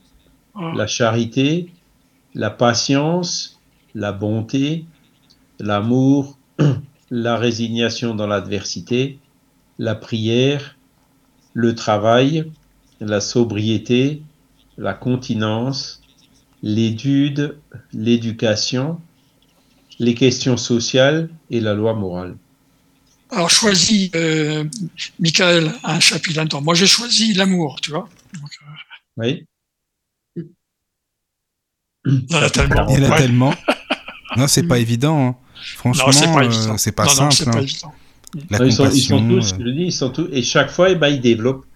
oh. la charité, la patience, la bonté, l'amour, la résignation dans l'adversité, la prière, le travail, la sobriété, la continence, l'étude, l'éducation, les questions sociales et la loi morale. Alors choisis, euh, Michael, un chapitre là Moi j'ai choisi l'amour, tu vois. Euh, oui. Il y en a tellement. Il y en a tellement. Non, c'est pas évident. Hein. Franchement, c'est pas, euh, pas simple. Hein. évident. La ils, sont, ils, sont, tous, je le dis, ils sont tous, et chaque fois, eh ben, ils développent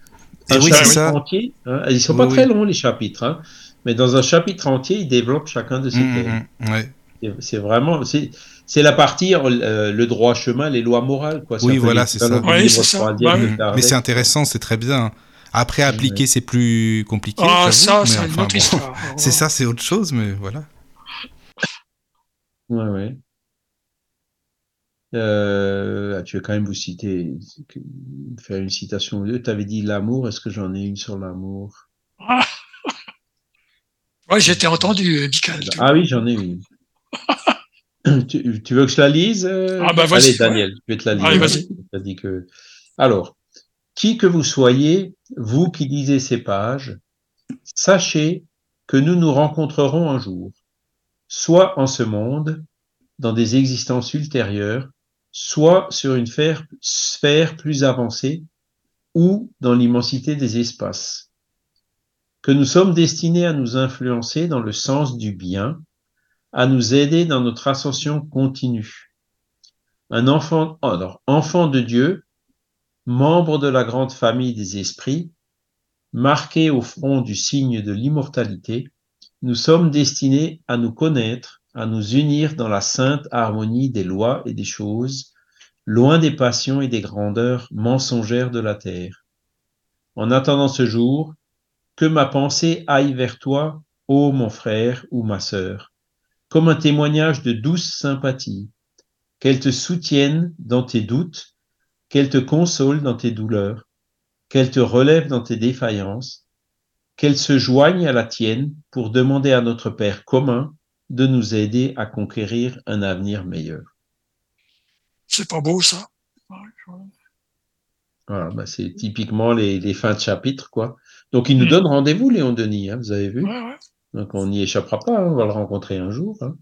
un oui, chapitre ça. entier. Hein. Ils sont pas très longs les chapitres, hein. mais dans un chapitre entier, ils développent chacun de ces mmh, thèmes. Mmh, ouais. C'est vraiment, c'est la partie euh, le droit chemin, les lois morales, quoi. Oui, voilà, c'est ça. Oui, ça. Bah mais c'est intéressant, c'est très bien. Après, appliquer, c'est plus compliqué. Ah, ça, c'est une autre histoire. c'est ça, c'est autre chose, mais voilà. Ouais, ouais. Euh, ah, tu veux quand même vous citer, faire une citation ou Tu avais dit l'amour, est-ce que j'en ai une sur l'amour? Ah. Ouais, j'étais entendu, Michael. Ah oui, j'en ai une. tu, veux que je la lise euh? Ah bah Allez, Daniel, je vais te la lire. Allez, vas-y. Dit que... Alors, qui que vous soyez, vous qui lisez ces pages, sachez que nous nous rencontrerons un jour, soit en ce monde, dans des existences ultérieures, soit sur une sphère plus avancée ou dans l'immensité des espaces. Que nous sommes destinés à nous influencer dans le sens du bien, à nous aider dans notre ascension continue. Un enfant, alors, enfant de Dieu, membre de la grande famille des esprits, marqué au front du signe de l'immortalité, nous sommes destinés à nous connaître à nous unir dans la sainte harmonie des lois et des choses, loin des passions et des grandeurs mensongères de la terre. En attendant ce jour, que ma pensée aille vers toi, ô mon frère ou ma sœur, comme un témoignage de douce sympathie, qu'elle te soutienne dans tes doutes, qu'elle te console dans tes douleurs, qu'elle te relève dans tes défaillances, qu'elle se joigne à la tienne pour demander à notre Père commun de nous aider à conquérir un avenir meilleur. C'est pas beau ça. Voilà, bah c'est typiquement les, fins de chapitre, quoi. Donc il nous hmm. donne rendez-vous, Léon Denis, hein, vous avez vu Donc on n'y échappera pas, hein, on va le rencontrer un jour. Hein.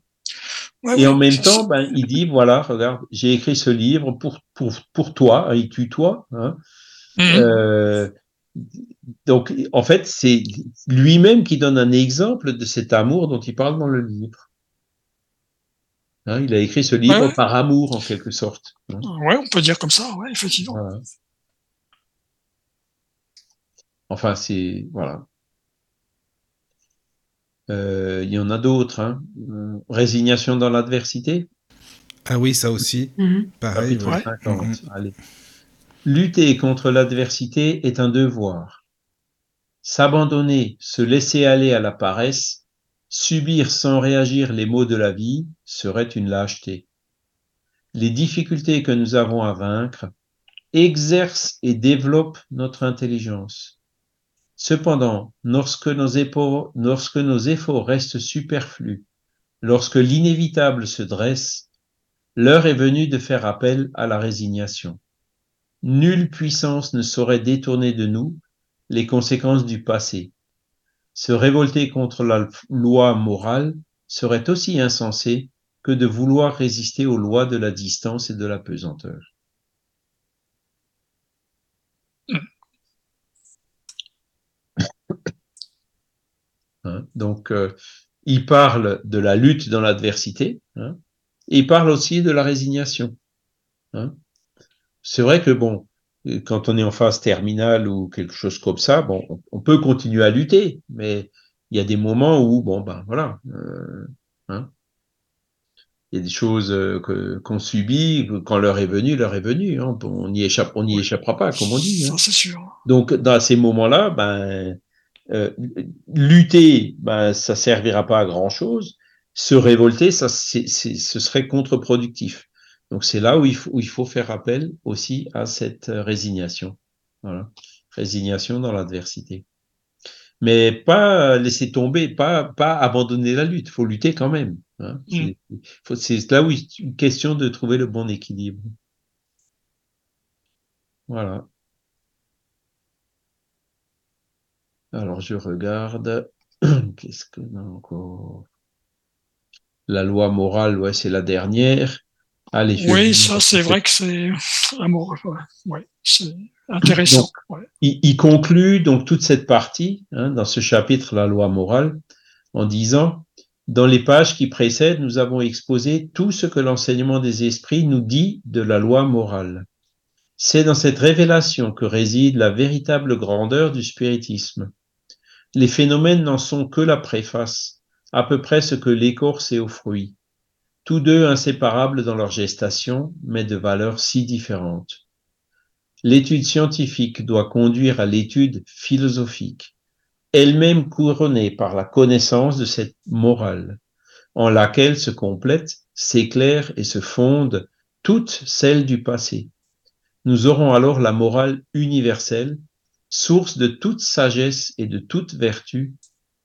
Et en même temps, ben, il dit, voilà, regarde, j'ai écrit ce livre pour, pour, pour toi, il tue toi. Hein. Hmm. Euh, donc, en fait, c'est lui-même qui donne un exemple de cet amour dont il parle dans le livre. Hein, il a écrit ce livre par amour, en quelque sorte. Hein. Ouais, on peut dire comme ça, ouais, effectivement. Enfin, c'est voilà. Euh, il y en a d'autres. Hein. Résignation dans l'adversité. Ah oui, ça aussi. Mhm. Pareil. Mhm. Allez. Lutter contre l'adversité est un devoir. S'abandonner, se laisser aller à la paresse, subir sans réagir les maux de la vie serait une lâcheté. Les difficultés que nous avons à vaincre exercent et développent notre intelligence. Cependant, lorsque nos, efforts, lorsque nos efforts restent superflus, lorsque l'inévitable se dresse, l'heure est venue de faire appel à la résignation. Nulle puissance ne saurait détourner de nous les conséquences du passé. Se révolter contre la loi morale serait aussi insensé que de vouloir résister aux lois de la distance et de la pesanteur. Hein, donc, euh, il parle de la lutte dans l'adversité, hein, et il parle aussi de la résignation. Hein. C'est vrai que bon, quand on est en phase terminale ou quelque chose comme ça, bon, on peut continuer à lutter, mais il y a des moments où, bon, ben voilà, euh, hein, il y a des choses euh, que, qu'on subit, quand l'heure est venue, l'heure est venue. Hein, on n'y échappe, on n'y échappera pas, comme on dit. Hein. c'est sûr. Donc, dans ces moments-là, ben, euh, lutter, ben, ça servira pas à grand chose. Se révolter, ça, c'est, ce serait contre-productif. Donc, c'est là où il, faut, où il faut faire appel aussi à cette résignation. Voilà. Résignation dans l'adversité mais pas laisser tomber, pas, pas abandonner la lutte. Il faut lutter quand même. Hein. Mm. C'est là où il est une question de trouver le bon équilibre. Voilà. Alors je regarde. Qu'est-ce que encore La loi morale, ouais, c'est la dernière. Allez, oui, ça c'est vrai que c'est amoureux. Ouais, c'est Intéressant. il, conclut donc toute cette partie hein, dans ce chapitre, la loi morale, en disant dans les pages qui précèdent, nous avons exposé tout ce que l'enseignement des esprits nous dit de la loi morale. C'est dans cette révélation que réside la véritable grandeur du spiritisme. Les phénomènes n'en sont que la préface, à peu près ce que l'écorce est au fruit, tous deux inséparables dans leur gestation, mais de valeurs si différentes. L'étude scientifique doit conduire à l'étude philosophique, elle-même couronnée par la connaissance de cette morale, en laquelle se complètent, s'éclairent et se fondent toutes celles du passé. Nous aurons alors la morale universelle, source de toute sagesse et de toute vertu,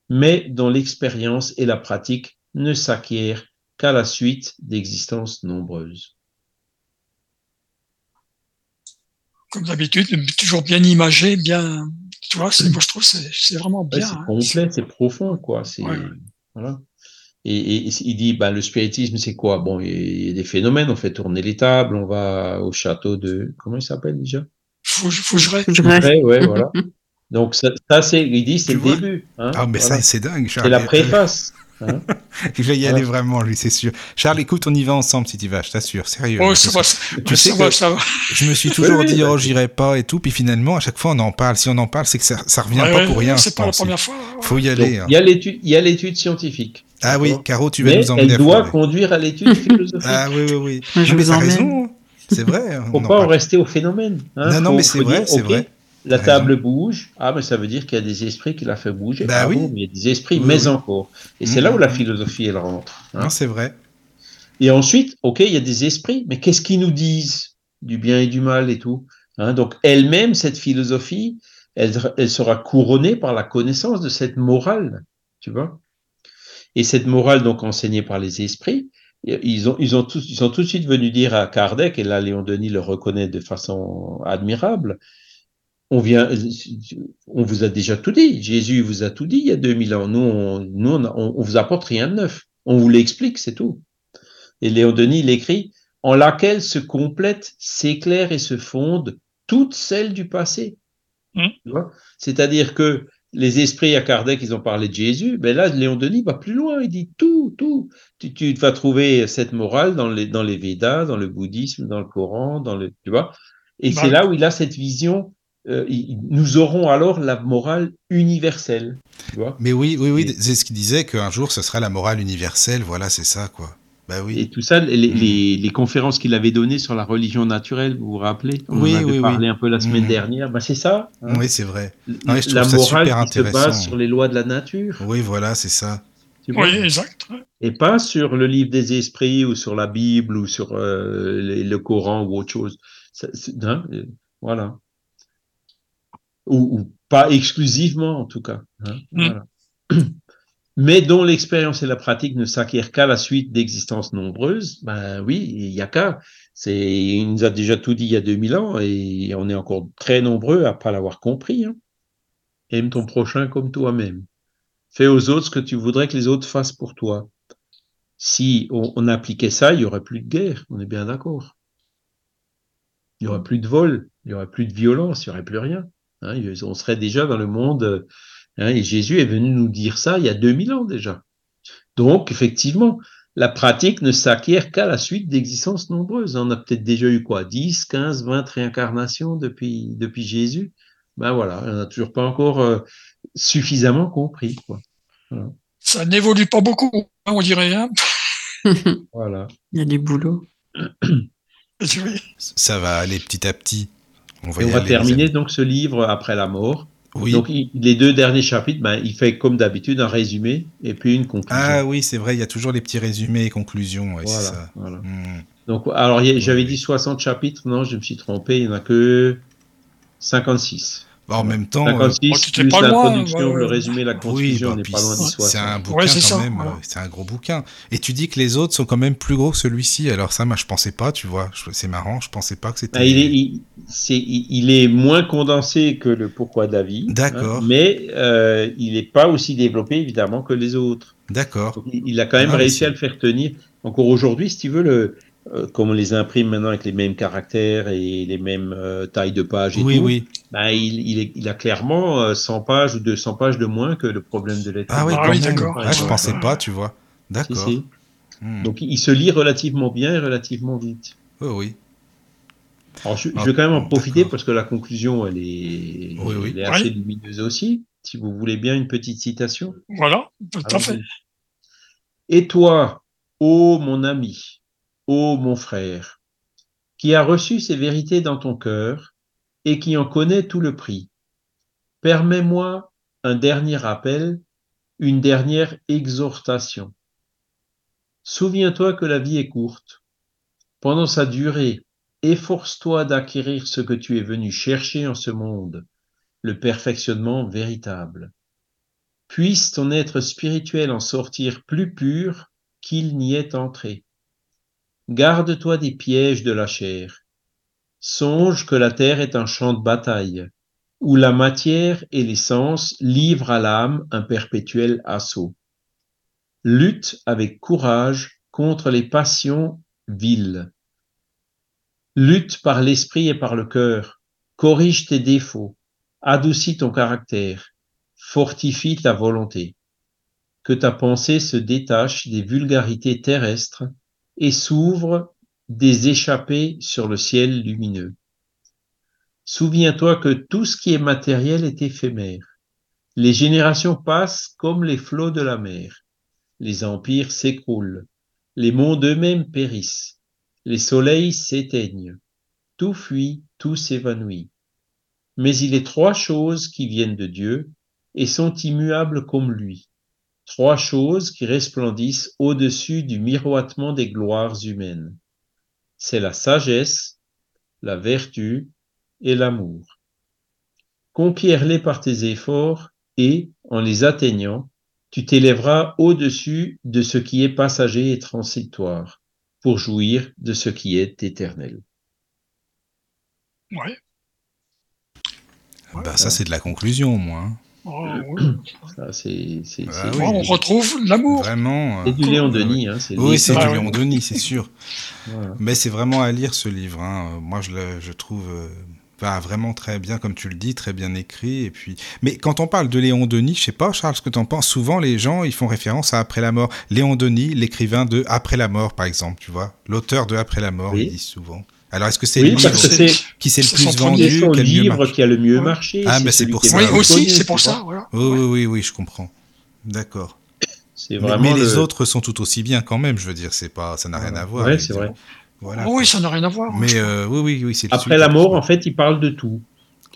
mais dont l'expérience et la pratique ne s'acquièrent qu'à la suite d'existences nombreuses. comme d'habitude, toujours bien imagé, bien. Tu vois, moi je trouve c'est c'est vraiment bien. c'est hein. complet, c'est profond, quoi. C'est voilà. Et, il dit, ben, le spiritisme, c'est quoi? Bon, il y a des phénomènes. On fait tourner les tables, on va au château de comment il s'appelle déjà? Fougeray. Fougeray, ouais, voilà. Donc ça, ça c'est, il dit, c'est le début. Hein, ah, mais ça, c'est dingue. C'est la préface. Hein il va y aller vraiment, lui, c'est sûr. Charles, écoute, on y va ensemble si tu vas, je t'assure, sérieux. Oh, ça va, tu sais ça, ça va. Je me suis toujours dit, oh, j'irai pas et tout, puis finalement, à chaque fois, on en parle. Si on en parle, c'est que ça, ça revient pas pour rien. C'est pas la première fois. Faut y aller. Hein. Il y a l'étude, il y a l'étude scientifique. Ah oui, Caro, tu vas nous emmener. Elle doit conduire à l'étude philosophique. ah oui, oui, oui. Je vous emmène. C'est vrai. Pas en rester au phénomène. Hein. Non, non, mais c'est vrai, c'est vrai. La table bouge. Ah, mais ça veut dire qu'il y a des esprits qui la fait bouger. Bah ah oui. il y a des esprits, mais encore. Et c'est là où la mmh. philosophie, elle rentre. Hein. c'est vrai. Et ensuite, OK, il y a des esprits, mais qu'est-ce qu'ils nous disent du bien et du mal et tout hein? Donc, elle-même, cette philosophie, elle, elle sera couronnée par la connaissance de cette morale, tu vois? Et cette morale, donc, enseignée par les esprits, ils ont, ils ont, tous, ils sont tout de suite venus dire à Kardec, et là Léon Denis le reconnaît de façon admirable, on vient, on vous a déjà tout dit. Jésus vous a tout dit il y a 2000 ans. Nous, on, nous, on, vous apporte rien de neuf. On vous l'explique, c'est tout. Et Léon Denis, il écrit, en laquelle se complètent, s'éclairent et se fondent toutes celles du passé. Mmh. C'est-à-dire que les esprits à Kardec, ils ont parlé de Jésus, mais là, Léon Denis va plus loin, il dit tout, tout. Tu, tu vas trouver cette morale dans les, dans les Védas, dans le bouddhisme, dans le Coran, dans le, tu vois? Et c'est là où il a cette vision euh, nous aurons alors la morale universelle. Tu vois Mais oui, oui, oui, c'est ce qu'il disait qu'un jour ce sera la morale universelle. Voilà, c'est ça, quoi. Bah oui. Et tout ça, les, mm. conférences qu'il avait données sur la religion naturelle, vous vous rappelez On oui, en avait parlé un peu la semaine mm. dernière. Bah, c'est ça. Hein. oui, c'est vrai. la morale qui se base sur les lois de la nature. Oui, voilà, c'est ça. Oui, exact. Et pas sur le livre des esprits ou sur la Bible ou sur euh, le Coran ou autre chose. Hein, voilà ou, pas exclusivement en tout cas. Hein, mm. Mais dont l'expérience et la pratique ne s'acquièrent qu'à la suite d'existences nombreuses, ben oui, il y a qu'à. Il nous a déjà tout dit il y a 2000 ans et on est encore très nombreux à pas l'avoir compris. Hein. Aime ton prochain comme toi-même. Fais aux autres ce que tu voudrais que les autres fassent pour toi. Si on, appliquait ça, il n'y aurait plus de guerre, on est bien d'accord. Il n'y aurait plus de vol, il n'y aurait plus de violence, il n'y aurait plus rien. Hein. on serait déjà dans le monde. Hein, et Jésus est venu nous dire ça il y a 2000 ans déjà. Donc, effectivement, la pratique ne s'acquiert qu'à la suite d'existences nombreuses. On a peut-être déjà eu quoi 10, 15, 20 réincarnations depuis, depuis Jésus. Ben voilà, on n'a toujours pas encore euh, suffisamment compris. Quoi. Ça n'évolue pas beaucoup, hein, on dirait. Hein voilà. Il y a du boulot. Ça va aller petit à petit. On va, on va terminer donc ce livre après la mort. Donc les deux derniers chapitres, ben, il fait comme d'habitude un résumé et puis une conclusion. Ah oui, c'est vrai, il y a toujours les petits résumés et conclusions. voilà, ça. Hmm. Donc alors j'avais dit 60 chapitres, non, je me suis trompé, il n'y en a que 56. Bah, en même temps, 56 euh, plus l'introduction, le résumé, la conclusion, bah, on n'est pas loin C'est un bouquin quand même, euh, c'est un gros bouquin. Et tu dis que les autres sont quand même plus gros que celui-ci. Alors ça, moi, je pensais pas, tu vois. C'est marrant, je pensais pas que c'était. Bah, il, est, il, il, est moins condensé que le Pourquoi David. Hein, D'accord. mais euh, il n'est pas aussi développé évidemment que les autres. D'accord. Il a quand même ah, réussi à le faire tenir. Encore aujourd'hui, si tu veux, le, euh, comme on les imprime maintenant avec les mêmes caractères et les mêmes euh, tailles de pages et oui, tout, oui. Bah, il, il, il, a clairement 100 euh, pages ou 200 pages de moins que le problème de lettres. Ah oui, ah d'accord. Ah, je pensais pas, tu vois. D'accord. Hmm. Donc il se lit relativement bien et relativement vite. Oh, oui. Alors, je, je vais quand même en profiter parce que la conclusion, elle est, elle est assez lumineuse aussi. Si vous voulez bien une petite citation. Voilà, tout à fait. Et toi, ô mon ami, ô mon frère, qui a reçu ces vérités dans ton cœur et qui en connaît tout le prix, permets-moi un dernier rappel, une dernière exhortation. Souviens-toi que la vie est courte. Pendant sa durée, efforce-toi d'acquérir ce que tu es venu chercher en ce monde, le perfectionnement véritable. Puisse ton être spirituel en sortir plus pur qu'il n'y est entré. Garde-toi des pièges de la chair. Songe que la terre est un champ de bataille, où la matière et l'essence livrent à l'âme un perpétuel assaut. Lutte avec courage contre les passions viles. Lutte par l'esprit et par le cœur. Corrige tes défauts. Adoucis ton caractère. Fortifie ta volonté. Que ta pensée se détache des vulgarités terrestres et s'ouvre des échappées sur le ciel lumineux. Souviens-toi que tout ce qui est matériel est éphémère. Les générations passent comme les flots de la mer. Les empires s'écroulent. Les mondes eux-mêmes périssent. Les soleils s'éteignent. Tout fuit, tout s'évanouit. Mais il est trois choses qui viennent de Dieu et sont immuables comme lui trois choses qui resplendissent au-dessus du miroitement des gloires humaines. C'est la sagesse, la vertu et l'amour. Conquiers-les par tes efforts et, en les atteignant, tu t'élèveras au-dessus de ce qui est passager et transitoire, pour jouir de ce qui est éternel. Ouais. Bah, ça, c'est de la conclusion, au Hein. Oh, c'est, ah On retrouve l'amour. Vraiment. C'est du Léon Denis. Hein, oui, c'est du Léon Denis, c'est sûr. Mais c'est vraiment à lire ce livre. Hein. Moi, je, le, je trouve euh, vraiment très bien, comme tu le dis, très bien écrit. Et puis... Mais quand on parle de Léon Denis, je sais pas, Charles, ce que tu en penses. Souvent, les gens, ils font référence à Après la mort. Léon Denis, l'écrivain de Après la mort, par exemple, tu vois. L'auteur de Après la mort, ils disent souvent. Alors, est-ce que c'est oui, le livre qui s'est le plus vendu C'est son livre qui a le mieux marché. Ah, mais c'est pour ça. Oui, aussi, c'est pour ça. Voilà. Oui, oui, oui, je comprends. D'accord. Mais, mais les autres sont tout aussi bien quand même, je veux dire, c'est pas, ça n'a rien à voir. Oui, c'est vrai. Voilà, oui, ça n'a rien à voir. Mais euh, oui, oui, oui, c'est Après la mort, en fait, il parle de tout.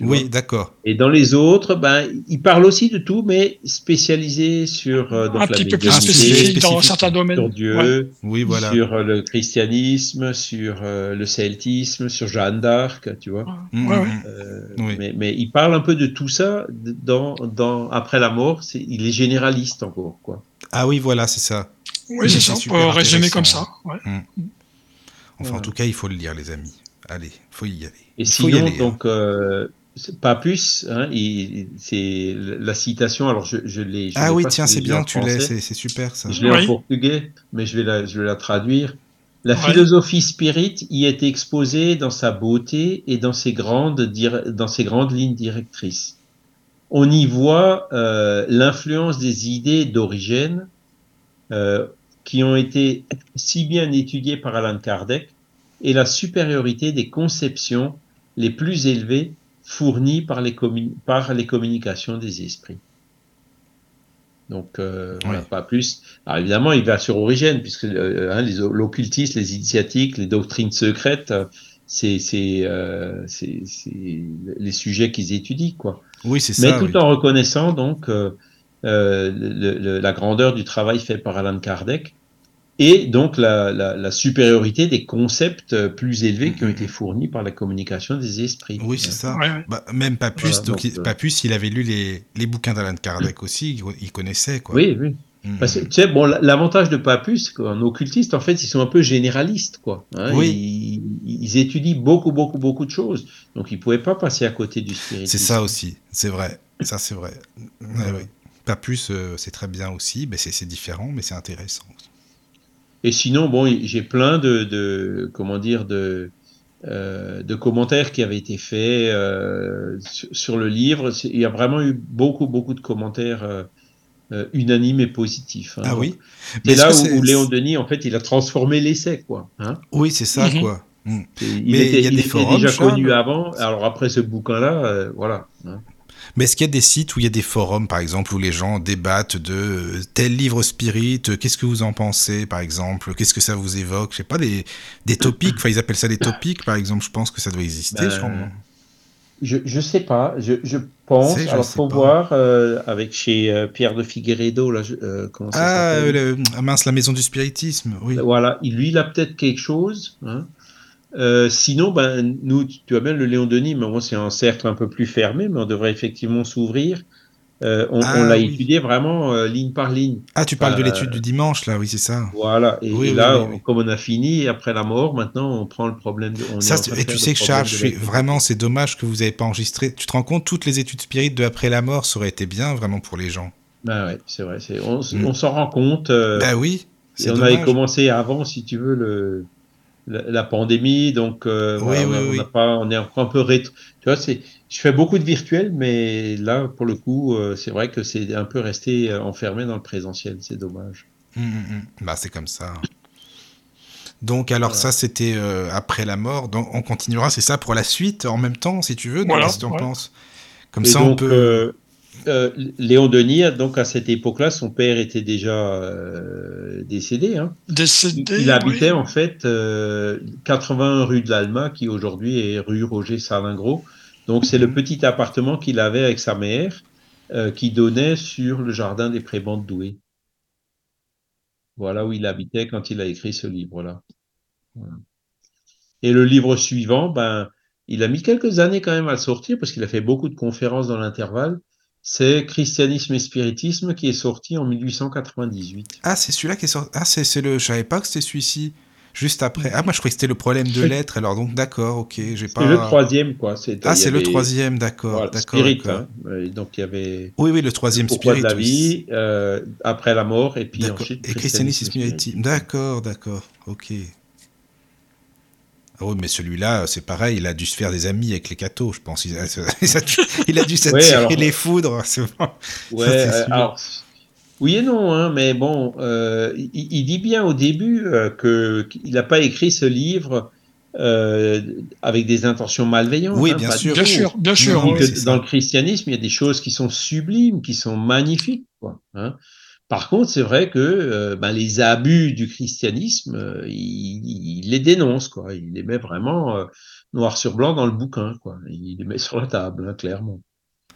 Oui, d'accord. Et dans les autres, ben, il parle aussi de tout, mais spécialisé sur euh, donc un petit peu plus spécifique dans certains domaines. Sur Dieu, oui, voilà. sur euh, le christianisme, sur euh, le celtisme, sur Jeanne d'Arc, tu vois. Mmh, oui. mais, mais, il parle un peu de tout ça dans, dans après la mort. il est généraliste encore, quoi. Ah oui, voilà, c'est ça. Oui, c'est ça. On peut résumer comme ça. Mmh. Enfin, en tout cas, il faut le lire, les amis. Allez, faut y aller. Et sinon, donc, Papus, hein, c'est la citation. Alors je, je l'ai. Ah oui, tiens, c'est bien, tu l'as, c'est super ça. Je l'ai en portugais, mais je vais la, je vais la traduire. La philosophie spirit y est exposée dans sa beauté et dans ses grandes, dans ses grandes lignes directrices. On y voit euh, l'influence des idées d'origine euh, qui ont été si bien étudiées par Alan Kardec et la supériorité des conceptions les plus élevées fournies par les, par les communications des esprits. Donc, euh, pas plus. Alors, évidemment, il va sur Origène, puisque euh, hein, l'occultisme, les initiatiques, les doctrines secrètes, c'est euh, les sujets qu'ils étudient, quoi. Oui, c'est ça. Mais tout en reconnaissant donc euh, le, la grandeur du travail fait par Alan Kardec et donc la, la, la, supériorité des concepts euh, plus élevés qui ont été fournis par la communication des esprits. Oui, c'est ça. Bah, même Papus, donc, il, euh, Papus, il avait lu les, les bouquins d'Alan Kardec aussi, il connaissait quoi. Oui, oui. Mm. Parce que, tu sais, bon, l'avantage de Papus, qu'en occultiste, en fait, ils sont un peu généralistes, quoi. Hein, oui. Ils, ils, étudient beaucoup, beaucoup, beaucoup de choses. Donc, ils pouvaient pas passer à côté du spiritisme. C'est ça aussi, c'est vrai. Ça, c'est vrai. Ouais, oui. Papus, euh, c'est très bien aussi. mais c'est différent, mais c'est intéressant. Et sinon, bon, j'ai plein de, de, comment dire, de, euh, de commentaires qui avaient été faits euh, sur, le livre. Il y a vraiment eu beaucoup, beaucoup de commentaires euh, unanimes et positifs. Hein. Ah oui. C'est là où, Léon Denis, en fait, il a transformé l'essai, quoi. Hein. oui, c'est ça, mhm. quoi. Mm. Il, était, il était, déjà connu avant. Alors après ce bouquin-là, voilà. Hein. Mais est-ce qu'il y a des sites où il y a des forums, par exemple, où les gens débattent de euh, tel livre spirit, euh, qu'est-ce que vous en pensez, par exemple, qu'est-ce que ça vous évoque Je sais pas, des, des topics, enfin ils appellent ça des topics, par exemple, je pense que ça doit exister, ben, sûrement. Je, je sais pas, je, je pense. Il Alors, faut voir euh, avec chez Pierre de Figueredo, là, comment ça ah, le, ah, mince, la maison du spiritisme, oui. Voilà, lui, il a peut-être quelque chose. Hein. Euh, sinon, ben, nous, tu vois bien le Léon Denis, mais moi, c'est un cercle un peu plus fermé, mais on devrait effectivement s'ouvrir. Euh, on, ah l'a étudié vraiment euh, ligne par ligne. Ah, tu parles de l'étude du dimanche, là, oui, c'est ça. Voilà, et, là, comme on a fini, après la mort, maintenant, on prend le problème. De, ça, et tu sais que Charles, je suis, vraiment, c'est dommage que vous n'avez pas enregistré. Tu te rends compte, toutes les études spirites de après la mort, ça aurait été bien, vraiment, pour les gens. Ben ouais, c'est vrai. On, mm. on s'en rend compte. ben oui. Et on avait commencé avant, si tu veux, le la, pandémie, donc euh, on, Pas, on est encore un peu rétro. Tu vois, c'est, je fais beaucoup de virtuel, mais là, pour le coup, euh, c'est vrai que c'est un peu resté euh, enfermé dans le présentiel. C'est dommage. Hum, hum, hum. Bah, c'est comme ça. Donc, alors ça, c'était après la mort. Donc, on continuera, c'est ça, pour la suite, en même temps, si tu veux. Voilà, si tu en penses? Comme ça, on peut. Euh, Léon Denis, donc à cette époque-là, son père était déjà euh, décédé. Hein. Décédé. Il, habitait en fait 81 euh, rue de l'Alma, qui aujourd'hui est rue Roger Salingro. Donc c'est le mhm. petit appartement qu'il avait avec sa mère, qui donnait sur le jardin des prébendes douées. Voilà où il habitait quand il a écrit ce livre-là. Et le livre suivant, ben, il a mis quelques années quand même à le sortir parce qu'il a fait beaucoup de conférences dans l'intervalle c'est Christianisme et Spiritisme qui est sorti en 1898. Ah, c'est celui-là qui est sorti. Ah, c'est le. Je savais pas que c'était celui-ci. Juste après. Ah, moi je croyais que c'était le problème de lettres. Alors donc d'accord, ok, j'ai pas. C'est le troisième quoi. Ah, c'est le troisième, d'accord, d'accord. Spirit. Hein. Donc il y avait. Oui, oui, le troisième Spirit. de la vie, euh, après la mort, et puis ensuite. Et Christianisme et Spiritisme. D'accord, d'accord, ok. Oui, mais celui-là, c'est pareil, il a dû se faire des amis avec les cathos, je pense. Il a, il a dû s'attirer les foudres. Ouais, euh, alors, oui et non, hein, mais bon, euh, il, dit bien au début euh, que qu'il n'a pas écrit ce livre euh, avec des intentions malveillantes. Oui, hein, bien, sûr. bien sûr. Bien sûr, Dans le christianisme, il y a des choses qui sont sublimes, qui sont magnifiques. Quoi, hein. Par contre, c'est vrai que euh, ben, les abus du christianisme, euh, il, les dénonce, quoi. Il les met vraiment euh, noir sur blanc dans le bouquin, quoi. Il les met sur la table, hein, clairement.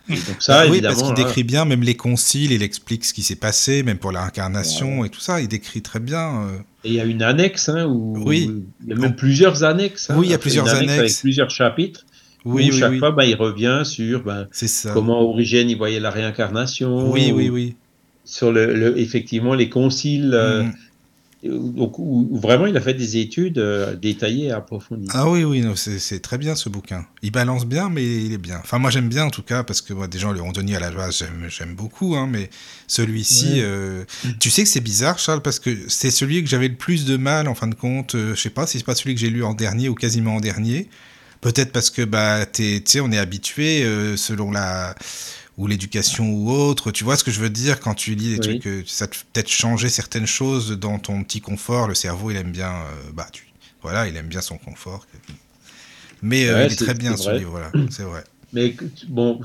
Et donc ça, oui, parce qu'il décrit bien même les conciles, il explique ce qui s'est passé, même pour l'incarnation et tout ça. Il décrit très bien. Et il y a une annexe, hein, où, oui. il y a même plusieurs annexes. Hein, oui, il y a plusieurs annexes. Avec plusieurs chapitres. Oui, où chaque fois, ben, il revient sur ben, comment Origène il voyait la réincarnation. Oui, oui, oui sur le, effectivement les conciles euh, mm. donc vraiment il a fait des études euh, détaillées et approfondies. Ah oui, oui, c'est très bien ce bouquin. Il balance bien, mais il est bien. Enfin, moi j'aime bien en tout cas, parce que moi, des gens, le Rondonnier à la base, j'aime beaucoup, hein, mais celui-ci, euh, tu sais que c'est bizarre, Charles, parce que c'est celui que j'avais le plus de mal en fin de compte. Euh, je sais pas si c'est pas celui que j'ai lu en dernier ou quasiment en dernier. Peut-être parce que bah, tu sais, on est habitué selon la ou l'éducation ou autre. Tu vois ce que je veux dire quand tu lis des trucs, euh, ça te peut-être changer certaines choses dans ton petit confort. Le cerveau, il aime bien, euh, bah, tu, voilà, il aime bien son confort. Mais euh, il est, très bien ce livre, voilà, c'est vrai. Mais bon,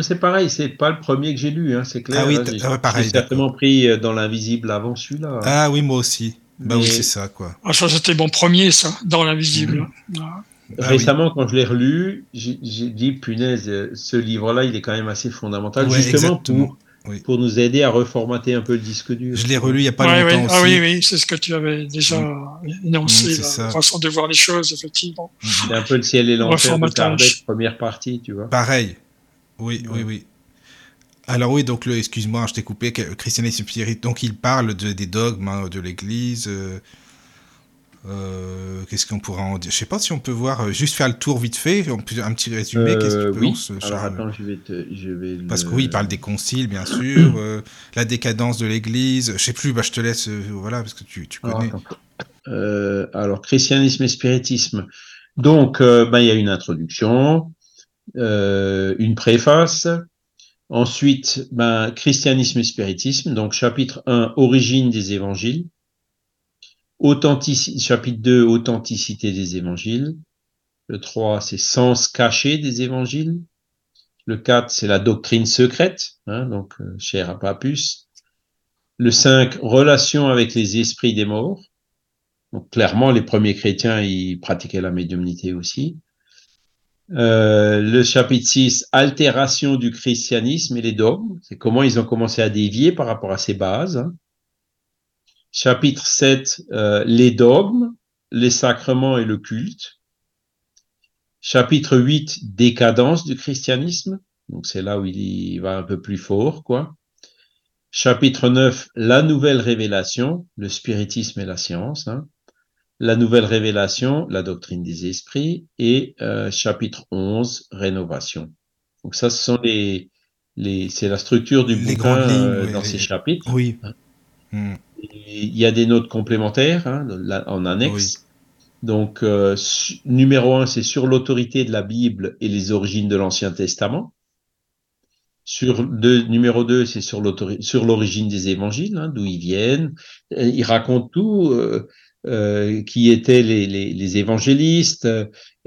c'est pareil, c'est pas le premier que j'ai lu, hein, c'est clair. Ah oui, hein, pareil. J'ai certainement pris dans l'invisible avant celui-là. Ah oui, moi aussi. Bah oui, c'est ça, quoi. Ah, ça, c'était mon premier, ça, dans l'invisible. Mmh. Ah Récemment, quand je l'ai relu, j'ai dit, punaise, ce livre-là, il est quand même assez fondamental, justement pour, pour nous aider à reformater un peu le disque dur. Je l'ai relu il n'y a pas longtemps aussi. Ah oui, oui, c'est ce que tu avais déjà mmh. énoncé, mmh, la façon de voir les choses, effectivement. Mmh. C'est un peu le ciel et l'enfer de première partie, tu vois. Pareil. Oui, oui, oui. Alors oui, donc excuse-moi, je t'ai coupé. Christianisme Spirit, donc il parle de, des dogmes hein, de l'Église. Euh, euh, qu'est-ce qu'on pourra en dire? Je sais pas si on peut voir, euh, juste faire le tour vite fait, un petit résumé. Qu'est-ce que tu oui. penses Alors attends, je vais, te, je vais Parce que oui, il parle des conciles, bien sûr, euh, la décadence de l'Église. Je sais plus, bah, je te laisse, voilà, parce que tu, tu connais. Alors, alors, christianisme et spiritisme. Donc, ben, il y a une introduction, une préface. Ensuite, ben, christianisme et spiritisme. Donc, chapitre 1, origine des évangiles chapitre 2, authenticité des évangiles. Le 3, c'est sens caché des évangiles. Le 4, c'est la doctrine secrète, hein, donc euh, cher à Papus. Le 5, relation avec les esprits des morts. Donc clairement, les premiers chrétiens, ils pratiquaient la médiumnité aussi. Euh, le chapitre 6, altération du christianisme et les dogmes. C'est comment ils ont commencé à dévier par rapport à ces bases. Hein. Chapitre 7, euh, les dogmes, les sacrements et le culte. Chapitre 8, décadence du christianisme. Donc c'est là où il va un peu plus fort, quoi. Chapitre 9, la nouvelle révélation, le spiritisme et la science. Hein. La nouvelle révélation, la doctrine des esprits. Et euh, chapitre 11, rénovation. Donc ça, ce sont les, les c'est la structure du bouquin euh, dans ces chapitres. Oui. Hein. Hmm il y a des notes complémentaires hein, en annexe. Donc, euh, numéro un, c'est sur l'autorité de la Bible et les origines de l'Ancien Testament. Sur deux, numéro 2, c'est sur l'origine des évangiles, hein, d'où ils viennent. Il raconte tout, euh, euh, qui étaient les, les, les évangélistes,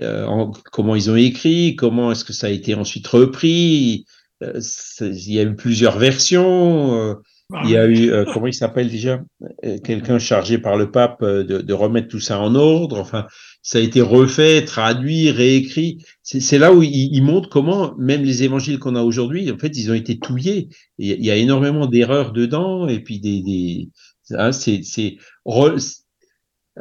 euh, comment ils ont écrit, comment est-ce que ça a été ensuite repris. Il y a eu plusieurs versions. Il y a eu, euh, comment il s'appelle déjà? Euh, Quelqu'un chargé par le pape euh, de, de, remettre tout ça en ordre. Enfin, ça a été refait, traduit, réécrit. C'est là où il, il, montre comment même les évangiles qu'on a aujourd'hui, en fait, ils ont été touillés. Il y a énormément d'erreurs dedans et puis des, des hein, c'est,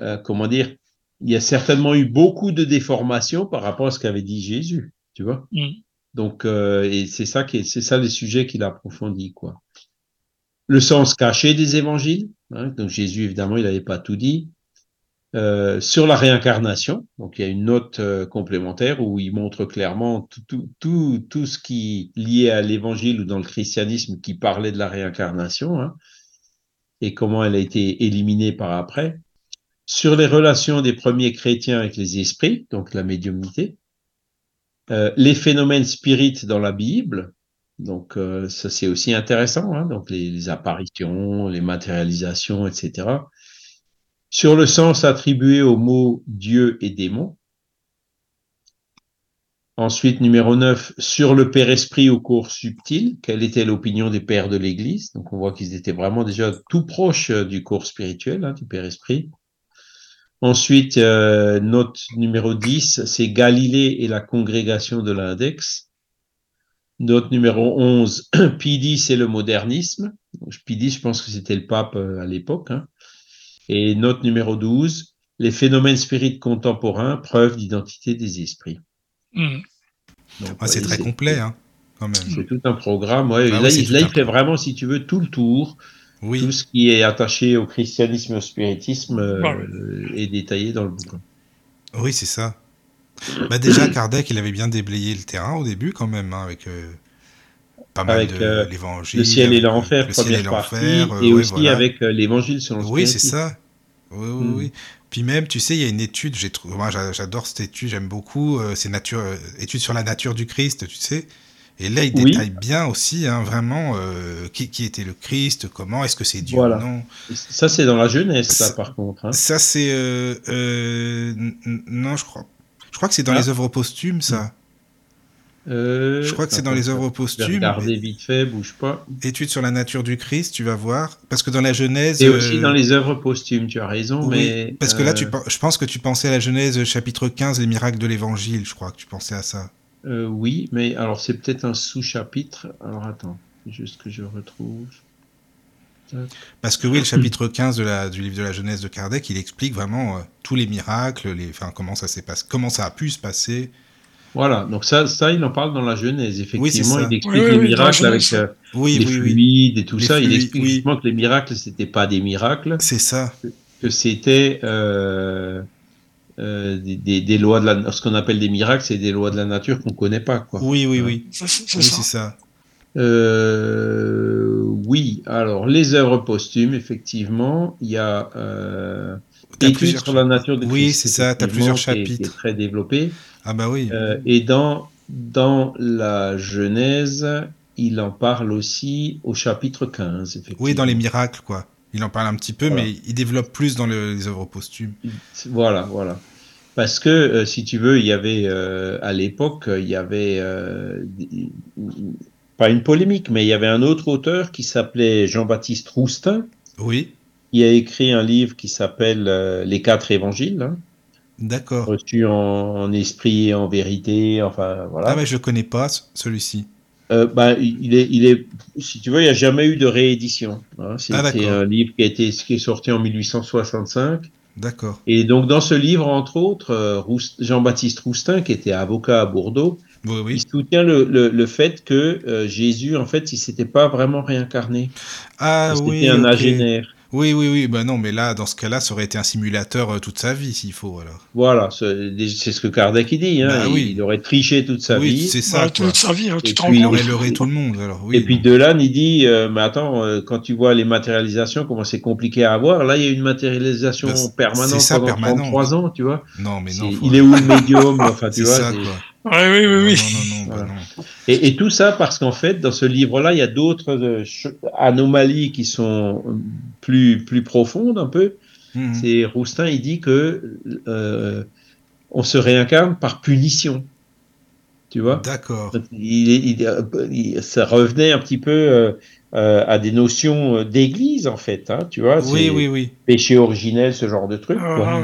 euh, comment dire? Il y a certainement eu beaucoup de déformations par rapport à ce qu'avait dit Jésus. Tu vois? Mm. Donc, euh, et c'est ça qui, c'est ça les sujets qu'il approfondit, quoi le sens caché des évangiles. Hein, donc Jésus, évidemment, il n'avait pas tout dit. Euh, sur la réincarnation, donc il y a une note euh, complémentaire où il montre clairement tout, tout, tout, tout ce qui lié à l'évangile ou dans le christianisme qui parlait de la réincarnation hein, et comment elle a été éliminée par après. Sur les relations des premiers chrétiens avec les esprits, donc la médiumnité, euh, les phénomènes spirites dans la Bible, donc euh, ça c'est aussi intéressant, hein, donc les, apparitions, les matérialisations, etc. Sur le sens attribué aux mots Dieu et démon. Ensuite, numéro 9, sur le Père Esprit au cours subtil, quelle était l'opinion des pères de l'Église? Donc on voit qu'ils étaient vraiment déjà tout proches euh, du cours spirituel, hein, du Père Esprit. Ensuite, euh, note numéro 10, c'est Galilée et la congrégation de l'index. Note numéro 11, Pidi, c'est le modernisme. Pidi, je pense que c'était le pape euh, à l'époque. Hein. Et note numéro 12, les phénomènes spirites contemporains, preuve d'identité des esprits. Hmm. Ah, c'est très complet, hein, C'est tout un programme. Ouais. Ah là, il, fait vraiment, si tu veux, tout le tour. tout ce qui est attaché au christianisme, au spiritisme euh, est détaillé dans le bouquin. Oui, c'est ça. Bah déjà, Kardec, il avait bien déblayé le terrain au début quand même, hein, avec euh, pas mal de euh, l'évangile. Le ciel et l'enfer, première partie, et aussi avec l'évangile selon le Oui, c'est ça. Oui, oui, oui. Puis même, tu sais, il y a une étude, j'ai moi j'adore cette étude, j'aime beaucoup, c'est nature, étude sur la nature du Christ, tu sais. Et là, il détaille bien aussi, hein, vraiment, euh, qui, qui, était le Christ, comment, est-ce que c'est Dieu ou non. Ça, c'est dans la Genèse, ça, par contre. Hein. Ça, c'est. Euh, euh, non, je crois. Je crois que c'est dans ah. les œuvres posthumes, ça. je crois que c'est dans les œuvres posthumes. Regardez vite fait, bouge pas. Étude sur la nature du Christ, tu vas voir. Parce que dans la Genèse. Et aussi dans les œuvres posthumes, tu as raison, mais. Parce que là, tu, je pense que tu pensais à la Genèse, chapitre 15, les miracles de l'Évangile, je crois que tu pensais à ça. Euh, oui, mais alors c'est peut-être un sous-chapitre. Alors attends, juste que je retrouve. Parce que oui, le chapitre 15 de la, du livre de la Genèse de Kardec, il explique vraiment euh, tous les miracles, les, enfin, comment ça passé, comment ça a pu se passer. Voilà, donc ça, ça, il en parle dans la Genèse. Effectivement, il explique les miracles avec euh, les fluides et tout ça. il explique justement que les miracles, c'était pas des miracles. C'est ça. Que c'était euh, des, lois de la, ce qu'on appelle des miracles, c'est des lois de la nature qu'on connaît pas, quoi. Oui, oui, oui. C'est ça. Euh, oui, alors les œuvres posthumes, effectivement, il y a euh, études sur la nature de Oui, c'est ça. Tu as plusieurs chapitres. Qui très développé. Ah bah oui. Euh, et dans dans la Genèse, il en parle aussi au chapitre 15. Oui, dans les miracles, quoi. Il en parle un petit peu, mais il développe plus dans les œuvres posthumes. Voilà, voilà. Parce que, euh, si tu veux, il y avait, euh, à l'époque, il y avait, euh, pas une polémique, mais il y avait un autre auteur qui s'appelait Jean-Baptiste Roustin. Oui. Il a écrit un livre qui s'appelle Les quatre évangiles. Hein. D'accord. Reçu en, esprit et en vérité, enfin, voilà. Ah, mais je connais pas celui-ci. Euh, bah, il est, il est, si tu veux, il n'y a jamais eu de réédition. Hein. C'est ah, un livre qui, a été, qui est sorti en 1865. D'accord. Et donc, dans ce livre, entre autres, euh, Jean-Baptiste Roustin, qui était avocat à Bordeaux, il soutient le, le, fait que euh, Jésus, en fait, il s'était pas vraiment réincarné. Ah oui. C'était un agénaire. Oui, oui, oui. Ben non, mais là, dans ce cas-là, ça aurait été un simulateur euh, toute sa vie, s'il faut, alors. Voilà, c'est ce que Kardec dit. Hein. Bah oui. Il aurait triché toute sa oui, vie. c'est ça. toute sa vie, hein, tu Il aurait leurré tout le monde, alors. Oui, et puis Delanne, il dit, euh, mais attends, euh, quand tu vois les matérialisations, comment c'est compliqué à avoir, là, il y a une matérialisation bah, permanente ça, pendant permanent. 33 ans, tu vois. Non, mais non. Il est où le médium Enfin, tu vois. Ça, quoi. Oui, oui, oui. oui. Non, non, non, bah et, et, tout ça parce qu'en fait, dans ce livre-là, il y a d'autres euh, anomalies qui sont plus, plus profondes un peu. Mhm. C'est Roustin, il dit que euh, on se réincarne par punition. Tu vois? D'accord. Il, il, ça revenait un petit peu euh, euh à des notions d'église, en fait. Hein, tu vois Oui, oui, oui. Péché originel, ce genre de truc. Ah,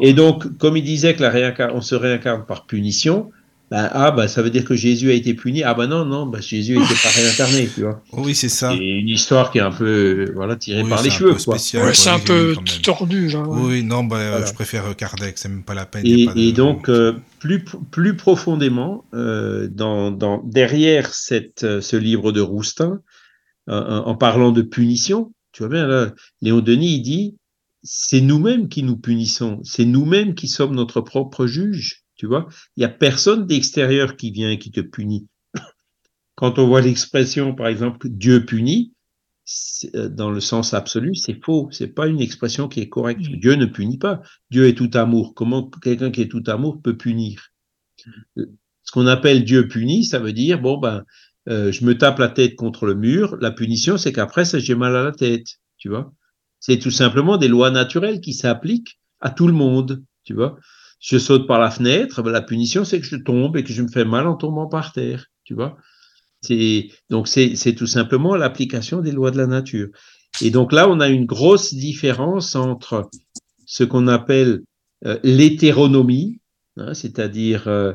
Et donc, comme il disait que la on se réincarne par punition, bah, ah, bah, ça veut dire que Jésus a été puni. Ah, bah non, non, bah, Jésus n'était pas réincarné, tu vois. Oui, c'est ça. C'est une histoire qui est un peu, voilà, tirée par les cheveux, quoi. c'est un peu tordu, genre. Oui, non, bah, je préfère Kardec, c'est même pas la peine. Et, donc, euh, plus, plus profondément, euh, dans, dans, derrière cette, euh, ce livre de Roustin, en parlant de punition, tu vois bien, là, Léon Denis, il dit, c'est nous-mêmes qui nous punissons, c'est nous-mêmes qui sommes notre propre juge. Tu vois, il n'y a personne d'extérieur qui vient et qui te punit. Quand on voit l'expression, par exemple, Dieu punit, euh, dans le sens absolu, c'est faux. C'est pas une expression qui est correcte. Dieu ne punit pas. Dieu est tout amour. Comment quelqu'un qui est tout amour peut punir? Ce qu'on appelle Dieu punit, ça veut dire bon ben, euh, je me tape la tête contre le mur. La punition, c'est qu'après ça, j'ai mal à la tête. Tu vois? C'est tout simplement des lois naturelles qui s'appliquent à tout le monde. Tu vois? Je saute par la fenêtre, la punition, c'est que je tombe et que je me fais mal en tombant par terre, tu vois. C'est, donc, c'est, tout simplement l'application des lois de la nature. Et donc là, on a une grosse différence entre ce qu'on appelle euh, l'hétéronomie, hein, c'est-à-dire euh,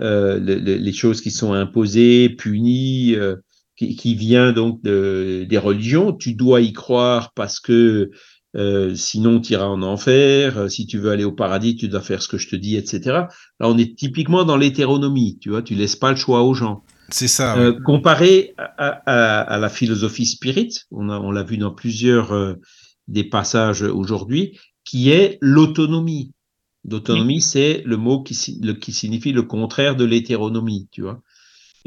euh, les choses qui sont imposées, punies, qui, qui, vient donc de, des religions. Tu dois y croire parce que euh, sinon tu iras en enfer, euh, si tu veux aller au paradis, tu dois faire ce que je te dis, etc. Là, on est typiquement dans l'hétéronomie, tu vois, tu laisses pas le choix aux gens. C'est ça. Euh, comparé à, la philosophie spirit, on, on l'a vu dans plusieurs euh, des passages aujourd'hui, qui est l'autonomie. L'autonomie, c'est le mot qui, qui signifie le contraire de l'hétéronomie, tu vois.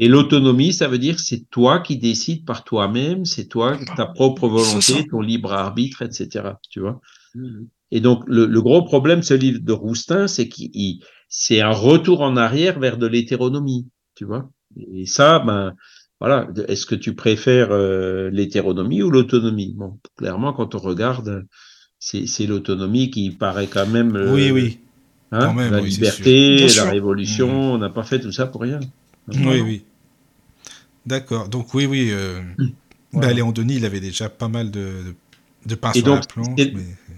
Et l'autonomie, ça veut dire c'est toi qui décides par toi-même, c'est toi, ta propre volonté, ton libre arbitre, etc. Tu vois. Mmh. Et donc, le, gros problème, ce livre de Roustin, c'est qu'il, c'est un retour en arrière vers de l'hétéronomie, tu vois. Et ça, ben, voilà. Est-ce que tu préfères euh, l'hétéronomie ou l'autonomie? Bon, clairement, quand on regarde, c'est l'autonomie qui paraît quand même. Euh, oui, oui. Hein, la liberté, la révolution, mmh. on n'a pas fait tout ça pour rien. Oui, oui. D'accord. Donc oui, oui. Euh, mmh. ben, Léon Denis, il avait déjà pas mal de, de, sur la planche.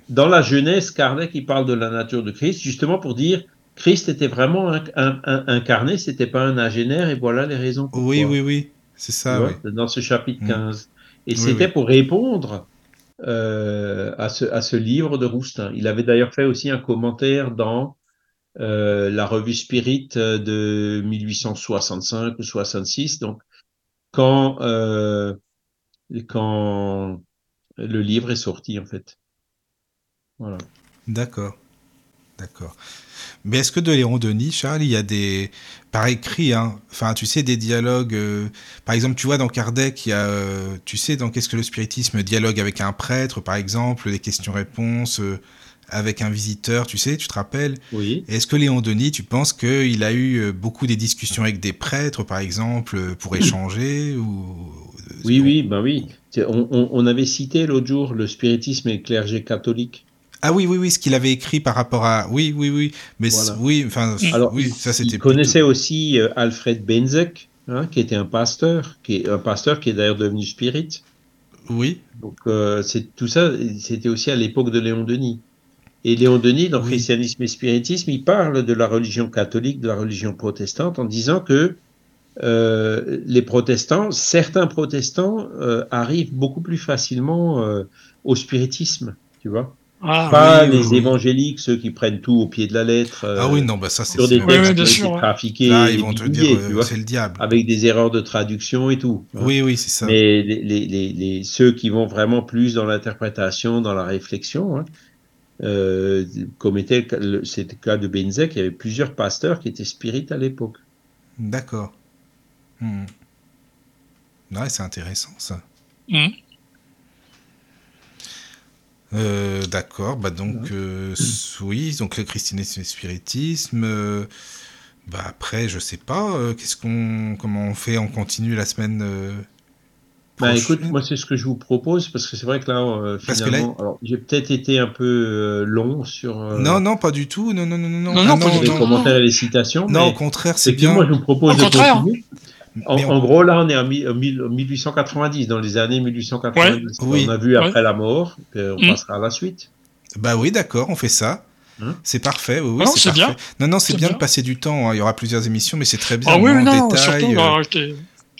Dans la jeunesse, Kardec, il parle de la nature de Christ, justement pour dire Christ était vraiment un, un, incarné, c'était pas un agénaire, et voilà les raisons. Pourquoi. Oui, oui, oui. C'est ça. Dans ce chapitre 15. Mmh. Et c'était pour répondre euh, à, ce, à ce livre de Roustin. Il avait d'ailleurs fait aussi un commentaire dans euh, la revue Spirit de 1865 ou 66. Donc, quand, euh, quand le livre est sorti, en fait. Voilà. D'accord. D'accord. Mais est-ce que de Léon Denis, Charles, il y a des. Par écrit, hein, enfin, tu sais, des dialogues. Euh, par exemple, tu vois, dans Kardec, il y a. Euh, tu sais, dans Qu'est-ce que le spiritisme Dialogue avec un prêtre, par exemple, des questions-réponses avec un visiteur, tu sais, tu te rappelles Oui. Est-ce que Léon Denis, tu penses qu'il a eu euh, beaucoup des discussions avec des prêtres, par exemple, euh, pour échanger ou... Oui, oui, ben oui. On, avait cité l'autre jour le spiritisme et le clergé catholique. Ah oui, oui, oui, ce qu'il avait écrit par rapport à. Oui, oui, oui. Mais oui, enfin, Alors, oui, ça c'était. Il connaissait aussi euh, Alfred Benzek, hein, qui était un pasteur, qui est un pasteur qui est d'ailleurs devenu spirit. Oui. Donc, c'est tout ça, c'était aussi à l'époque de Léon Denis. Et Léon Denis, dans Christianisme et Spiritisme, il parle de la religion catholique, de la religion protestante, en disant que euh, les protestants, certains protestants euh, arrivent beaucoup plus facilement euh, au spiritisme, tu vois. Ah, pas les évangéliques, ceux qui prennent tout au pied de la lettre. ah oui, non, bah ça c'est sur des textes trafiqués, Là, ils vont te dire c'est le diable, avec des erreurs de traduction et tout. Oui, oui, c'est ça. Mais les, les, les, ceux qui vont vraiment plus dans l'interprétation, dans la réflexion, hein, euh, comme était le, c'était le cas de Benzek, il y avait plusieurs pasteurs qui étaient spirites à l'époque. D'accord. Hmm. Ouais, c'est intéressant ça. Hmm. Euh, d'accord, bah donc euh, oui, donc le christianisme et le spiritisme. bah après, je sais pas, qu'est-ce qu'on, comment on fait, on continue la semaine bah, écoute, moi c'est ce que je vous propose parce que c'est vrai que là, euh, finalement, alors j'ai peut-être été un peu euh, long sur. Euh, non, non, pas du tout. Non, non, non, non, non, non, pas les commentaires et les citations. Non, au contraire, c'est bien. Moi, je vous propose de continuer. En, gros, là, on est en, 1890, dans les années 1890. On a vu après la mort, on mm. passera à la suite. Bah oui, d'accord, on fait ça. Hein c'est parfait, oui, oui c'est bien. Non, non, c'est bien, de passer du temps. Hein. Il y aura plusieurs émissions, mais c'est très bien. Ah oui, non, détail, surtout, bah,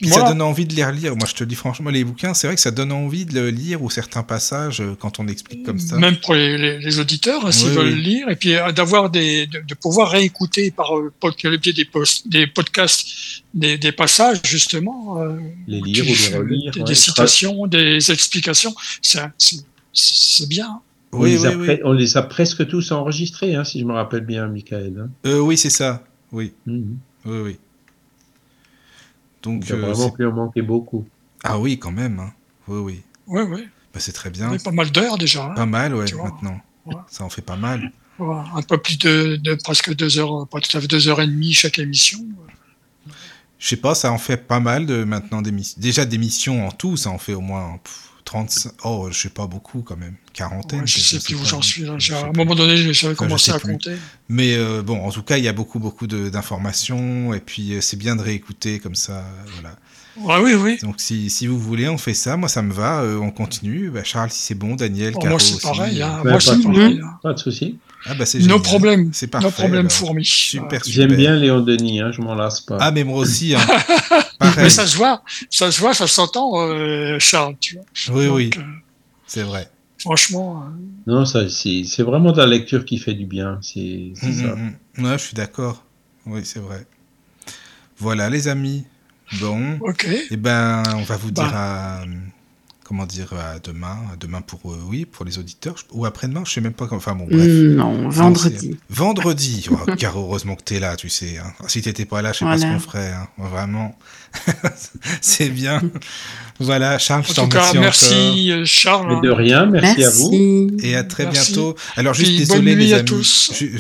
ça donne envie de les relire. Moi, je te dis franchement, les bouquins, c'est vrai que ça donne envie de le lire ou certains passages euh, quand on explique comme ça. Même pour les, auditeurs, hein, s'ils veulent lire, et puis euh, d'avoir des, de, pouvoir réécouter par euh, le biais des, des podcasts des, des, passages justement, les lire ou les relire, des, citations, des explications, c'est bien. On, oui, les oui, on, les a presque tous enregistrés, hein, si je me rappelle bien, Michael. Hein. Euh, oui, c'est ça. Oui. Mhm. Oui, oui. Donc, il a euh, vraiment pu en manquer beaucoup. Ah oui, quand même. Hein. Oui, oui. Oui, oui. Bah, c'est très bien. pas mal d'heures déjà. Hein. pas mal, ouais, maintenant. Ça en fait pas mal. un peu plus de, presque deux heures, pas tout à fait deux heures et demie chaque émission. Je sais pas, ça en fait pas mal de maintenant d'émissions. Déjà d'émissions en tout, ça en fait au moins 35. Oh, je sais pas beaucoup quand même. Quarantaine. je sais plus où j'en suis. Là. À un moment donné, j'avais commencé à compter. Mais euh, bon, en tout cas, il y a beaucoup, beaucoup d'informations. Et puis, euh, c'est bien de réécouter comme ça. Voilà. Ah oui, oui. Donc, si, si, vous voulez, on fait ça. Moi, ça me va. Euh, on continue. Bah, Charles, si c'est bon. Daniel, oh, Moi, c'est pareil. Hein. Moi, c'est pareil. Hein. Pas de souci. Ah bah c'est Nos problèmes. C'est parfait. Nos problèmes fourmis. Super, super. J'aime bien Léon Denis, hein, je m'en lasse pas. Ah mais moi aussi. Hein. mais ça se voit, ça se voit, ça s'entend, euh, Charles, tu vois. Oui, oui. Euh, c'est vrai. Franchement. Euh... Non, ça, c'est vraiment de la lecture qui fait du bien. C'est mmh, ça. Mmh, mmh. Ouais, je suis d'accord. Oui, c'est vrai. Voilà, les amis. Bon. Ok. Eh ben, on va vous dire bah. à comment dire, à demain, demain pour euh, oui, pour les auditeurs, ou après-demain, je sais même pas quand. Enfin bon, bref. Non, vendredi. vendredi. Oh, car heureusement que tu es là, tu sais. Hein. Si t'étais pas là, je sais pas ce qu'on ferait. Hein. Vraiment, c'est bien. Voilà, Charles, je t'en remercie. Merci, euh, Charles. de rien, merci, à vous. Et à très bientôt. Alors, juste désolé, les amis.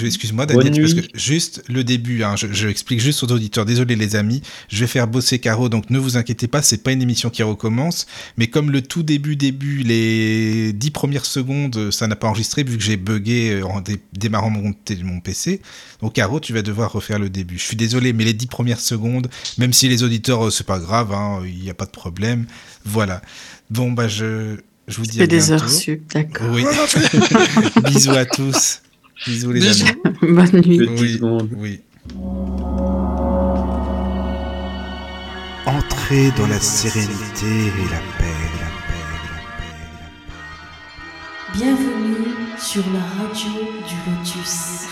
Excuse-moi, Daniel, parce que juste le début, hein, je, explique juste aux auditeurs. Désolé, les amis. Je vais faire bosser Caro, donc ne vous inquiétez pas, c'est pas une émission qui recommence. Mais comme le tout début, début, les dix premières secondes, ça n'a pas enregistré vu que j'ai bugué euh, en démarrant mon, mon PC. Donc, Caro, tu vas devoir refaire le début. Je suis désolé, mais les dix premières secondes, même si les auditeurs, c'est pas grave, hein, il n'y a pas de problème. Voilà. Bon, bah, je, je vous dis à des heures sup, d'accord. Oui. Bisous à tous. Bisous les amis. Bonne nuit. Oui, oui. Entrez dans la sérénité et la paix, la paix, la paix, la paix. Bienvenue sur la radio du Lotus.